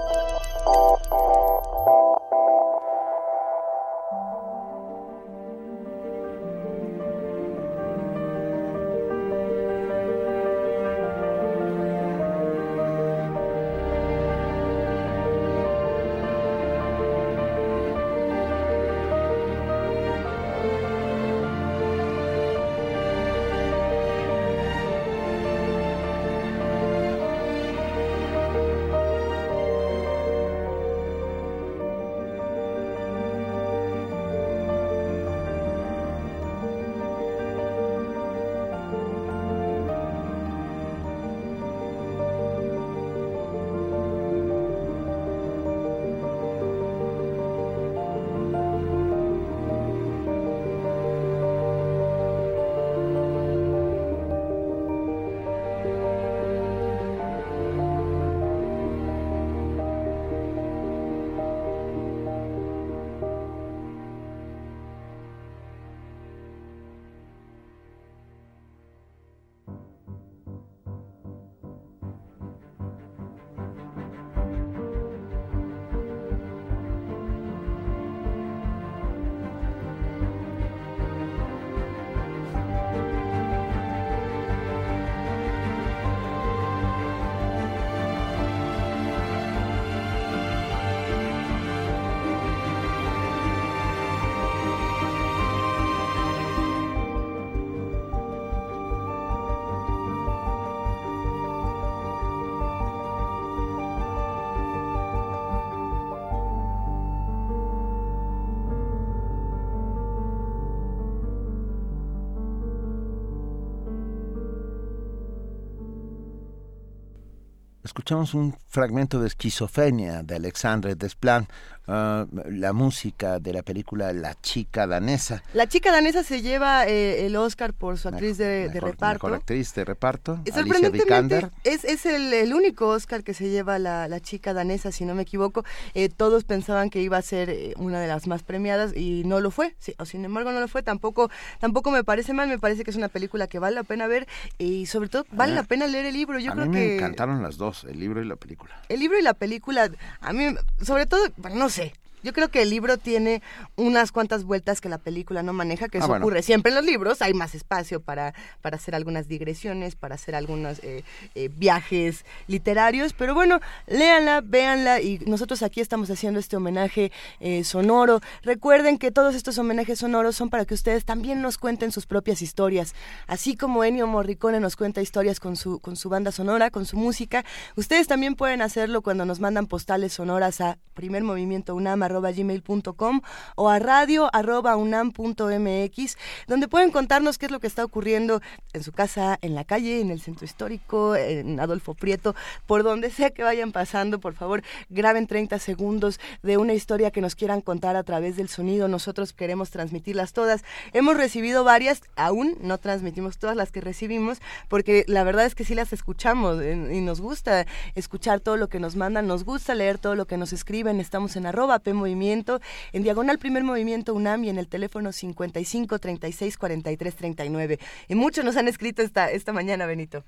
Un fragmento de Esquizofrenia de Alexandre Desplan, uh, la música de la película La chica danesa. La chica danesa se lleva eh, el Oscar por su actriz de, reparto. Mejor actriz de reparto, Alicia Es, es el, único Oscar que se lleva la, la chica danesa, si no me equivoco. Eh, todos pensaban que iba a ser eh, una de las más premiadas y no lo fue. Sí, o sin embargo no lo fue. Tampoco, tampoco me parece mal. Me parece que es una película que vale la pena ver y sobre todo vale la pena leer el libro. Yo a creo mí me que encantaron las dos, el libro y la película. El libro y la película, a mí, sobre todo, no sé, yo creo que el libro tiene unas cuantas vueltas que la película no maneja, que ah, eso ocurre siempre en los libros. Hay más espacio para, para hacer algunas digresiones, para hacer algunos eh, eh, viajes literarios. Pero bueno, léanla, véanla y nosotros aquí estamos haciendo este homenaje eh, sonoro. Recuerden que todos estos homenajes sonoros son para que ustedes también nos cuenten sus propias historias. Así como Ennio Morricone nos cuenta historias con su, con su banda sonora, con su música, ustedes también pueden hacerlo cuando nos mandan postales sonoras a primer movimiento UNAM gmail.com o a radio arroba unam.mx, donde pueden contarnos qué es lo que está ocurriendo en su casa, en la calle, en el centro histórico, en Adolfo Prieto, por donde sea que vayan pasando, por favor, graben 30 segundos de una historia que nos quieran contar a través del sonido. Nosotros queremos transmitirlas todas. Hemos recibido varias, aún no transmitimos todas las que recibimos, porque la verdad es que sí las escuchamos y nos gusta escuchar todo lo que nos mandan, nos gusta leer todo lo que nos escriben. Estamos en arroba movimiento, en diagonal primer movimiento UNAM y en el teléfono 55 36 43 39. Y muchos nos han escrito esta, esta mañana, Benito.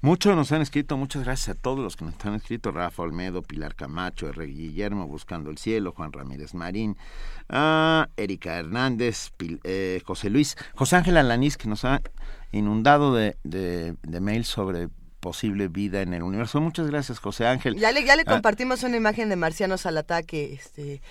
Muchos nos han escrito, muchas gracias a todos los que nos han escrito, Rafa Olmedo, Pilar Camacho, R. Guillermo, Buscando el Cielo, Juan Ramírez Marín, uh, Erika Hernández, eh, José Luis, José Ángel Alanís, que nos ha inundado de, de, de mails sobre posible vida en el universo. Muchas gracias, José Ángel. Ya le, ya le ah. compartimos una imagen de marcianos al ataque, este,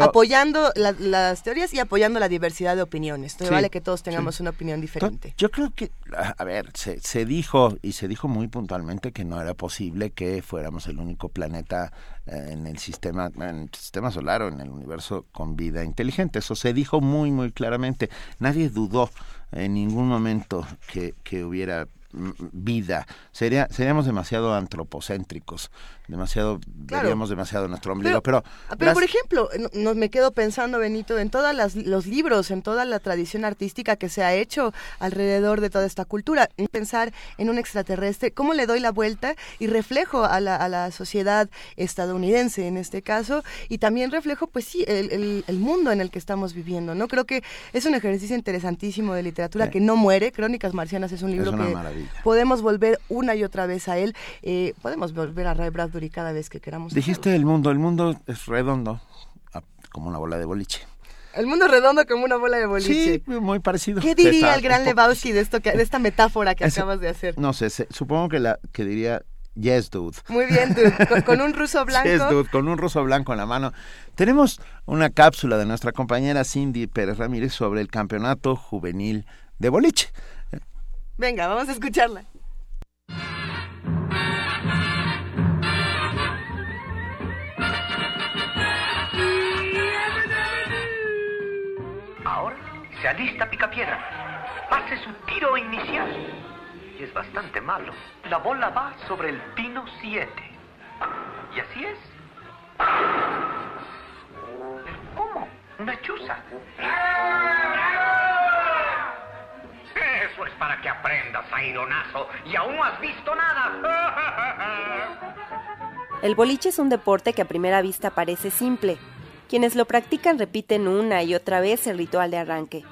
apoyando las teorías y apoyando la diversidad de opiniones. vale que todos tengamos una opinión diferente. Yo creo que, a ver, se, se dijo, y se dijo muy puntualmente que no era posible que fuéramos el único planeta eh, en el sistema, en el sistema solar o en el universo con vida inteligente. Eso se dijo muy, muy claramente. Nadie dudó en ningún momento que, que hubiera vida. Sería, seríamos demasiado antropocéntricos, demasiado, veríamos demasiado nuestro ombligo. Pero, pero, por ejemplo, no, me quedo pensando, Benito, en todos los libros, en toda la tradición artística que se ha hecho alrededor de toda esta cultura. Pensar en un extraterrestre, ¿cómo le doy la vuelta y reflejo a la, a la sociedad estadounidense en este caso? Y también reflejo, pues sí, el, el, mundo en el que estamos viviendo, ¿no? Creo que es un ejercicio interesantísimo de literatura que no muere. Crónicas Marcianas es un libro que podemos volver una y otra vez a él. Eh, podemos volver a Ray Bradbury cada vez que queramos. Dijiste el mundo, el mundo es redondo, como una bola de boliche. El mundo redondo como una bola de boliche. Sí, muy parecido. ¿Qué diría el gran Lebowski de esto de esta metáfora que acabas de hacer? No sé, supongo que la que diría Yes, dude. Muy bien, dude. Con, un ruso blanco. Yes, dude, con un ruso blanco en la mano. Tenemos una cápsula de nuestra compañera Cindy Pérez Ramírez sobre el campeonato juvenil de boliche. Venga, vamos a escucharla. Se alista Picapiedra. Hace su tiro inicial. Y es bastante malo. La bola va sobre el pino 7. Y así es. ¿Cómo? Una chuza. Eso es para que aprendas, aironazo. Y aún no has visto nada. El boliche es un deporte que a primera vista parece simple. Quienes lo practican repiten una y otra vez el ritual de arranque.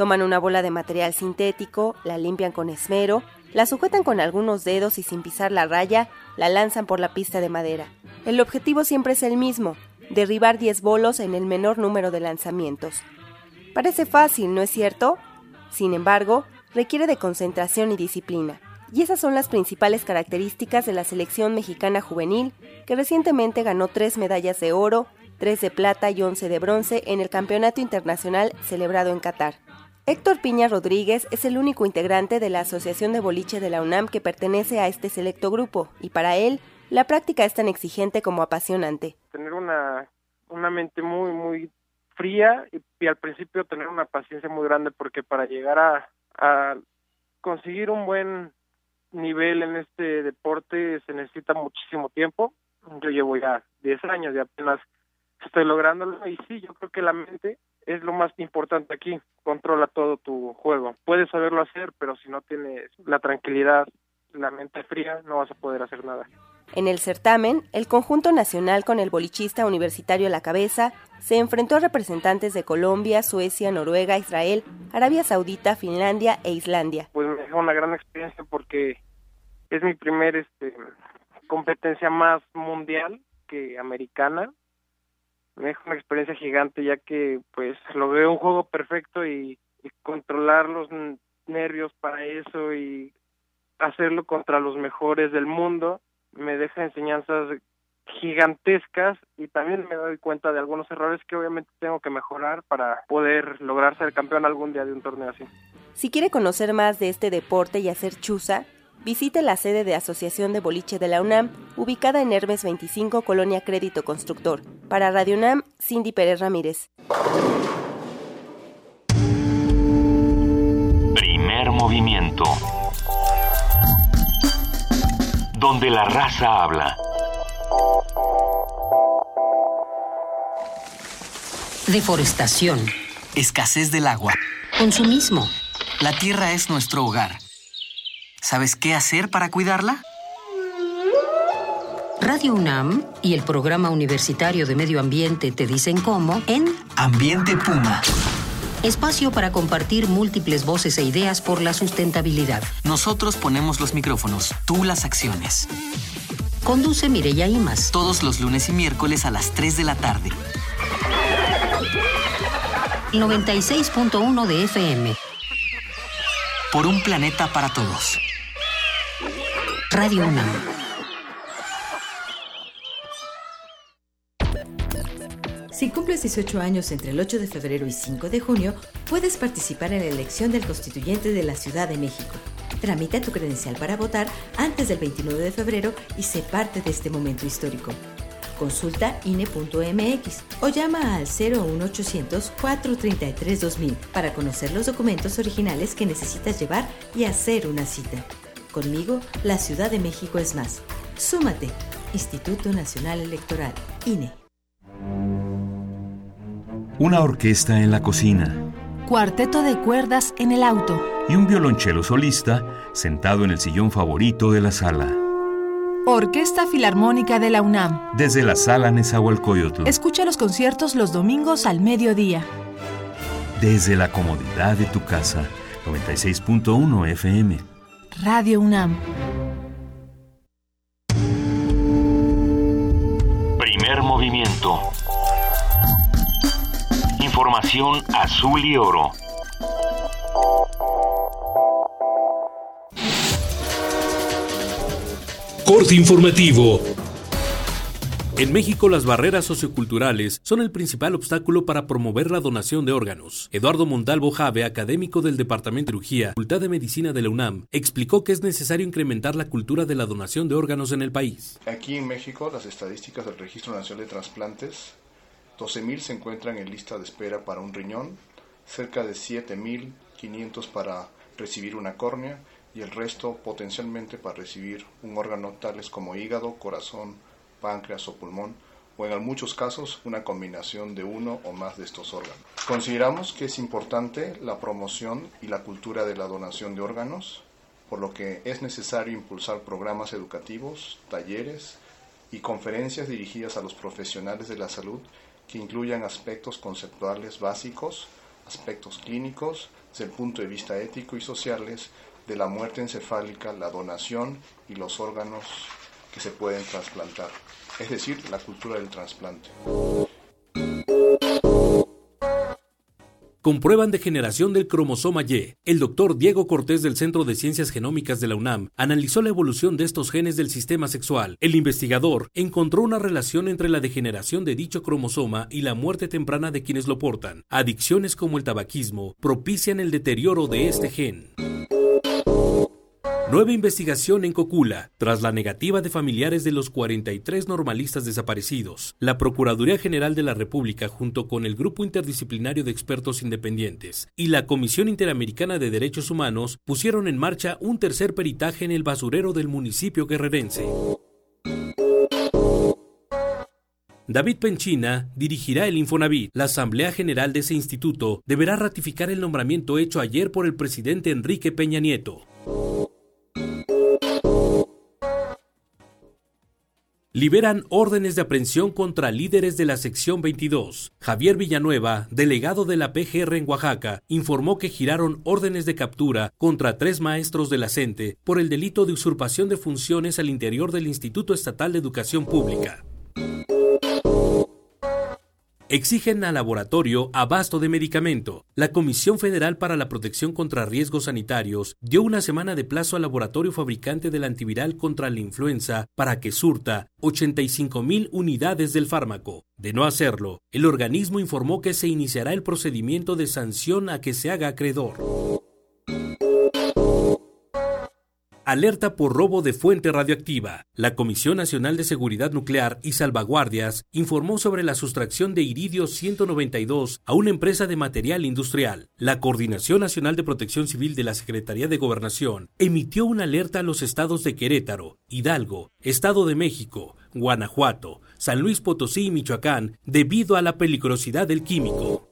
Toman una bola de material sintético, la limpian con esmero, la sujetan con algunos dedos y sin pisar la raya, la lanzan por la pista de madera. El objetivo siempre es el mismo, derribar 10 bolos en el menor número de lanzamientos. Parece fácil, ¿no es cierto? Sin embargo, requiere de concentración y disciplina. Y esas son las principales características de la selección mexicana juvenil, que recientemente ganó tres medallas de oro, tres de plata y once de bronce en el Campeonato Internacional celebrado en Qatar. Héctor Piña Rodríguez es el único integrante de la Asociación de Boliche de la UNAM que pertenece a este selecto grupo, y para él, la práctica es tan exigente como apasionante. Tener una, una mente muy, muy fría y, al principio tener una paciencia muy grande porque para llegar a, a conseguir un buen nivel en este deporte se necesita muchísimo tiempo. Yo llevo ya 10 años y apenas estoy lográndolo y sí, yo creo que la mente es lo más importante aquí, controla todo tu juego. Puedes saberlo hacer, pero si no tienes la tranquilidad, la mente fría, no vas a poder hacer nada. En el certamen, el conjunto nacional con el bolichista universitario a la cabeza se enfrentó a representantes de Colombia, Suecia, Noruega, Israel, Arabia Saudita, Finlandia e Islandia. Pues me dejó una gran experiencia porque es mi primer este, competencia más mundial que americana. Me dejó una experiencia gigante ya que pues logré un juego perfecto y, y controlar los nervios para eso y hacerlo contra los mejores del mundo me deja enseñanzas gigantescas y también me doy cuenta de algunos errores que obviamente tengo que mejorar para poder lograr ser campeón algún día de un torneo así. Si quiere conocer más de este deporte y hacer chuza, visite la sede de Asociación de Boliche de la UNAM, ubicada en Hermes 25, Colonia Crédito Constructor. Para Radio UNAM, Cindy Pérez Ramírez. Primer movimiento donde la raza habla. Deforestación. Escasez del agua. Consumismo. La tierra es nuestro hogar. ¿Sabes qué hacer para cuidarla? Radio UNAM y el Programa Universitario de Medio Ambiente te dicen cómo en Ambiente Puma. Espacio para compartir múltiples voces e ideas por la sustentabilidad. Nosotros ponemos los micrófonos, tú las acciones. Conduce Mireya Imas. Todos los lunes y miércoles a las 3 de la tarde. 96.1 de FM. Por un planeta para todos. Radio UNAM. Si cumples 18 años entre el 8 de febrero y 5 de junio, puedes participar en la elección del constituyente de la Ciudad de México. Tramita tu credencial para votar antes del 29 de febrero y sé parte de este momento histórico. Consulta INE.mx o llama al 01800 433 2000 para conocer los documentos originales que necesitas llevar y hacer una cita. Conmigo, la Ciudad de México es más. Súmate. Instituto Nacional Electoral, INE. Una orquesta en la cocina. Cuarteto de cuerdas en el auto. Y un violonchelo solista sentado en el sillón favorito de la sala. Orquesta Filarmónica de la UNAM. Desde la sala Nezahualcóyotl. Escucha los conciertos los domingos al mediodía. Desde la comodidad de tu casa. 96.1 FM. Radio UNAM. Primer movimiento. Información azul y oro. Corte informativo. En México las barreras socioculturales son el principal obstáculo para promover la donación de órganos. Eduardo Montalvo Jave, académico del Departamento de Cirugía, Facultad de Medicina de la UNAM, explicó que es necesario incrementar la cultura de la donación de órganos en el país. Aquí en México las estadísticas del Registro Nacional de Transplantes 12.000 se encuentran en lista de espera para un riñón, cerca de 7.500 para recibir una córnea y el resto potencialmente para recibir un órgano tales como hígado, corazón, páncreas o pulmón o en muchos casos una combinación de uno o más de estos órganos. Consideramos que es importante la promoción y la cultura de la donación de órganos, por lo que es necesario impulsar programas educativos, talleres y conferencias dirigidas a los profesionales de la salud que incluyan aspectos conceptuales básicos, aspectos clínicos, desde el punto de vista ético y sociales, de la muerte encefálica, la donación y los órganos que se pueden trasplantar, es decir, la cultura del trasplante. comprueban degeneración del cromosoma Y. El doctor Diego Cortés del Centro de Ciencias Genómicas de la UNAM analizó la evolución de estos genes del sistema sexual. El investigador encontró una relación entre la degeneración de dicho cromosoma y la muerte temprana de quienes lo portan. Adicciones como el tabaquismo propician el deterioro de este gen. Nueva investigación en Cocula. Tras la negativa de familiares de los 43 normalistas desaparecidos, la Procuraduría General de la República, junto con el Grupo Interdisciplinario de Expertos Independientes y la Comisión Interamericana de Derechos Humanos, pusieron en marcha un tercer peritaje en el basurero del municipio guerrerense. David Penchina dirigirá el Infonavit. La Asamblea General de ese instituto deberá ratificar el nombramiento hecho ayer por el presidente Enrique Peña Nieto. Liberan órdenes de aprehensión contra líderes de la sección 22. Javier Villanueva, delegado de la PGR en Oaxaca, informó que giraron órdenes de captura contra tres maestros de la CENTE por el delito de usurpación de funciones al interior del Instituto Estatal de Educación Pública exigen al laboratorio abasto de medicamento. La Comisión Federal para la Protección contra Riesgos Sanitarios dio una semana de plazo al laboratorio fabricante del antiviral contra la influenza para que surta 85 mil unidades del fármaco. De no hacerlo, el organismo informó que se iniciará el procedimiento de sanción a que se haga acreedor alerta por robo de fuente radioactiva. La Comisión Nacional de Seguridad Nuclear y Salvaguardias informó sobre la sustracción de iridio 192 a una empresa de material industrial. La Coordinación Nacional de Protección Civil de la Secretaría de Gobernación emitió una alerta a los estados de Querétaro, Hidalgo, Estado de México, Guanajuato, San Luis Potosí y Michoacán debido a la peligrosidad del químico.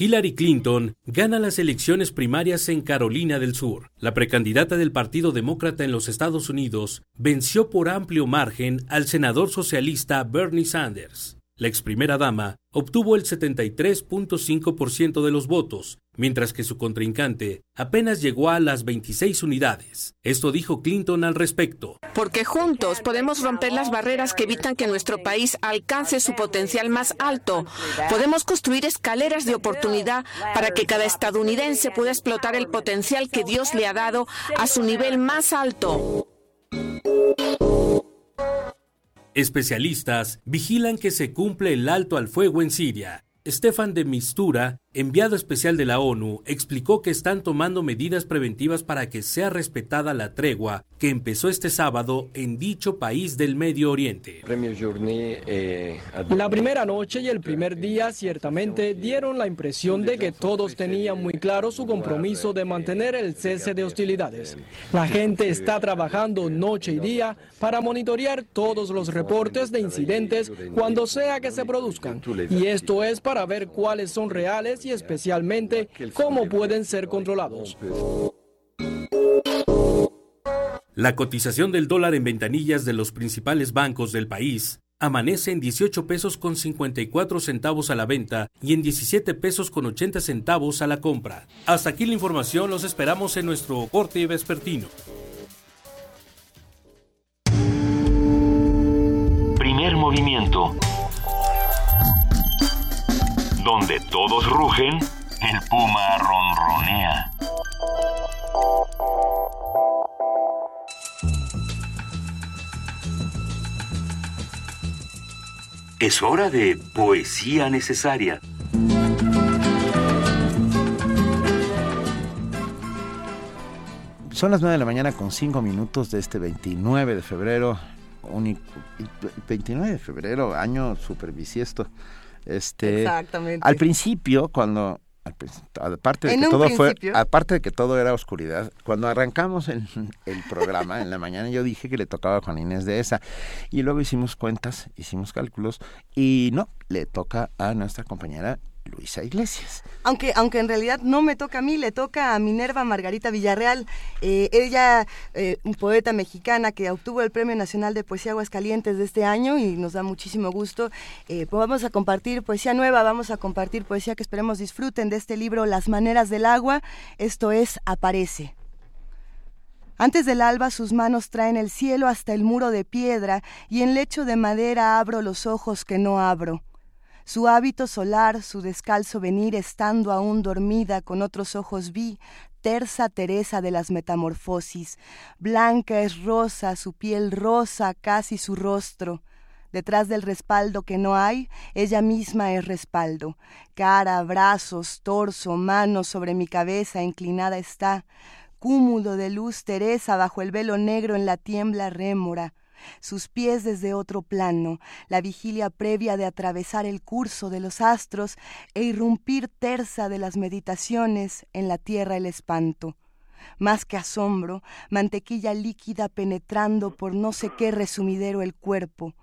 Hillary Clinton gana las elecciones primarias en Carolina del Sur. La precandidata del Partido Demócrata en los Estados Unidos venció por amplio margen al senador socialista Bernie Sanders. La ex primera dama obtuvo el 73.5% de los votos, mientras que su contrincante apenas llegó a las 26 unidades. Esto dijo Clinton al respecto. Porque juntos podemos romper las barreras que evitan que nuestro país alcance su potencial más alto. Podemos construir escaleras de oportunidad para que cada estadounidense pueda explotar el potencial que Dios le ha dado a su nivel más alto. Especialistas vigilan que se cumple el alto al fuego en Siria. Stefan de Mistura enviado especial de la ONU, explicó que están tomando medidas preventivas para que sea respetada la tregua que empezó este sábado en dicho país del Medio Oriente. Eh, la primera noche y el primer día ciertamente dieron la impresión de que todos tenían muy claro su compromiso de mantener el cese de hostilidades. La gente está trabajando noche y día para monitorear todos los reportes de incidentes cuando sea que se produzcan. Y esto es para ver cuáles son reales y especialmente cómo pueden ser controlados. La cotización del dólar en ventanillas de los principales bancos del país amanece en 18 pesos con 54 centavos a la venta y en 17 pesos con 80 centavos a la compra. Hasta aquí la información, los esperamos en nuestro corte vespertino. Primer movimiento donde todos rugen, el puma ronronea. Es hora de poesía necesaria. Son las 9 de la mañana con 5 minutos de este 29 de febrero. 29 de febrero, año super bisiesto. Este, Exactamente. Al principio, cuando aparte de que todo fue aparte de que todo era oscuridad cuando arrancamos el, el programa en la mañana yo dije que le tocaba a Juan Inés de esa y luego hicimos cuentas hicimos cálculos y no le toca a nuestra compañera Luisa Iglesias. Aunque, aunque en realidad no me toca a mí, le toca a Minerva Margarita Villarreal. Eh, ella, eh, un poeta mexicana que obtuvo el Premio Nacional de Poesía Aguascalientes de este año y nos da muchísimo gusto. Eh, pues vamos a compartir poesía nueva, vamos a compartir poesía que esperemos disfruten de este libro Las Maneras del Agua. Esto es Aparece. Antes del alba sus manos traen el cielo hasta el muro de piedra y en lecho de madera abro los ojos que no abro su hábito solar, su descalzo venir, estando aún dormida, con otros ojos vi, tersa Teresa de las metamorfosis, blanca es rosa, su piel rosa, casi su rostro, Detrás del respaldo que no hay, ella misma es respaldo. Cara, brazos, torso, manos sobre mi cabeza inclinada está. Cúmulo de luz Teresa bajo el velo negro en la tiembla rémora. Sus pies desde otro plano, la vigilia previa de atravesar el curso de los astros e irrumpir tersa de las meditaciones en la tierra el espanto. Más que asombro, mantequilla líquida penetrando por no sé qué resumidero el cuerpo,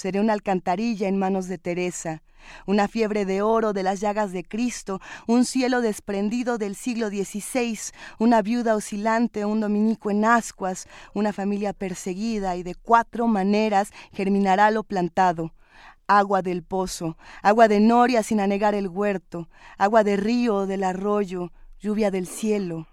Seré una alcantarilla en manos de Teresa, una fiebre de oro de las llagas de Cristo, un cielo desprendido del siglo XVI, una viuda oscilante, un dominico en ascuas, una familia perseguida y de cuatro maneras germinará lo plantado. Agua del pozo, agua de noria sin anegar el huerto, agua de río del arroyo, lluvia del cielo.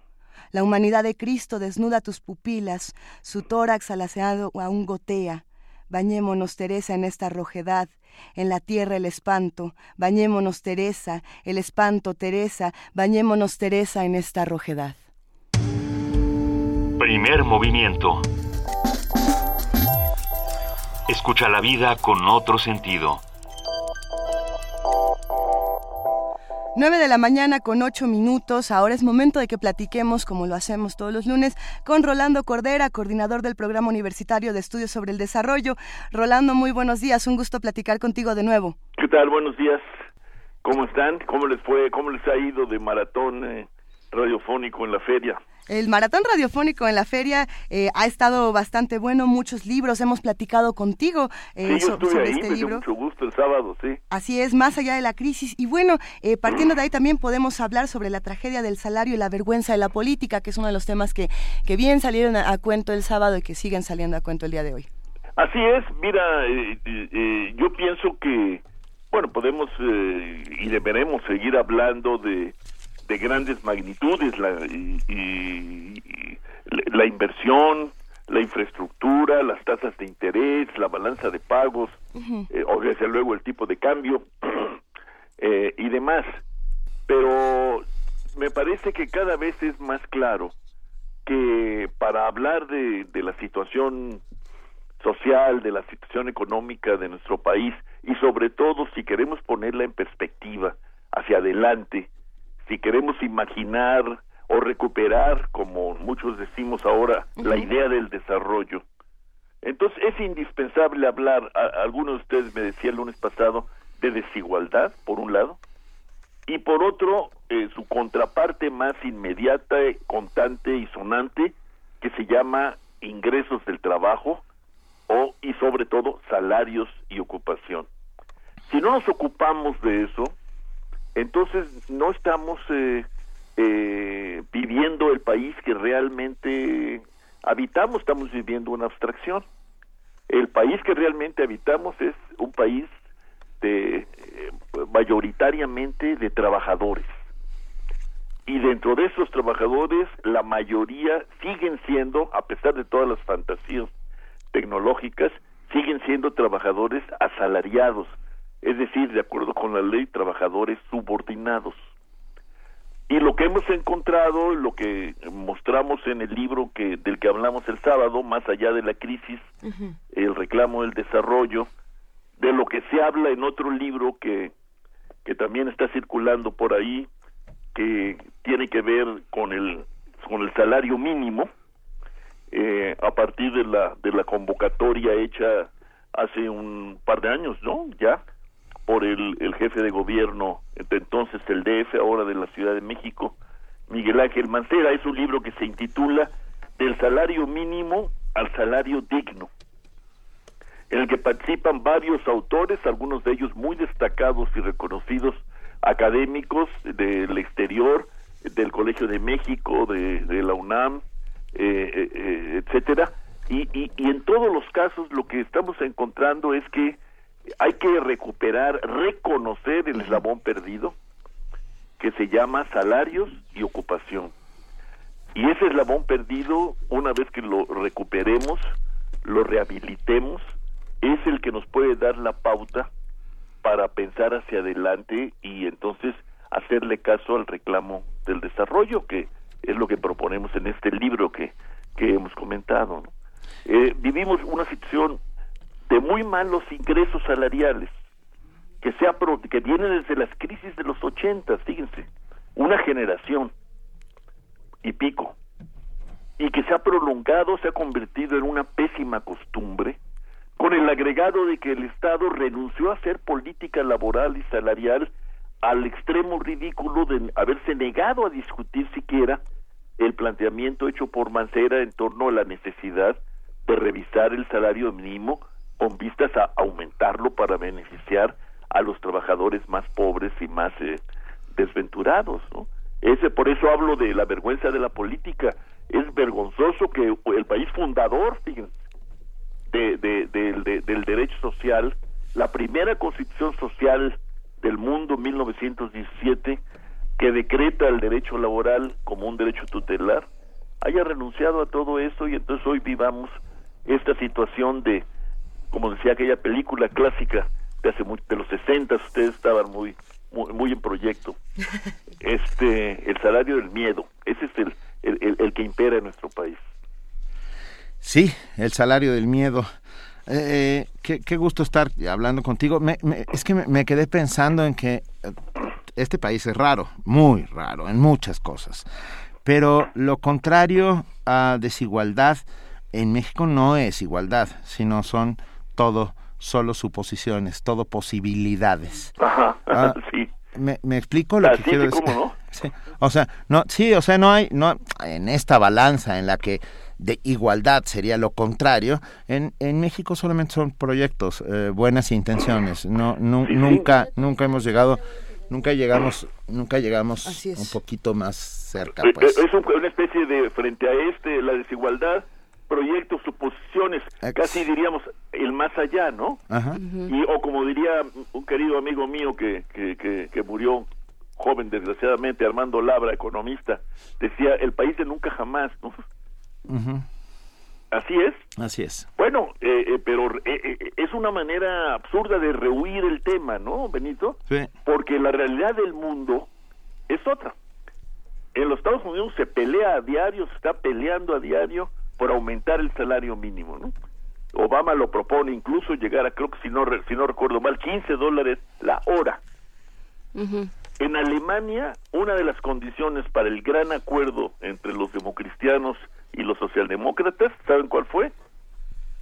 La humanidad de Cristo desnuda tus pupilas, su tórax alaceado aún gotea. Bañémonos, Teresa, en esta rojedad, en la tierra el espanto. Bañémonos, Teresa, el espanto, Teresa. Bañémonos, Teresa, en esta rojedad. Primer movimiento. Escucha la vida con otro sentido. 9 de la mañana con 8 minutos. Ahora es momento de que platiquemos, como lo hacemos todos los lunes, con Rolando Cordera, coordinador del Programa Universitario de Estudios sobre el Desarrollo. Rolando, muy buenos días. Un gusto platicar contigo de nuevo. ¿Qué tal? Buenos días. ¿Cómo están? ¿Cómo les fue? ¿Cómo les ha ido de maratón eh, radiofónico en la feria? El maratón radiofónico en la feria eh, ha estado bastante bueno, muchos libros, hemos platicado contigo eh, sobre ahí, este libro. mucho gusto el sábado, sí. Así es, más allá de la crisis. Y bueno, eh, partiendo de ahí también podemos hablar sobre la tragedia del salario y la vergüenza de la política, que es uno de los temas que, que bien salieron a, cuento el sábado y que siguen saliendo a cuento el día de hoy. Así es, mira, yo pienso que, bueno, podemos y deberemos seguir hablando de de grandes magnitudes, la, y, la inversión, la infraestructura, las tasas de interés, la balanza de pagos, eh, o desde luego el tipo de cambio eh, y demás. Pero me parece que cada vez es más claro que para hablar de, de la situación social, de la situación económica de nuestro país y sobre todo si queremos ponerla en perspectiva hacia adelante, si queremos imaginar o recuperar, como muchos decimos ahora, la idea del desarrollo. Entonces es indispensable hablar, a, algunos de ustedes me decía el lunes pasado, de desigualdad, por un lado, y por otro, eh, su contraparte más inmediata, constante y sonante, que se llama ingresos del trabajo o, y sobre todo, salarios y ocupación. Si no nos ocupamos de eso, entonces no estamos eh, eh, viviendo el país que realmente habitamos, estamos viviendo una abstracción. El país que realmente habitamos es un país de eh, mayoritariamente de trabajadores. Y dentro de esos trabajadores, la mayoría siguen siendo, a pesar de todas las fantasías tecnológicas, siguen siendo trabajadores asalariados, es decir, de acuerdo con la ley, trabajadores subordinados. Y lo que hemos encontrado, lo que mostramos en el libro que del que hablamos el sábado, más allá de la crisis, el reclamo del desarrollo, de lo que se habla en otro libro que que también está circulando por ahí, que tiene que ver con el con el salario mínimo, eh, a partir de la de la convocatoria hecha hace un par de años, ¿no? Ya por el, jefe de gobierno, entonces el DF, ahora de la Ciudad de México, Miguel Ángel Mancera. Es un libro que se intitula Del salario mínimo al salario digno, en el que participan varios autores, algunos de ellos muy destacados y reconocidos académicos del exterior, del Colegio de México, de, la UNAM, eh, eh, eh etcétera. Y, y en todos los casos lo que estamos encontrando es que hay que recuperar, reconocer el eslabón perdido que se llama salarios y ocupación. Y ese eslabón perdido, una vez que lo recuperemos, lo rehabilitemos, es el que nos puede dar la pauta para pensar hacia adelante y entonces hacerle caso al reclamo del desarrollo, que es lo que proponemos en este libro que, que hemos comentado. Eh, vivimos una situación de muy malos ingresos salariales que sea que viene desde las crisis de los 80, fíjense, una generación y pico y que se ha prolongado, se ha convertido en una pésima costumbre, con el agregado de que el Estado renunció a hacer política laboral y salarial al extremo ridículo de haberse negado a discutir siquiera el planteamiento hecho por Mancera en torno a la necesidad de revisar el salario mínimo con vistas a aumentarlo para beneficiar a los trabajadores más pobres y más eh, desventurados, ¿no? Ese, por eso hablo de la vergüenza de la política. Es vergonzoso que el país fundador, fíjense, de, del derecho social, la primera constitución social del mundo, 1917, que decreta el derecho laboral como un derecho tutelar, haya renunciado a todo eso y entonces hoy vivamos esta situación de, como decía aquella película clásica de hace de los 60, ustedes estaban muy, muy, en proyecto. Este, el salario del miedo, ese es el, el, el, que impera en nuestro país. Sí, el salario del miedo. Eh, qué, qué, gusto estar hablando contigo. Me, es que me, quedé pensando en que eh, este país es raro, muy raro, en muchas cosas. Pero lo contrario a desigualdad en México no es igualdad, sino son todo solo suposiciones, todo posibilidades. Ajá, ah, sí. Me, me, explico lo que quiero decir. no? Sí, o sea, no, sí, o sea, no hay, no, en esta balanza en la que de igualdad sería lo contrario, en, en México solamente son proyectos, eh, buenas intenciones, no, nunca, nunca hemos llegado, nunca llegamos, nunca llegamos un poquito más cerca. Eh, pues. Es una especie de, frente a este, la desigualdad, proyectos, suposiciones, casi diríamos el más allá, ¿no? Y, o como diría un querido amigo mío que, que, que, murió joven, desgraciadamente, Armando Labra, economista, decía, el país de nunca jamás, ¿no? Así es. Así es. Bueno, eh, eh, pero eh, es una manera absurda de rehuir el tema, ¿no, Benito? Sí. Porque la realidad del mundo es otra. En los Estados Unidos se pelea a diario, se está peleando a diario por aumentar el salario mínimo, ¿no? Obama lo propone incluso llegar a, creo que si no, si no recuerdo mal, 15 dólares la hora. En Alemania, una de las condiciones para el gran acuerdo entre los democristianos y los socialdemócratas, ¿saben cuál fue?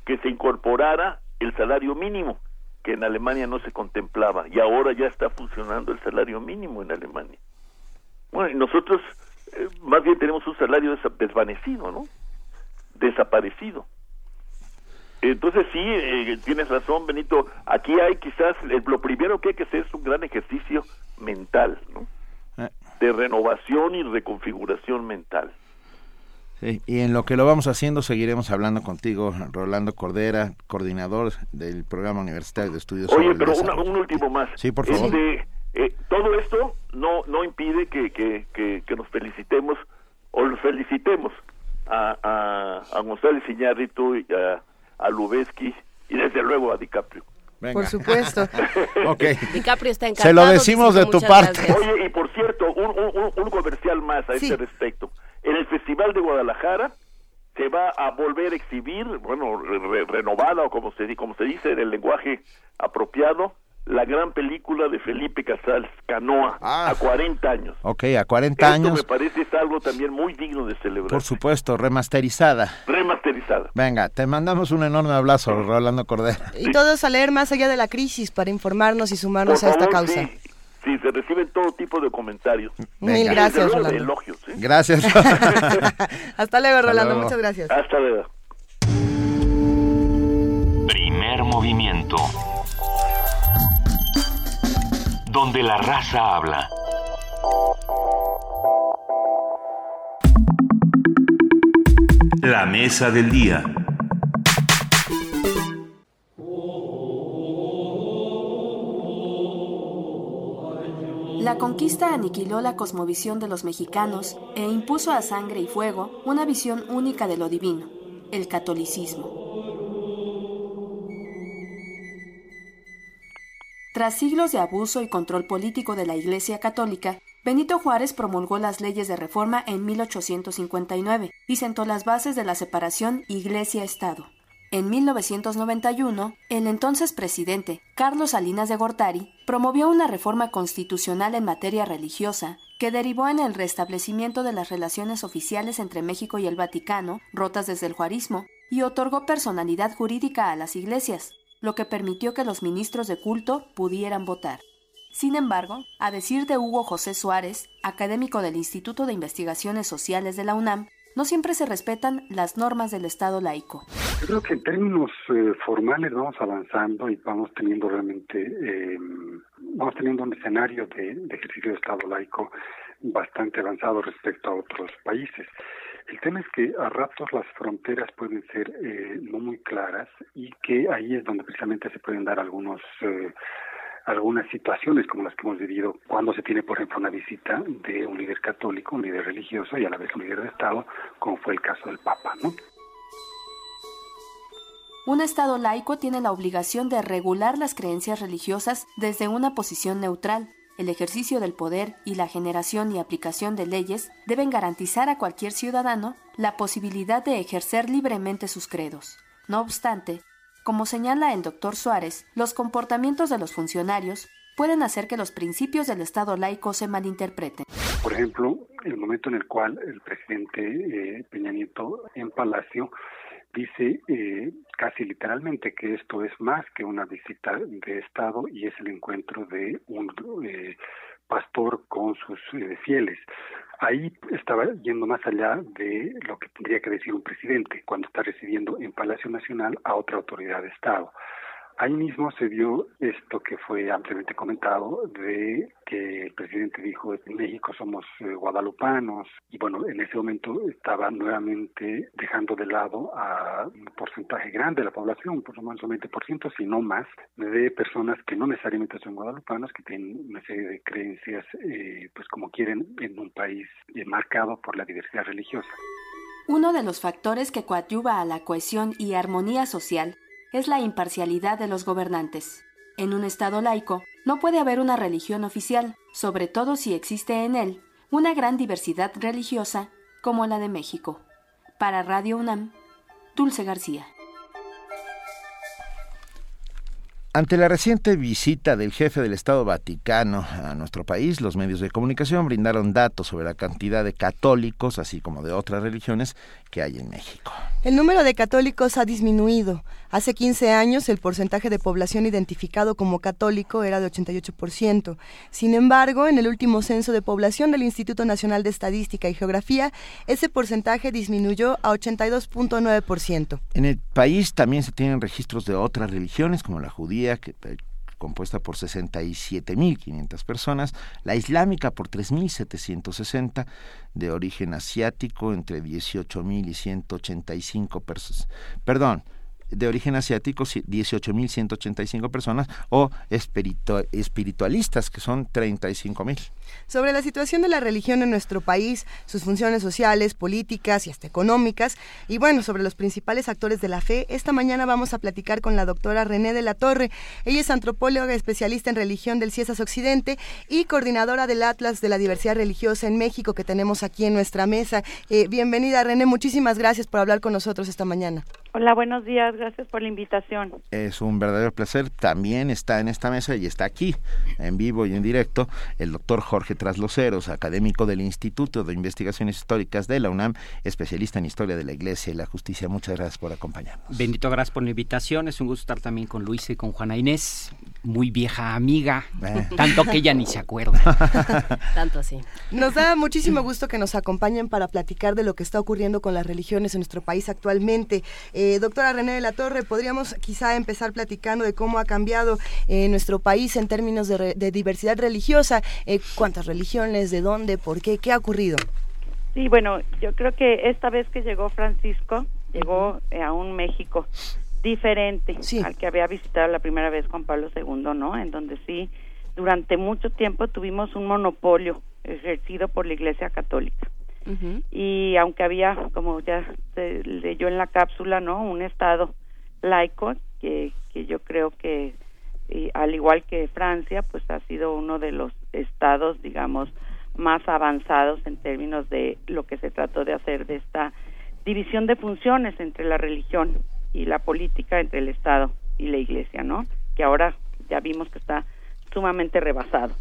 Que se incorporara el salario mínimo, que en Alemania no se contemplaba, y ahora ya está funcionando el salario mínimo en Alemania. Bueno, y nosotros eh, más bien tenemos un salario desvanecido, ¿no? Desaparecido. Entonces sí, eh, tienes razón, Benito. Aquí hay quizás, lo primero que hay que hacer es un gran ejercicio mental, ¿no? Eh. De renovación y reconfiguración mental. y en lo que lo vamos haciendo seguiremos hablando contigo, Rolando Cordera, coordinador del programa universitario de estudios. Oye, pero un último más. Sí, por favor. Este, eh, todo esto no no impide que, que, que, que nos felicitemos o los felicitemos a, a, a González Iñárritu y a, a Lubeski y desde luego a DiCaprio. Por supuesto. okay. DiCaprio está encantado. Se lo decimos de tu parte. Oye, y por cierto, un, un, un comercial más a este respecto. En el Festival de Guadalajara se va a volver a exhibir, bueno, renovada o como se, como se dice en el lenguaje apropiado, la gran película de Felipe Casals, Canoa, ah. a 40 años. Ok, a 40 Esto años. me parece es algo también muy digno de celebrar. Por supuesto, remasterizada. Remasterizada. Venga, te mandamos un enorme abrazo, Rolando Cordera. Y todos a leer más allá de la crisis para informarnos y sumarnos a esta causa. Sí. sí. se reciben todo tipo de comentarios. Mil gracias, Rolando. De elogios, ¿sí? Gracias. Hasta luego, Hasta Rolando. luego. Muchas gracias. Hasta luego. Primer movimiento. Donde la raza habla. La mesa del día. La conquista aniquiló la cosmovisión de los mexicanos e impuso a sangre y fuego una visión única de lo divino, el catolicismo. Tras siglos de abuso y control político de la Iglesia Católica, Benito Juárez promulgó las leyes de reforma en 1859 y sentó las bases de la separación Iglesia-Estado. En 1991, el entonces presidente, Carlos Salinas de Gortari, promovió una reforma constitucional en materia religiosa que derivó en el restablecimiento de las relaciones oficiales entre México y el Vaticano, rotas desde el juarismo, y otorgó personalidad jurídica a las iglesias, lo que permitió que los ministros de culto pudieran votar. Sin embargo, a decir de Hugo José Suárez, académico del Instituto de Investigaciones Sociales de la UNAM, no siempre se respetan las normas del Estado laico. Yo creo que en términos eh, formales vamos avanzando y vamos teniendo realmente, eh, vamos teniendo un escenario de, ejercicio de Estado laico bastante avanzado respecto a otros países. El tema es que a ratos las fronteras pueden ser eh, no muy claras y que ahí es donde precisamente se pueden dar algunos algunas situaciones como las que hemos vivido cuando se tiene, por ejemplo, una visita de un líder católico, un líder religioso y a la vez un líder de Estado, como fue el caso del Papa, ¿no? Un Estado laico tiene la obligación de regular las creencias religiosas desde una posición neutral. El ejercicio del poder y la generación y aplicación de leyes deben garantizar a cualquier ciudadano la posibilidad de ejercer libremente sus credos. No obstante, como señala el doctor Suárez, los comportamientos de los funcionarios pueden hacer que los principios del Estado laico se malinterpreten. Por ejemplo, el momento en el cual el presidente eh, Peña Nieto en Palacio dice eh, casi literalmente que esto es más que una visita de Estado y es el encuentro de un eh, pastor con sus fieles ahí estaba yendo más allá de lo que tendría que decir un presidente cuando está recibiendo en Palacio Nacional a otra autoridad de Estado. Ahí mismo se dio esto que fue ampliamente comentado de que el presidente dijo en México somos eh, guadalupanos y bueno, en ese momento estaba nuevamente dejando de lado a un porcentaje grande de la población, por lo menos un 20%, si no más, de personas que no necesariamente son guadalupanos, que tienen una serie de creencias, eh, pues como quieren, en un país eh, marcado por la diversidad religiosa. Uno de los factores que coadyuva a la cohesión y armonía social es la imparcialidad de los gobernantes. En un Estado laico no puede haber una religión oficial, sobre todo si existe en él una gran diversidad religiosa como la de México. Para Radio UNAM, Dulce García. Ante la reciente visita del jefe del Estado Vaticano a nuestro país, los medios de comunicación brindaron datos sobre la cantidad de católicos, así como de otras religiones, que hay en México. El número de católicos ha disminuido. Hace 15 años el porcentaje de población identificado como católico era de 88%. Sin embargo, en el último censo de población del Instituto Nacional de Estadística y Geografía, ese porcentaje disminuyó a 82.9%. En el país también se tienen registros de otras religiones como la judía, que eh, compuesta por 67.500 personas, la islámica por 3.760, de origen asiático entre 18.000 y 185 personas. Perdón, de origen asiático, 18.185 personas, o espiritualistas, que son 35.000. Sobre la situación de la religión en nuestro país, sus funciones sociales, políticas y hasta económicas, y bueno, sobre los principales actores de la fe, esta mañana vamos a platicar con la doctora René de la Torre. Ella es antropóloga especialista en religión del CIESAS Occidente y coordinadora del Atlas de la Diversidad Religiosa en México que tenemos aquí en nuestra mesa. Eh, bienvenida, René, muchísimas gracias por hablar con nosotros esta mañana. Hola, buenos días, gracias por la invitación. Es un verdadero placer. También está en esta mesa y está aquí, en vivo y en directo, el doctor Jorge Trasloceros, académico del Instituto de Investigaciones Históricas de la UNAM, especialista en historia de la Iglesia y la justicia. Muchas gracias por acompañarnos. Bendito, gracias por la invitación. Es un gusto estar también con Luis y con Juana Inés, muy vieja amiga, eh. tanto que ella ni se acuerda. tanto así. Nos da muchísimo gusto que nos acompañen para platicar de lo que está ocurriendo con las religiones en nuestro país actualmente. Eh, doctora René de la Torre, podríamos quizá empezar platicando de cómo ha cambiado eh, nuestro país en términos de, diversidad religiosa, eh, cuántas religiones, de dónde, por qué, qué ha ocurrido. Sí, bueno, yo creo que esta vez que llegó Francisco, llegó a un México diferente al que había visitado la primera vez Juan Pablo II, ¿no? En donde sí, durante mucho tiempo tuvimos un monopolio ejercido por la Iglesia Católica y aunque había, como ya se leyó en la cápsula, ¿no? Un Estado laico que, que yo creo que al igual que Francia, pues ha sido uno de los estados, digamos, más avanzados en términos de lo que se trató de hacer de esta división de funciones entre la religión y la política entre el Estado y la Iglesia, ¿no? Que ahora ya vimos que está sumamente rebasado.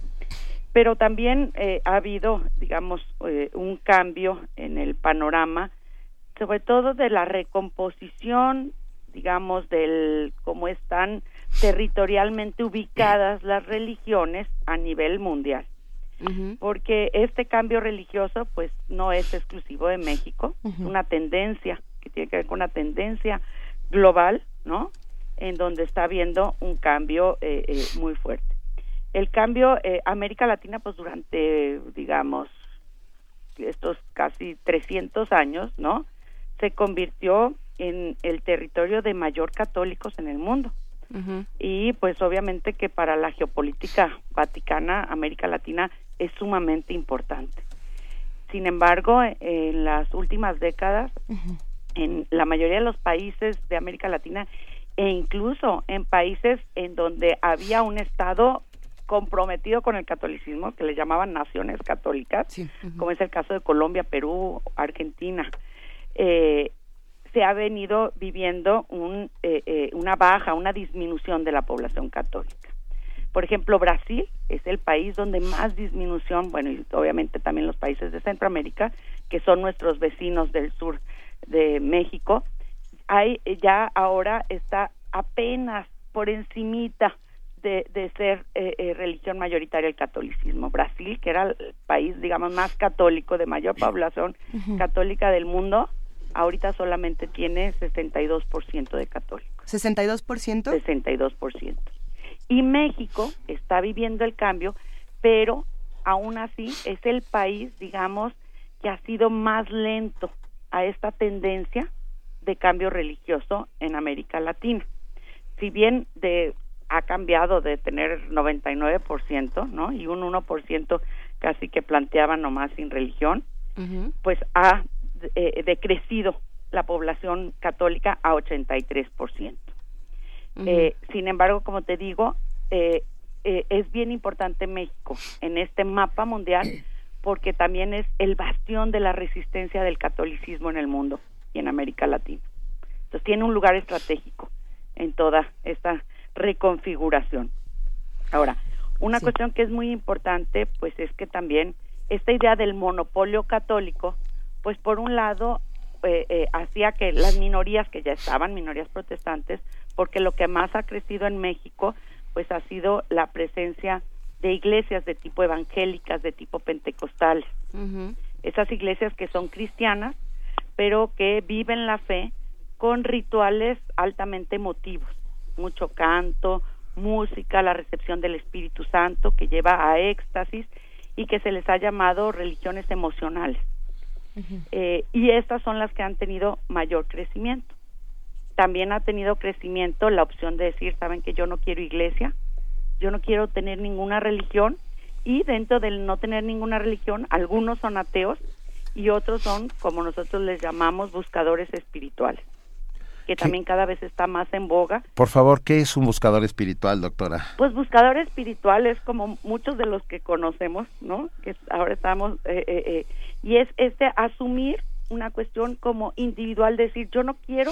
Pero también eh, ha habido, digamos, eh, un cambio en el panorama, sobre todo de la recomposición, digamos, del cómo están territorialmente ubicadas las religiones a nivel mundial. Porque este cambio religioso, pues, no es exclusivo de México, es una tendencia que tiene que ver con una tendencia global, ¿no? En donde está habiendo un cambio eh, eh, muy fuerte. El cambio, eh, América Latina, pues durante, digamos, estos casi 300 años, ¿no? Se convirtió en el territorio de mayor católicos en el mundo. Y pues obviamente que para la geopolítica vaticana, América Latina es sumamente importante. Sin embargo, en las últimas décadas, en la mayoría de los países de América Latina e incluso en países en donde había un Estado comprometido con el catolicismo, que le llamaban naciones católicas, como es el caso de Colombia, Perú, Argentina, eh, se ha venido viviendo un, eh, eh, una baja, una disminución de la población católica. Por ejemplo, Brasil es el país donde más disminución, bueno, y obviamente también los países de Centroamérica, que son nuestros vecinos del sur de México, hay ya ahora está apenas por encimita de, de ser eh, eh, religión mayoritaria el catolicismo. Brasil, que era el país, digamos, más católico, de mayor población católica del mundo, ahorita solamente tiene 62% de católicos. ¿62%? 62%. Y México está viviendo el cambio, pero aún así es el país, digamos, que ha sido más lento a esta tendencia de cambio religioso en América Latina. Si bien de ha cambiado de tener 99%, ¿no? Y un 1% casi que planteaba nomás sin religión, pues ha eh, decrecido la población católica a 83%. eh, sin embargo, como te digo, eh, eh, es bien importante México en este mapa mundial porque también es el bastión de la resistencia del catolicismo en el mundo y en América Latina. Entonces tiene un lugar estratégico en toda esta reconfiguración. Ahora, una cuestión que es muy importante, pues es que también esta idea del monopolio católico, pues por un lado eh, eh, hacía que las minorías que ya estaban, minorías protestantes, porque lo que más ha crecido en México, pues ha sido la presencia de iglesias de tipo evangélicas, de tipo pentecostal. Esas iglesias que son cristianas, pero que viven la fe con rituales altamente emotivos, mucho canto, música, la recepción del Espíritu Santo que lleva a éxtasis y que se les ha llamado religiones emocionales. Eh, y estas son las que han tenido mayor crecimiento. También ha tenido crecimiento la opción de decir, saben que yo no quiero iglesia, yo no quiero tener ninguna religión y dentro del no tener ninguna religión, algunos son ateos y otros son, como nosotros les llamamos, buscadores espirituales, que también cada vez está más en boga. Por favor, ¿qué es un buscador espiritual, doctora? Pues buscador espiritual es como muchos de los que conocemos, ¿no? Que ahora estamos, eh, eh, eh, y es este asumir una cuestión como individual, decir, yo no quiero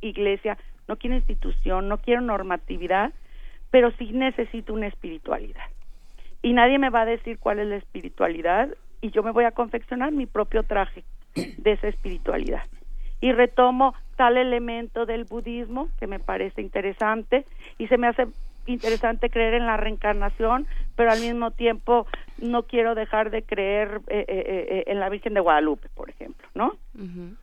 iglesia, no quiero institución, no quiero normatividad, pero sí necesito una espiritualidad. Y nadie me va a decir cuál es la espiritualidad y yo me voy a confeccionar mi propio traje de esa espiritualidad. Y retomo tal elemento del budismo que me parece interesante y se me hace interesante creer en la reencarnación, pero al mismo tiempo no quiero dejar de creer eh, eh, eh, en la Virgen de Guadalupe, por ejemplo, ¿no?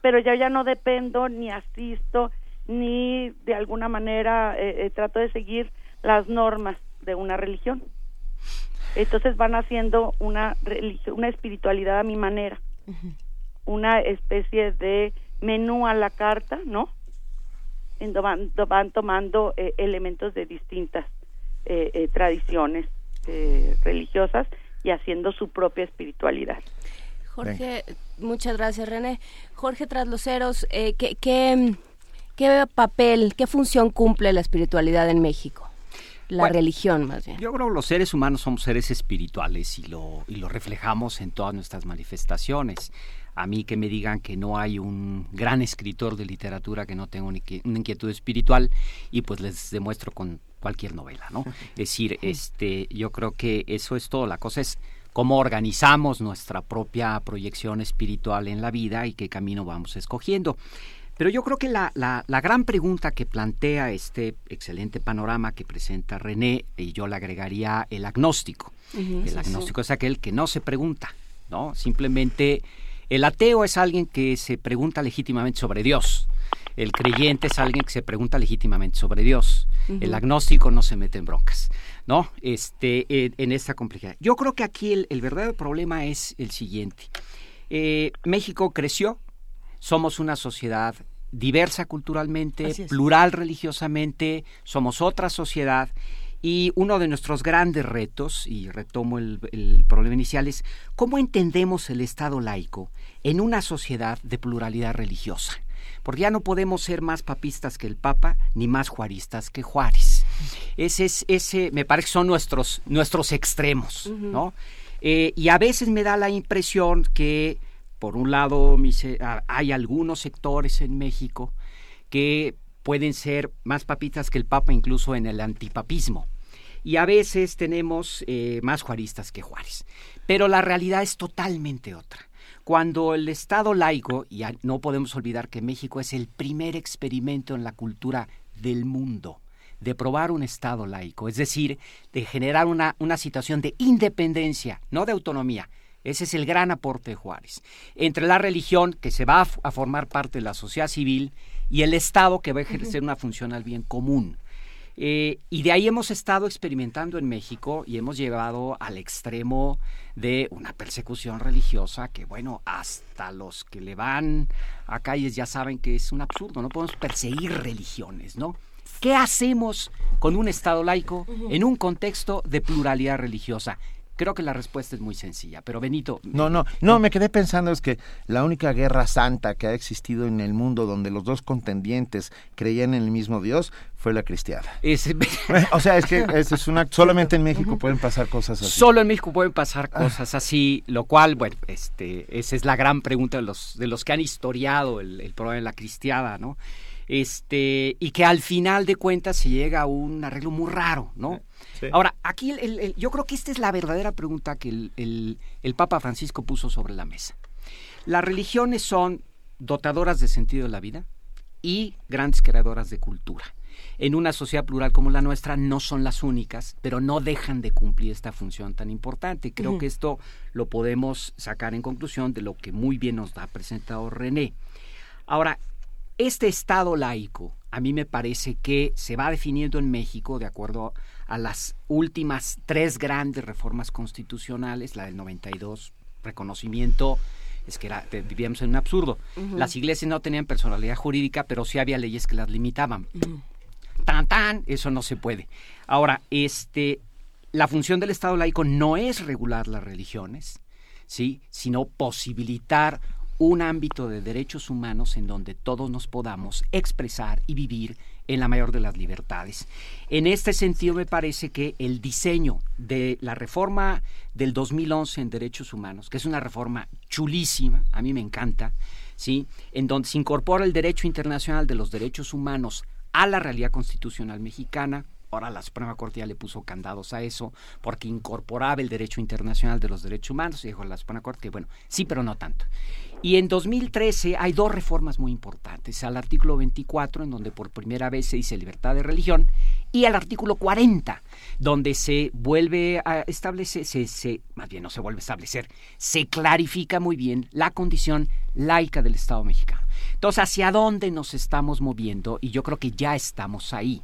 Pero ya ya no dependo ni asisto ni de alguna manera trato de seguir las normas de una religión. Entonces van haciendo una una espiritualidad a mi manera, una especie de menú a la carta, ¿no? En van, van tomando eh, elementos de distintas eh, eh, tradiciones religiosas y haciendo su propia espiritualidad. Jorge, muchas gracias René. Jorge Trasloceros, ¿qué, qué, ¿qué papel, qué función cumple la espiritualidad en México? la religión más bien. Yo creo que los seres humanos somos seres espirituales y lo, y lo reflejamos en todas nuestras manifestaciones. A mí que me digan que no hay un gran escritor de literatura que no tenga una inquietud espiritual y pues les demuestro con cualquier novela, ¿no? Es decir, este, yo creo que eso es todo. La cosa es cómo organizamos nuestra propia proyección espiritual en la vida y qué camino vamos escogiendo. Pero yo creo que la, la, gran pregunta que plantea este excelente panorama que presenta René, y yo le agregaría el agnóstico. el agnóstico es aquel que no se pregunta, ¿no? Simplemente el ateo es alguien que se pregunta legítimamente sobre Dios. El creyente es alguien que se pregunta legítimamente sobre Dios. El agnóstico no se mete en broncas, ¿no? Este, en, esta complejidad. Yo creo que aquí el, verdadero problema es el siguiente. Eh, México creció, somos una sociedad diversa culturalmente, plural religiosamente, somos otra sociedad y uno de nuestros grandes retos, y retomo el, el, problema inicial, es cómo entendemos el Estado laico en una sociedad de pluralidad religiosa. Porque ya no podemos ser más papistas que el Papa, ni más juaristas que Juárez. Ese, es, ese me parece que son nuestros, nuestros extremos, ¿no? Eh, y a veces me da la impresión que por un lado, hay algunos sectores en México que pueden ser más papitas que el Papa incluso en el antipapismo. Y a veces tenemos eh, más juaristas que Juárez. Pero la realidad es totalmente otra. Cuando el Estado laico, y no podemos olvidar que México es el primer experimento en la cultura del mundo, de probar un Estado laico, es decir, de generar una, una situación de independencia, no de autonomía, ese es el gran aporte de Juárez. Entre la religión, que se va a, formar parte de la sociedad civil, y el Estado, que va a ejercer una función al bien común. Eh, y de ahí hemos estado experimentando en México y hemos llegado al extremo de una persecución religiosa que, bueno, hasta los que le van a calles ya saben que es un absurdo, no podemos perseguir religiones, ¿no? ¿Qué hacemos con un Estado laico en un contexto de pluralidad religiosa? Creo que la respuesta es muy sencilla, pero Benito... No, no, no, me quedé pensando es que la única guerra santa que ha existido en el mundo donde los dos contendientes creían en el mismo Dios fue la cristiana. o sea, es que es una, solamente en México pueden pasar cosas así. Solo en México pueden pasar ah. cosas así, lo cual, bueno, este, esa es la gran pregunta de los, de los que han historiado el, el problema de la cristiada, ¿no? Este y que al final de cuentas se llega a un arreglo muy raro, ¿no? Ahora, aquí yo creo que esta es la verdadera pregunta que el, el, Papa Francisco puso sobre la mesa. Las religiones son dotadoras de sentido de la vida y grandes creadoras de cultura. En una sociedad plural como la nuestra no son las únicas, pero no dejan de cumplir esta función tan importante. Creo que esto lo podemos sacar en conclusión de lo que muy bien nos ha presentado René. Ahora, este Estado laico, a mí me parece que se va definiendo en México de acuerdo a las últimas tres grandes reformas constitucionales, la del 92, reconocimiento, es que era, vivíamos en un absurdo. Las iglesias no tenían personalidad jurídica, pero sí había leyes que las limitaban. Tan tan, eso no se puede. Ahora, este, la función del Estado laico no es regular las religiones, ¿sí? sino posibilitar un ámbito de derechos humanos en donde todos nos podamos expresar y vivir en la mayor de las libertades. En este sentido, me parece que el diseño de la reforma del 2011 en derechos humanos, que es una reforma chulísima, a mí me encanta, ¿sí? en donde se incorpora el derecho internacional de los derechos humanos a la realidad constitucional mexicana, Ahora la Suprema Corte ya le puso candados a eso porque incorporaba el derecho internacional de los derechos humanos y dijo la Suprema Corte que bueno, sí, pero no tanto. Y en 2013 hay dos reformas muy importantes. Al artículo 24, en donde por primera vez se dice libertad de religión, y al artículo 40, donde se vuelve a establecer, se, más bien no se vuelve a establecer, se clarifica muy bien la condición laica del Estado mexicano. Entonces, ¿hacia dónde nos estamos moviendo? Y yo creo que ya estamos ahí.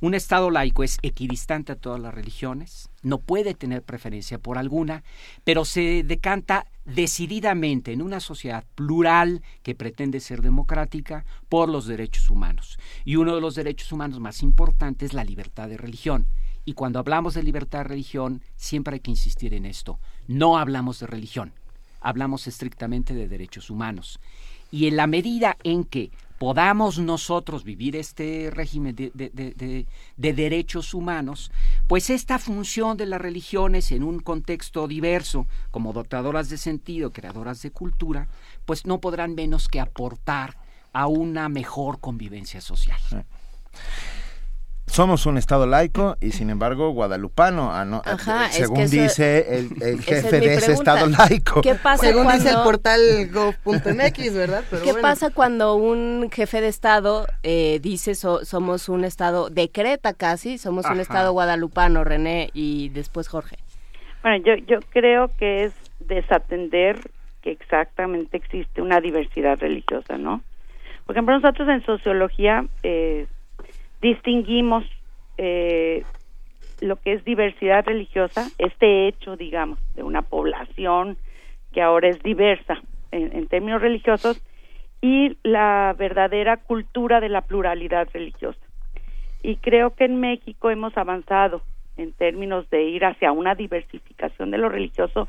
Un Estado laico es equidistante a todas las religiones, no puede tener preferencia por alguna, pero se decanta decididamente en una sociedad plural que pretende ser democrática por los derechos humanos. Y uno de los derechos humanos más importantes es la libertad de religión. Y cuando hablamos de libertad de religión, siempre hay que insistir en esto. No hablamos de religión, hablamos estrictamente de derechos humanos. Y en la medida en que podamos nosotros vivir este régimen de, de, derechos humanos, pues esta función de las religiones en un contexto diverso, como dotadoras de sentido, creadoras de cultura, pues no podrán menos que aportar a una mejor convivencia social. Somos un Estado laico y sin embargo guadalupano, ah, no, eh, según dice el, jefe de ese Estado laico. ¿Qué pasa según cuando... dice el portal gov.mx, ¿verdad? ¿Qué pasa cuando un jefe de Estado eh, dice somos un Estado, decreta casi, somos un Estado guadalupano, René, y después Jorge? Bueno, yo, yo creo que es desatender que exactamente existe una diversidad religiosa, ¿no? Por ejemplo, nosotros en sociología eh, distinguimos eh, lo que es diversidad religiosa, este hecho, digamos, de una población que ahora es diversa en, términos religiosos, y la verdadera cultura de la pluralidad religiosa. Y creo que en México hemos avanzado en términos de ir hacia una diversificación de lo religioso,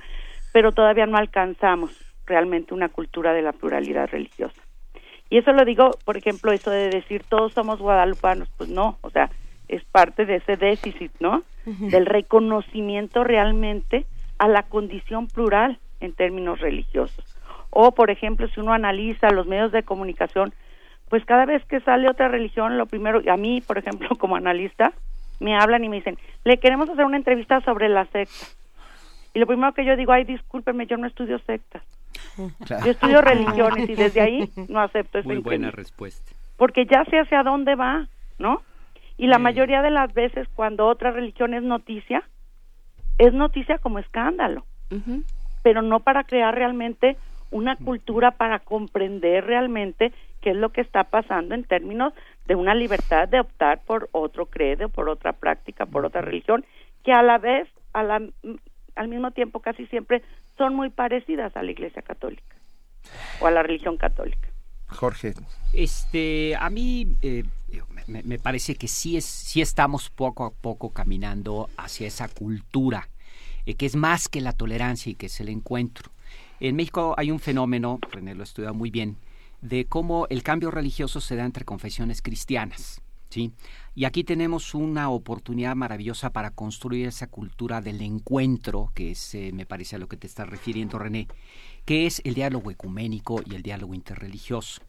pero todavía no alcanzamos realmente una cultura de la pluralidad religiosa. Y eso lo digo, por ejemplo, eso de decir todos somos guadalupanos, pues no, o sea, es parte de ese déficit, ¿no? Del reconocimiento realmente a la condición plural en términos religiosos. O, por ejemplo, si uno analiza los medios de comunicación, pues cada vez que sale otra religión, lo primero, a mí, por ejemplo, como analista, me hablan y me dicen, le queremos hacer una entrevista sobre la secta. Y lo primero que yo digo, ay, discúlpeme, yo no estudio sectas. Yo estudio religiones y desde ahí no acepto esa Muy buena respuesta. Porque ya sé hacia dónde va, ¿no? Y la mayoría de las veces cuando otra religión es noticia, es noticia como escándalo, pero no para crear realmente una cultura para comprender realmente qué es lo que está pasando en términos de una libertad de optar por otro credo, por otra práctica, por otra religión, que a la vez, a la, al mismo tiempo casi siempre son muy parecidas a la Iglesia Católica o a la religión católica. Jorge. Este, a mí eh, me, parece que sí, es, sí estamos poco a poco caminando hacia esa cultura, eh, que es más que la tolerancia y que es el encuentro. En México hay un fenómeno, René lo estudia muy bien, de cómo el cambio religioso se da entre confesiones cristianas. ¿Sí? Y aquí tenemos una oportunidad maravillosa para construir esa cultura del encuentro, que es, eh, me parece a lo que te estás refiriendo, René, que es el diálogo ecuménico y el diálogo interreligioso.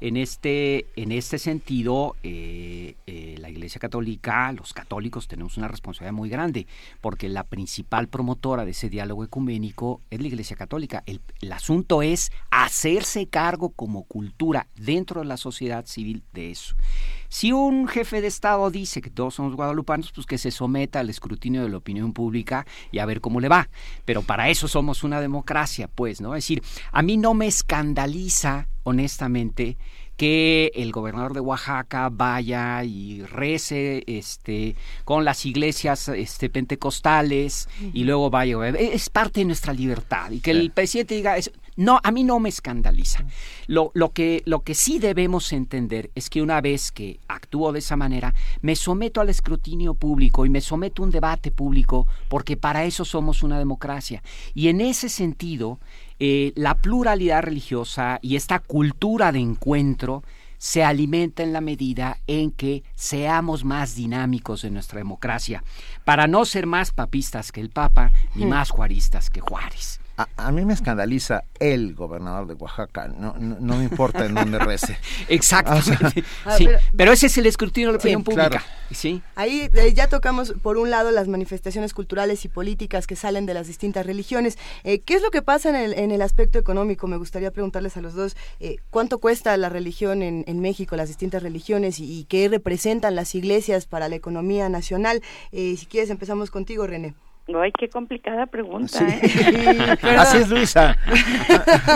En este, en este sentido, eh, eh, la Iglesia Católica, los católicos tenemos una responsabilidad muy grande, porque la principal promotora de ese diálogo ecuménico es la Iglesia Católica. El, el asunto es hacerse cargo como cultura dentro de la sociedad civil de eso. Si un jefe de Estado dice que todos somos guadalupanos, pues que se someta al escrutinio de la opinión pública y a ver cómo le va. Pero para eso somos una democracia, pues, ¿no? Es decir, a mí no me escandaliza honestamente que el gobernador de Oaxaca vaya y rece este con las iglesias este pentecostales y luego vaya es parte de nuestra libertad y que el presidente diga no a mí no me escandaliza. Lo, lo que lo que sí debemos entender es que una vez que actúo de esa manera me someto al escrutinio público y me someto a un debate público porque para eso somos una democracia. Y en ese sentido eh, la pluralidad religiosa y esta cultura de encuentro se alimenta en la medida en que seamos más dinámicos en nuestra democracia, para no ser más papistas que el Papa ni más juaristas que Juárez. A, mí me escandaliza el gobernador de Oaxaca, no, no, me importa en dónde rece. Exactamente. sí, pero, ese es el escrutinio de la opinión pública. Sí. Ahí eh, ya tocamos, por un lado, las manifestaciones culturales y políticas que salen de las distintas religiones. Eh, ¿Qué es lo que pasa en el, en el aspecto económico? Me gustaría preguntarles a los dos, eh, ¿cuánto cuesta la religión en, en México, las distintas religiones, y, qué representan las iglesias para la economía nacional? si quieres, empezamos contigo, René. Ay, qué complicada pregunta, ¿eh? Así es Luisa.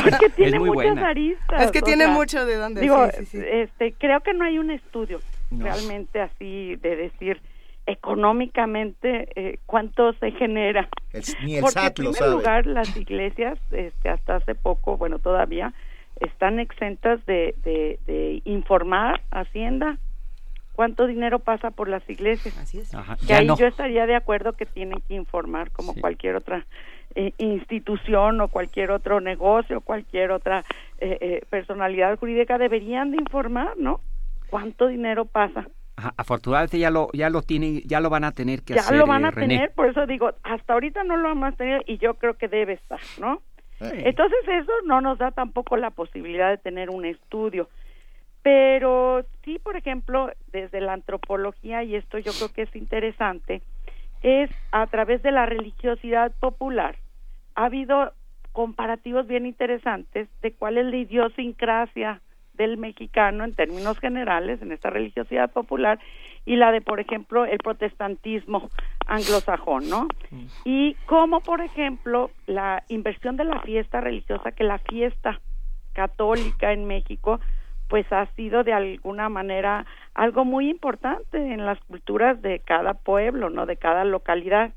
es que tiene muchas aristas. Es que tiene mucho de dónde. Digo, este, creo que no hay un estudio realmente así de decir económicamente eh, cuánto se genera. ni el Porque en primer lugar las iglesias, este, hasta hace poco, bueno, todavía están exentas de, de, de informar Hacienda cuánto dinero pasa por las iglesias. Así es. que ahí yo estaría de acuerdo que tienen que informar como cualquier otra eh, institución o cualquier otro negocio, cualquier otra eh, eh, personalidad jurídica deberían de informar, ¿no? ¿Cuánto dinero pasa? afortunadamente ya lo ya lo tienen, ya lo van a tener que hacer. Ya lo van a tener, por eso digo, hasta ahorita no lo hemos tenido y yo creo que debe estar, ¿no? Entonces eso no nos da tampoco la posibilidad de tener un estudio. Pero sí, por ejemplo, desde la antropología, y esto yo creo que es interesante, es a través de la religiosidad popular. Ha habido comparativos bien interesantes de cuál es la idiosincrasia del mexicano en términos generales en esta religiosidad popular y la de por ejemplo el protestantismo anglosajón, ¿no? Y cómo por ejemplo la inversión de la fiesta religiosa que la fiesta católica en México pues ha sido de alguna manera algo muy importante en las culturas de cada pueblo, ¿no? De cada localidad.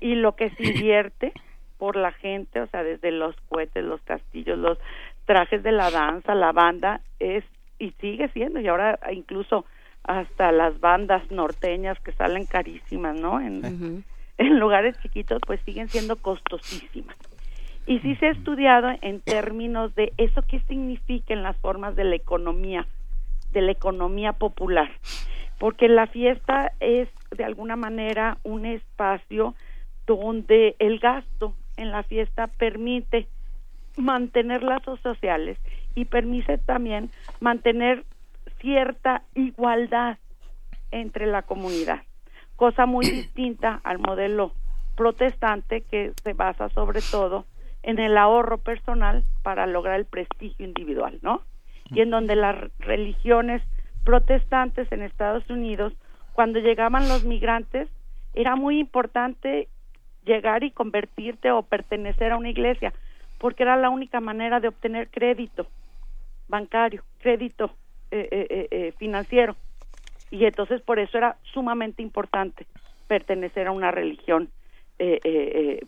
Y lo que se invierte por la gente, o sea, desde los cohetes, los castillos, los trajes de la danza, la banda, es y sigue siendo, y ahora incluso hasta las bandas norteñas que salen carísimas, ¿no? En, en lugares chiquitos, pues siguen siendo costosísimas y sí se ha estudiado en términos de eso qué significa en las formas de la economía, de la economía popular, porque la fiesta es de alguna manera un espacio donde el gasto en la fiesta permite mantener lazos sociales y permite también mantener cierta igualdad entre la comunidad, cosa muy distinta al modelo protestante que se basa sobre todo en el ahorro personal para lograr el prestigio individual, ¿no? Y en donde las religiones protestantes en Estados Unidos, cuando llegaban los migrantes, era muy importante llegar y convertirte o pertenecer a una iglesia, porque era la única manera de obtener crédito bancario, crédito eh, eh, eh, financiero. Y entonces por eso era sumamente importante pertenecer a una religión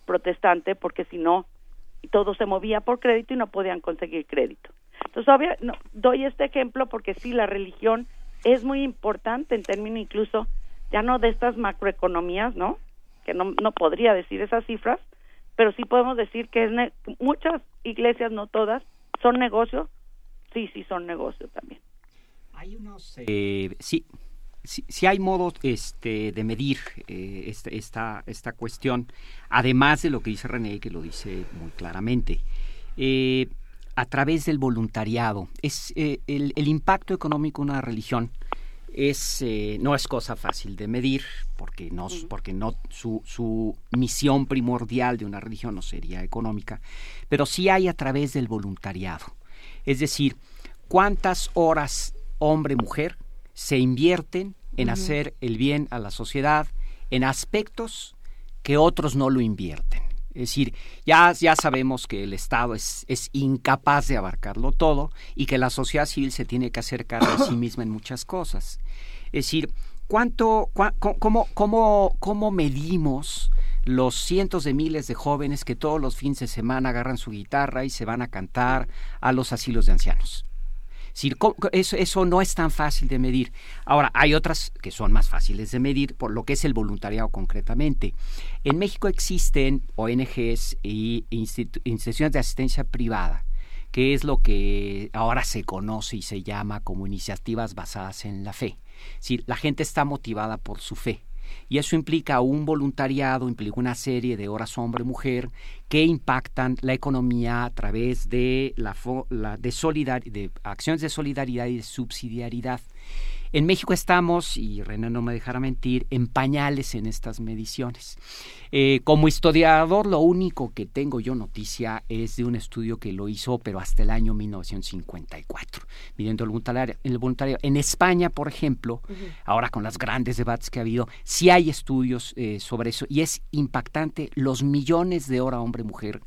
protestante, porque si no, todo se movía por crédito y no podían conseguir crédito. Entonces, obvio, no, doy este ejemplo porque sí, la religión es muy importante en términos incluso ya no de estas macroeconomías, ¿no? Que no, no podría decir esas cifras, pero sí podemos decir que es muchas iglesias, no todas, son negocios, sí, sí son negocios también. Hay unos, eh, sí, si, hay modos este, de medir eh, este, esta, esta, cuestión, además de lo que dice René, que lo dice muy claramente. Eh, a través del voluntariado, es eh, el, impacto económico de una religión es no es cosa fácil de medir porque no porque no su, su misión primordial de una religión no sería económica pero sí hay a través del voluntariado es decir cuántas horas hombre mujer se invierten en hacer el bien a la sociedad en aspectos que otros no lo invierten. Es decir, ya, ya sabemos que el Estado es, es, incapaz de abarcarlo todo y que la sociedad civil se tiene que acercar a sí misma en muchas cosas. Es decir, ¿cuánto, cómo, cómo, ¿cómo medimos los cientos de miles de jóvenes que todos los fines de semana agarran su guitarra y se van a cantar a los asilos de ancianos? Eso, eso no es tan fácil de medir. Ahora, hay otras que son más fáciles de medir por lo que es el voluntariado concretamente. En México existen ONGs y instituciones de asistencia privada que es lo que ahora se conoce y se llama como iniciativas basadas en la fe. Es la gente está motivada por su fe y eso implica un voluntariado, implica una serie de horas hombre-mujer que impactan la economía a través de, la, de, de acciones de solidaridad y de subsidiariedad. En México estamos, y René no me dejará mentir, en pañales en estas mediciones. Eh, como historiador, lo único que tengo yo noticia es de un estudio que lo hizo, pero hasta el año 1954, midiendo el voluntariado. El. En España, por ejemplo, ahora con los grandes debates que ha habido, sí hay estudios eh, sobre eso y es impactante los millones de hora hombre-mujer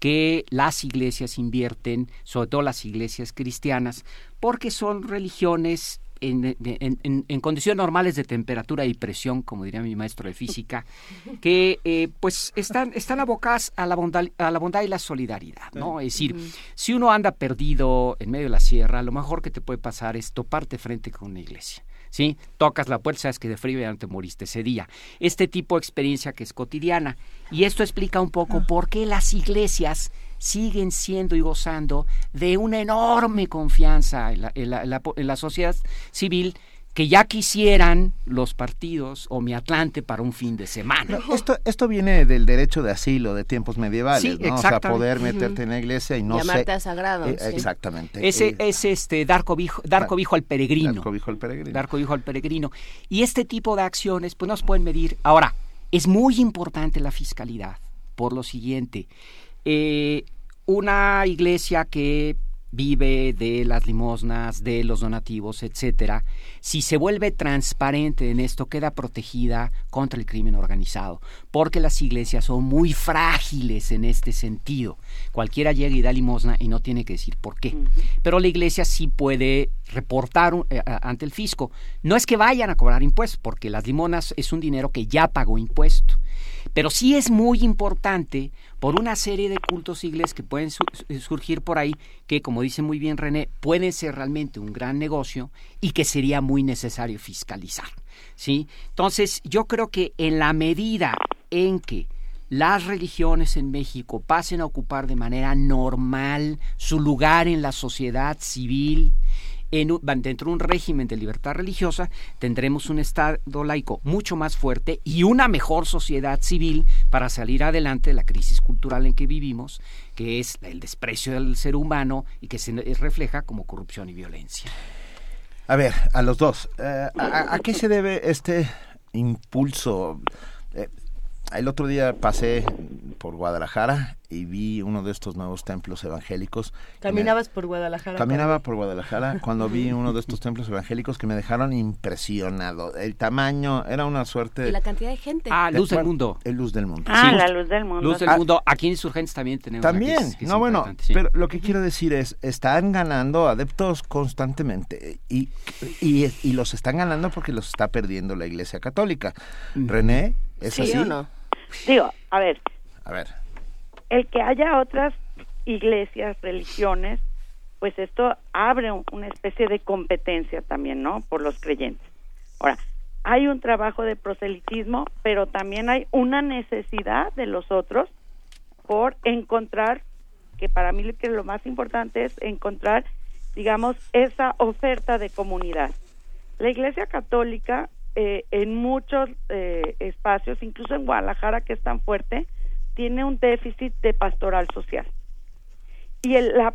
que las iglesias invierten, sobre todo las iglesias cristianas, porque son religiones en, condiciones normales de temperatura y presión, como diría mi maestro de física, que eh, pues están, están abocadas a la, bondad, a la bondad y la solidaridad, ¿no? Es decir, si uno anda perdido en medio de la sierra, lo mejor que te puede pasar es toparte frente con una iglesia ¿sí? Tocas la puerta, sabes que de frío ya no te moriste ese día. Este tipo de experiencia que es cotidiana. Y esto explica un poco ah. por qué las iglesias siguen siendo y gozando de una enorme confianza en la sociedad civil que ya quisieran los partidos o mi Atlante para un fin de semana. esto, esto viene del derecho de asilo de tiempos medievales, ¿no? O sea, poder meterte en la iglesia y no Llamarte a sagrado. Eh, exactamente. Ese eh, es este dar cobijo, dar cobijo al peregrino. Dar cobijo al peregrino. Dar cobijo al peregrino. Y este tipo de acciones pues nos pueden medir. Ahora, es muy importante la fiscalidad por lo siguiente. Eh, una iglesia que vive de las limosnas, de los donativos, etcétera, si se vuelve transparente en esto, queda protegida contra el crimen organizado, porque las iglesias son muy frágiles en este sentido. Cualquiera llega y da limosna y no tiene que decir por qué. Pero la iglesia sí puede reportar eh, ante el fisco. No es que vayan a cobrar impuestos, porque las limonas es un dinero que ya pagó impuesto. Pero sí es muy importante por una serie de cultos iglesias que pueden surgir por ahí, que como dice muy bien René, pueden ser realmente un gran negocio y que sería muy necesario fiscalizar. ¿sí? Entonces, yo creo que en la medida en que las religiones en México pasen a ocupar de manera normal su lugar en la sociedad civil, dentro de un régimen de libertad religiosa, tendremos un Estado laico mucho más fuerte y una mejor sociedad civil para salir adelante de la crisis cultural en que vivimos, que es el desprecio del ser humano y que se refleja como corrupción y violencia. A ver, a los dos, eh, ¿a, qué se debe este impulso? El otro día pasé por Guadalajara y vi uno de estos nuevos templos evangélicos. ¿Caminabas por Guadalajara? Caminaba por Guadalajara cuando vi uno de estos templos evangélicos que me dejaron impresionado. El tamaño era una suerte... Y la cantidad de gente. Ah, Luz del Mundo. El Luz del Mundo. Ah, la Luz del Mundo. Luz del Mundo. Aquí en Insurgentes también tenemos. También. no, bueno, pero lo que quiero decir es, están ganando adeptos constantemente y, y, los están ganando porque los está perdiendo la Iglesia Católica. René, ¿es ¿Sí así? o no? Digo, a ver. A ver. El que haya otras iglesias, religiones, pues esto abre una especie de competencia también, ¿no? Por los creyentes. Ahora, hay un trabajo de proselitismo, pero también hay una necesidad de los otros por encontrar, que para mí que lo más importante es encontrar, digamos, esa oferta de comunidad. La Iglesia Católica eh, en muchos eh, espacios, incluso en Guadalajara, que es tan fuerte, tiene un déficit de pastoral social. Y la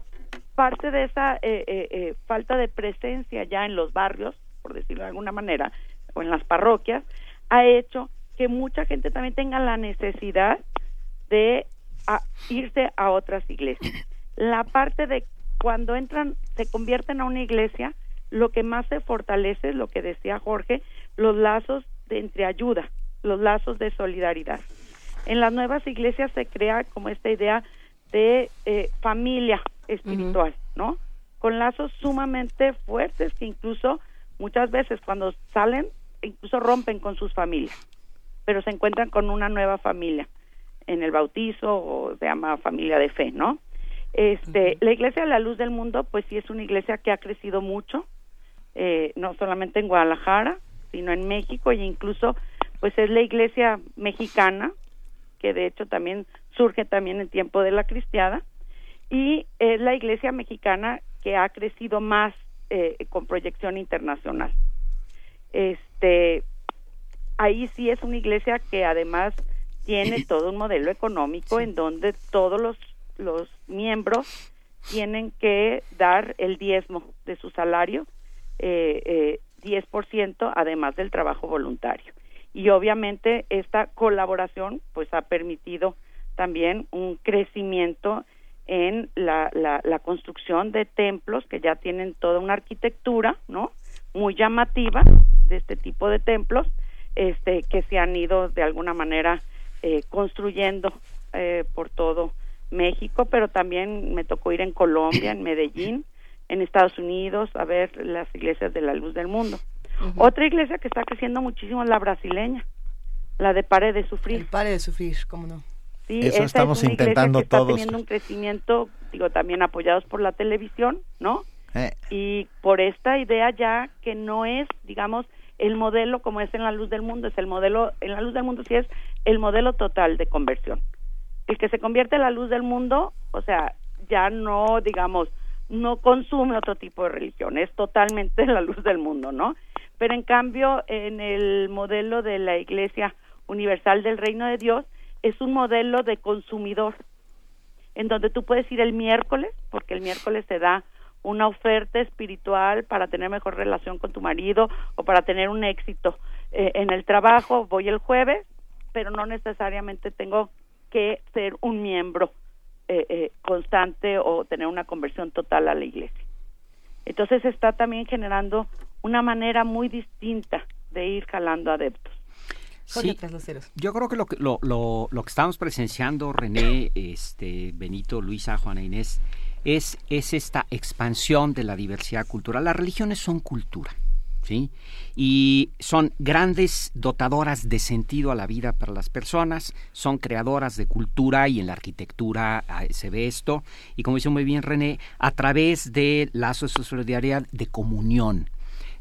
parte de esa eh, falta de presencia ya en los barrios, por decirlo de alguna manera, o en las parroquias, ha hecho que mucha gente también tenga la necesidad de irse a otras iglesias. La parte de cuando entran, se convierten a una iglesia, lo que más se fortalece, lo que decía Jorge, los lazos de entreayuda, los lazos de solidaridad. En las nuevas iglesias se crea como esta idea de eh, familia espiritual, ¿no? Con lazos sumamente fuertes que incluso muchas veces cuando salen incluso rompen con sus familias, pero se encuentran con una nueva familia en el bautizo o se llama familia de fe, ¿no? Este, la Iglesia de la Luz del Mundo, pues sí es una iglesia que ha crecido mucho, eh, no solamente en Guadalajara, sino en México e incluso pues es la iglesia mexicana que de hecho también surge también en tiempo de la cristiada y es la iglesia mexicana que ha crecido más eh, con proyección internacional. Este ahí sí es una iglesia que además tiene todo un modelo económico en donde todos los los miembros tienen que dar el diezmo de su salario eh, eh, 10% además del trabajo voluntario. Y obviamente esta colaboración pues ha permitido también un crecimiento en la, la, construcción de templos que ya tienen toda una arquitectura, ¿no? Muy llamativa de este tipo de templos, este, que se han ido de alguna manera eh, construyendo eh, por todo México, pero también me tocó ir en Colombia, en Medellín, en Estados Unidos, a ver las iglesias de la luz del mundo. Otra iglesia que está creciendo muchísimo es la brasileña, la de Pare de Sufrir. Pare de Sufrir, cómo no. Sí, Eso estamos intentando que todos. Está teniendo un crecimiento, digo, también apoyados por la televisión, ¿no? Eh. Y por esta idea ya que no es, digamos, el modelo como es en la luz del mundo, es el modelo, en la luz del mundo sí es el modelo total de conversión. El que se convierte en la luz del mundo, o sea, ya no, digamos, no consume otro tipo de religión, es totalmente la luz del mundo, ¿no? Pero en cambio, en el modelo de la Iglesia Universal del Reino de Dios, es un modelo de consumidor, en donde tú puedes ir el miércoles, porque el miércoles te da una oferta espiritual para tener mejor relación con tu marido o para tener un éxito eh, en el trabajo, voy el jueves, pero no necesariamente tengo que ser un miembro eh, eh, constante o tener una conversión total a la iglesia. Entonces está también generando una manera muy distinta de ir jalando adeptos. Sí, yo creo que lo, que lo, lo, lo que estamos presenciando, René, este, Benito, Luisa, Juana Inés, es, es esta expansión de la diversidad cultural. Las religiones son cultura. ¿Sí? Y son grandes dotadoras de sentido a la vida para las personas, son creadoras de cultura y en la arquitectura ah, se ve esto. Y como dice muy bien René, a través de lazos de solidaridad, de comunión.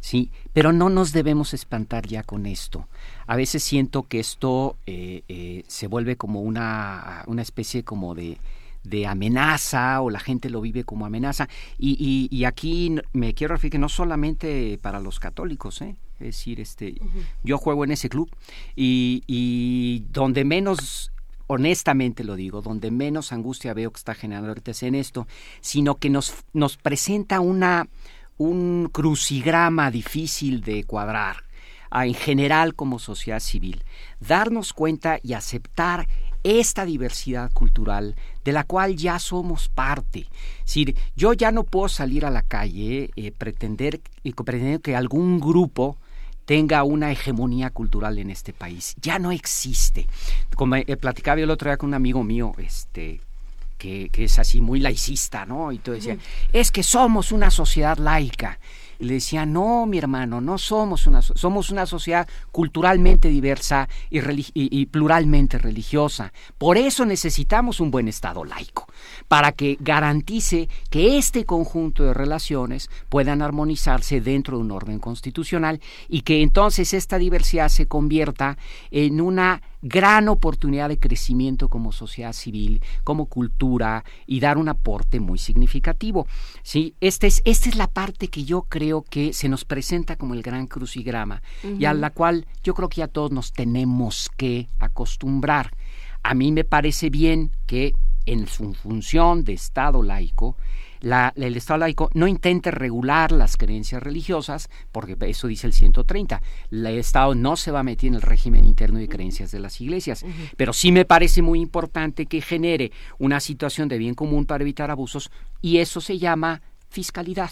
¿sí? Pero no nos debemos espantar ya con esto. A veces siento que esto eh, eh, se vuelve como una, una especie como de, de amenaza o la gente lo vive como amenaza. Y, y, aquí me quiero referir que no solamente para los católicos, ¿eh? es decir, este, yo juego en ese club y, y donde menos honestamente lo digo, donde menos angustia veo que está generando ahorita es en esto, sino que nos, nos presenta una, un crucigrama difícil de cuadrar en general como sociedad civil. Darnos cuenta y aceptar esta diversidad cultural de la cual ya somos parte. Es yo ya no puedo salir a la calle eh, pretender, y pretender que algún grupo tenga una hegemonía cultural en este país. Ya no existe. Como he platicaba el otro día con un amigo mío, este, que, que es así muy laicista, ¿no? Y todo decía, es que somos una sociedad laica. Le decía, no, mi hermano, no somos una, somos una sociedad culturalmente diversa y, pluralmente religiosa. Por eso necesitamos un buen Estado laico, para que garantice que este conjunto de relaciones puedan armonizarse dentro de un orden constitucional y que entonces esta diversidad se convierta en una gran oportunidad de crecimiento como sociedad civil, como cultura y dar un aporte muy significativo. ¿sí? Esta, es, esta es la parte que yo creo que se nos presenta como el gran crucigrama y a la cual yo creo que ya todos nos tenemos que acostumbrar. A mí me parece bien que en su función de Estado laico, el Estado laico no intente regular las creencias religiosas, porque eso dice el 130. El Estado no se va a meter en el régimen interno de creencias de las iglesias, pero sí me parece muy importante que genere una situación de bien común para evitar abusos y eso se llama fiscalidad.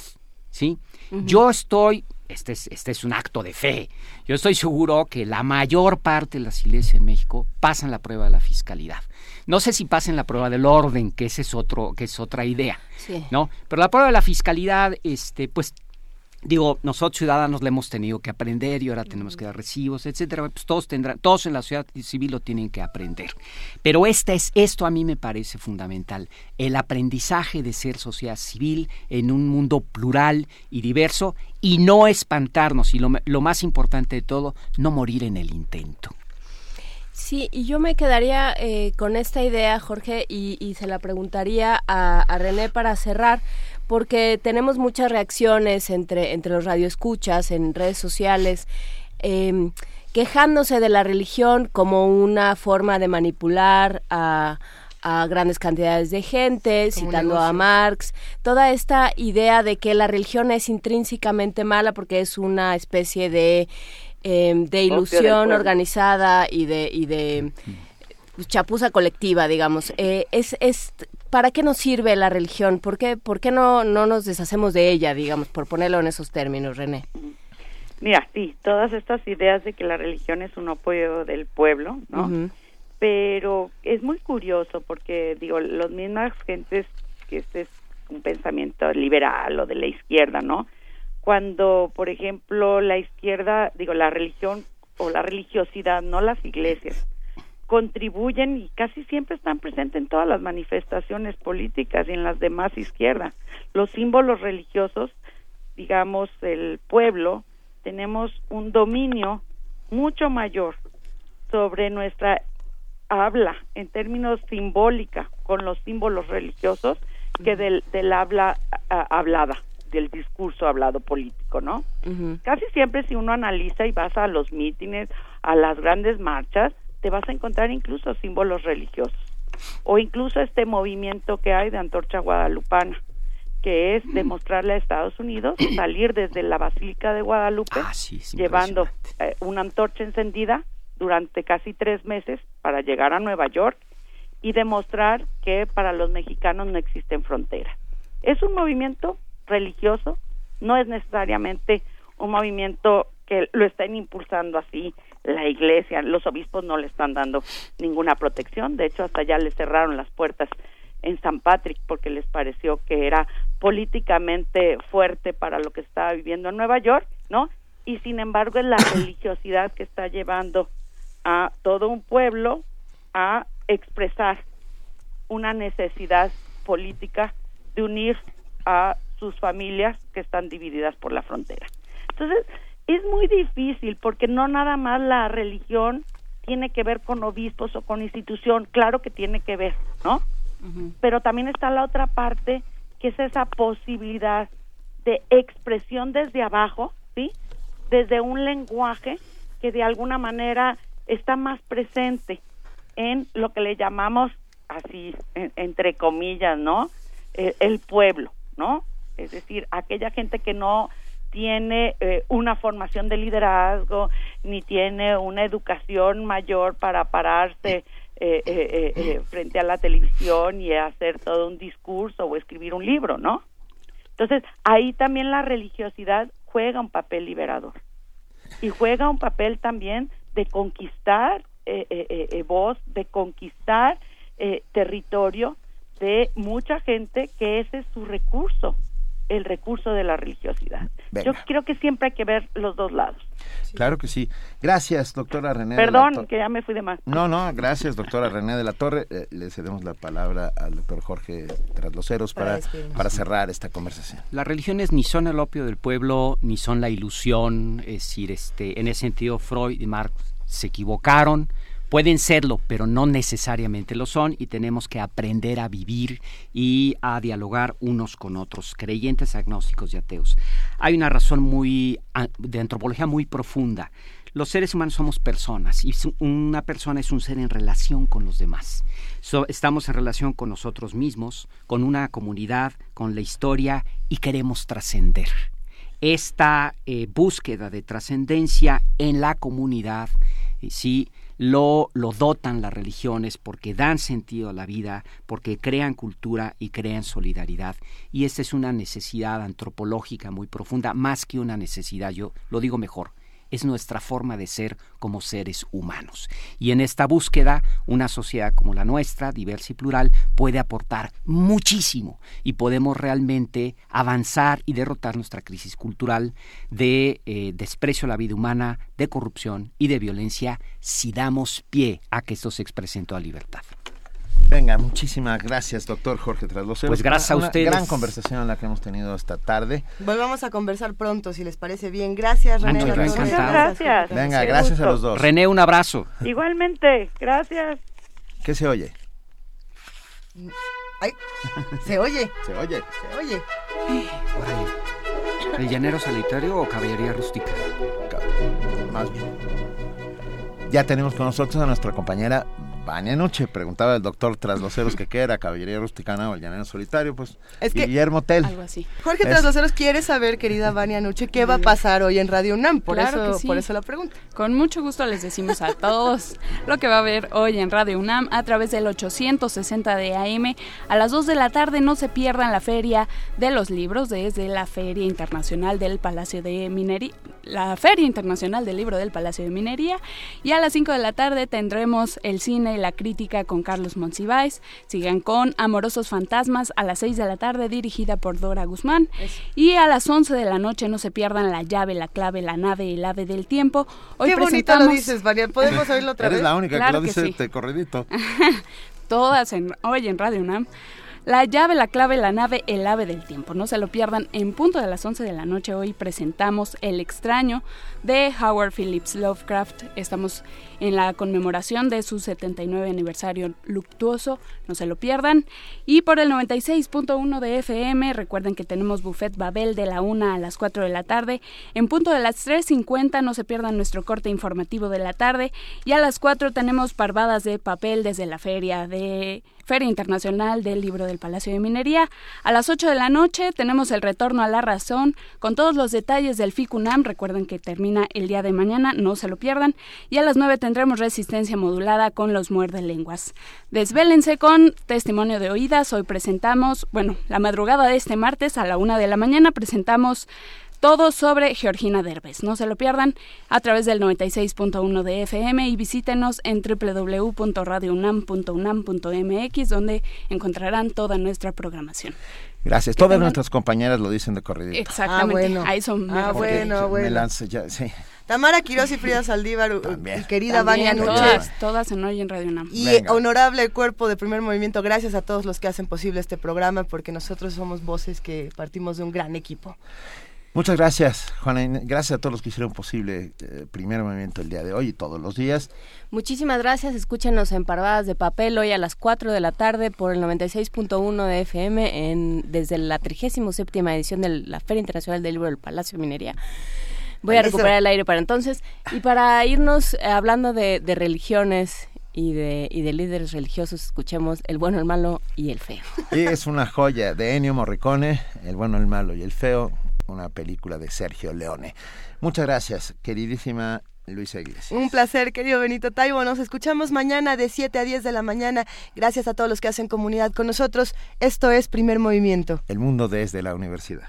¿sí? Yo estoy este es, este es un acto de fe. Yo estoy seguro que la mayor parte de las iglesias en México pasan la prueba de la fiscalidad. No sé si pasen la prueba del orden, que ese es otro, que es otra idea, ¿no? Pero la prueba de la fiscalidad, este, pues digo, nosotros ciudadanos le hemos tenido que aprender y ahora tenemos que dar recibos, etcétera. Pues todos tendrán, todos en la sociedad civil lo tienen que aprender. Pero este es, esto a mí me parece fundamental, el aprendizaje de ser sociedad civil en un mundo plural y diverso y no espantarnos y lo, lo más importante de todo, no morir en el intento. Sí, y yo me quedaría eh, con esta idea, Jorge, y, se la preguntaría a, a René para cerrar porque tenemos muchas reacciones entre, entre los radioescuchas, en redes sociales, em, quejándose de la religión como una forma de manipular a, grandes cantidades de gente, citando a Marx, toda esta idea de que la religión es intrínsecamente mala porque es una especie de, em, de ilusión organizada y de, y de chapuza colectiva, digamos. Eh, es, es ¿para qué nos sirve la religión? ¿Por qué, por qué no, no nos deshacemos de ella, digamos, por ponerlo en esos términos, René? Mira, sí, todas estas ideas de que la religión es un apoyo del pueblo, ¿no? Pero es muy curioso porque, digo, las mismas gentes que este es un pensamiento liberal o de la izquierda, ¿no? Cuando, por ejemplo, la izquierda, digo, la religión o la religiosidad, no las iglesias, contribuyen y casi siempre están presentes en todas las manifestaciones políticas y en las demás izquierdas. Los símbolos religiosos, digamos, el pueblo, tenemos un dominio mucho mayor sobre nuestra habla en términos simbólica con los símbolos religiosos que del, del habla hablada, del discurso hablado político, ¿no? Casi siempre si uno analiza y vas a los mítines, a las grandes marchas, te vas a encontrar incluso símbolos religiosos o incluso este movimiento que hay de antorcha guadalupana que es demostrarle a Estados Unidos salir desde la Basílica de Guadalupe ah, llevando eh, una antorcha encendida durante casi tres meses para llegar a Nueva York y demostrar que para los mexicanos no existen fronteras. Es un movimiento religioso, no es necesariamente un movimiento que lo estén impulsando así la iglesia, los obispos no le están dando ninguna protección, de hecho hasta ya le cerraron las puertas en San Patrick porque les pareció que era políticamente fuerte para lo que estaba viviendo en Nueva York, ¿no? Y sin embargo es la religiosidad que está llevando a todo un pueblo a expresar una necesidad política de unir a sus familias que están divididas por la frontera. Entonces, es muy difícil porque no nada más la religión tiene que ver con obispos o con institución, claro que tiene que ver, ¿no? pero también está la otra parte que es esa posibilidad de expresión desde abajo, ¿sí? Desde un lenguaje que de alguna manera está más presente en lo que le llamamos así entre comillas, ¿no? Eh, el pueblo, ¿no? Es decir, aquella gente que no tiene eh, una formación de liderazgo ni tiene una educación mayor para pararse eh, eh, eh, frente a la televisión y hacer todo un discurso o escribir un libro, ¿no? Entonces, ahí también la religiosidad juega un papel liberador y juega un papel también de conquistar voz, de conquistar territorio de mucha gente que ese es su recurso el recurso de la religiosidad. Yo creo que siempre hay que ver los dos lados. Claro que sí. Gracias, doctora René. Perdón, que ya me fui de más. No, no, gracias, doctora René de la Torre. Eh, le cedemos la palabra al doctor Jorge Trasloceros para, para, cerrar esta conversación. Las religiones ni son el opio del pueblo, ni son la ilusión. Es decir, este, en ese sentido, Freud y Marx se equivocaron Pueden serlo, pero no necesariamente lo son y tenemos que aprender a vivir y a dialogar unos con otros, creyentes, agnósticos y ateos. Hay una razón muy de antropología muy profunda. Los seres humanos somos personas y una persona es un ser en relación con los demás. estamos en relación con nosotros mismos, con una comunidad, con la historia y queremos trascender. Esta eh, búsqueda de trascendencia en la comunidad, eh, sí, lo, lo dotan las religiones porque dan sentido a la vida, porque crean cultura y crean solidaridad. Y esta es una necesidad antropológica muy profunda, más que una necesidad, yo lo digo mejor, es nuestra forma de ser como seres humanos. Y en esta búsqueda, una sociedad como la nuestra, diversa y plural, puede aportar muchísimo y podemos realmente avanzar y derrotar nuestra crisis cultural de eh, desprecio a la vida humana, de corrupción y de violencia si damos pie a que esto se exprese en toda libertad. Venga, muchísimas gracias, doctor Jorge Trasloceros. Pues gracias a ustedes. Una gran conversación la que hemos tenido esta tarde. Volvamos a conversar pronto, si les parece bien. Gracias, René. Muchas gracias. Venga, gracias a los dos. René, un abrazo. Igualmente, gracias. ¿Qué se oye? Ay, se oye. se oye. Se oye. ¿El llanero solitario o caballería rústica? Más bien. Ya tenemos con nosotros a nuestra compañera Vania Noche, preguntaba el doctor Trasloceros que qué era, caballería rusticana o el llanero solitario, pues es que, Guillermo Tell. Algo así. Jorge Trasloceros quiere saber, querida Vania Noche, qué va a pasar hoy en Radio UNAM, por, eso, por eso la pregunta. Con mucho gusto les decimos a todos lo que va a haber hoy en Radio UNAM a través del 860 de AM. A las 2 de la tarde no se pierdan la Feria de los Libros desde la Feria Internacional del Palacio de Minería la Feria Internacional del Libro del Palacio de Minería. Y a las 5 de la tarde tendremos el cine y la crítica con Carlos Monsiváis. Sigan con Amorosos Fantasmas a las 6 de la tarde, dirigida por Dora Guzmán. Y a las 11 de la noche no se pierdan La llave, la clave, la nave y el ave del tiempo. Hoy Qué bonito lo dices, María. ¿Podemos oírlo otra vez? Eres la única que lo dice sí. corridito. Todas en, hoy en Radio UNAM. La llave, la clave, la nave, el ave del tiempo. No se lo pierdan. En punto de las 11 de la noche hoy presentamos El extraño de Howard Phillips Lovecraft. Estamos en la conmemoración de su 79 aniversario luctuoso. No se lo pierdan. Y por el 96.1 de FM, recuerden que tenemos Buffet Babel de la 1 a las 4 de la tarde. En punto de las 3.50 no se pierdan nuestro corte informativo de la tarde. Y a las 4 tenemos parvadas de papel desde la feria de Feria Internacional del Libro del Palacio de Minería. A las 8 de la noche tenemos el retorno a la razón con todos los detalles del FICUNAM. Recuerden que termina el día de mañana, no se lo pierdan. Y a las 9 tendremos resistencia modulada con los muerde lenguas. Desvélense con testimonio de oídas. Hoy presentamos, bueno, la madrugada de este martes a la 1 de la mañana presentamos todo sobre Georgina Derbez. No se lo pierdan a través del 96.1 de FM y visítenos en www.radiounam.unam.mx donde encontrarán toda nuestra programación. Gracias. Todas nuestras compañeras lo dicen de corridito. Exactamente. Ah, bueno. Ahí son ah, bueno, bueno. Me lance ya, sí. Tamara Quiroz y Frida Saldívar, querida Vania Todas, todas en Hoy en Radio UNAM. Y honorable cuerpo de primer movimiento, gracias a todos los que hacen posible este programa, porque nosotros somos voces que partimos de un gran equipo. Muchas gracias, Juana. Gracias a todos los que hicieron posible eh, primer movimiento el día de hoy y todos los días. Muchísimas gracias. Escúchenos en Parvadas de Papel hoy a las 4 de la tarde por el 96.1 de FM en, desde la 37 edición de la Feria Internacional del Libro del Palacio de Minería. Voy a recuperar el aire para entonces. Y para irnos eh, hablando de, religiones y de, y de líderes religiosos, escuchemos El bueno, el malo y el feo. Y es una joya de Ennio Morricone, El bueno, el malo y el feo una película de Sergio Leone. Muchas gracias, queridísima Luisa Iglesias. Un placer, querido Benito Taibo. Nos escuchamos mañana de 7 a 10 de la mañana. Gracias a todos los que hacen comunidad con nosotros. Esto es Primer Movimiento. El mundo desde la universidad.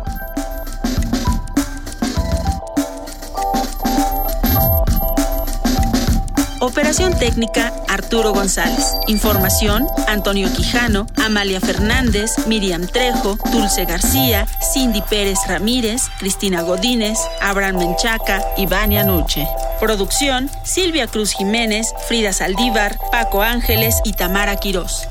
Operación técnica, Arturo González. Información, Antonio Quijano, Amalia Fernández, Miriam Trejo, Dulce García, Cindy Pérez Ramírez, Cristina Godínez, Abraham Menchaca y Vania Nuche. Producción, Silvia Cruz Jiménez, Frida Saldívar, Paco Ángeles y Tamara Quirós.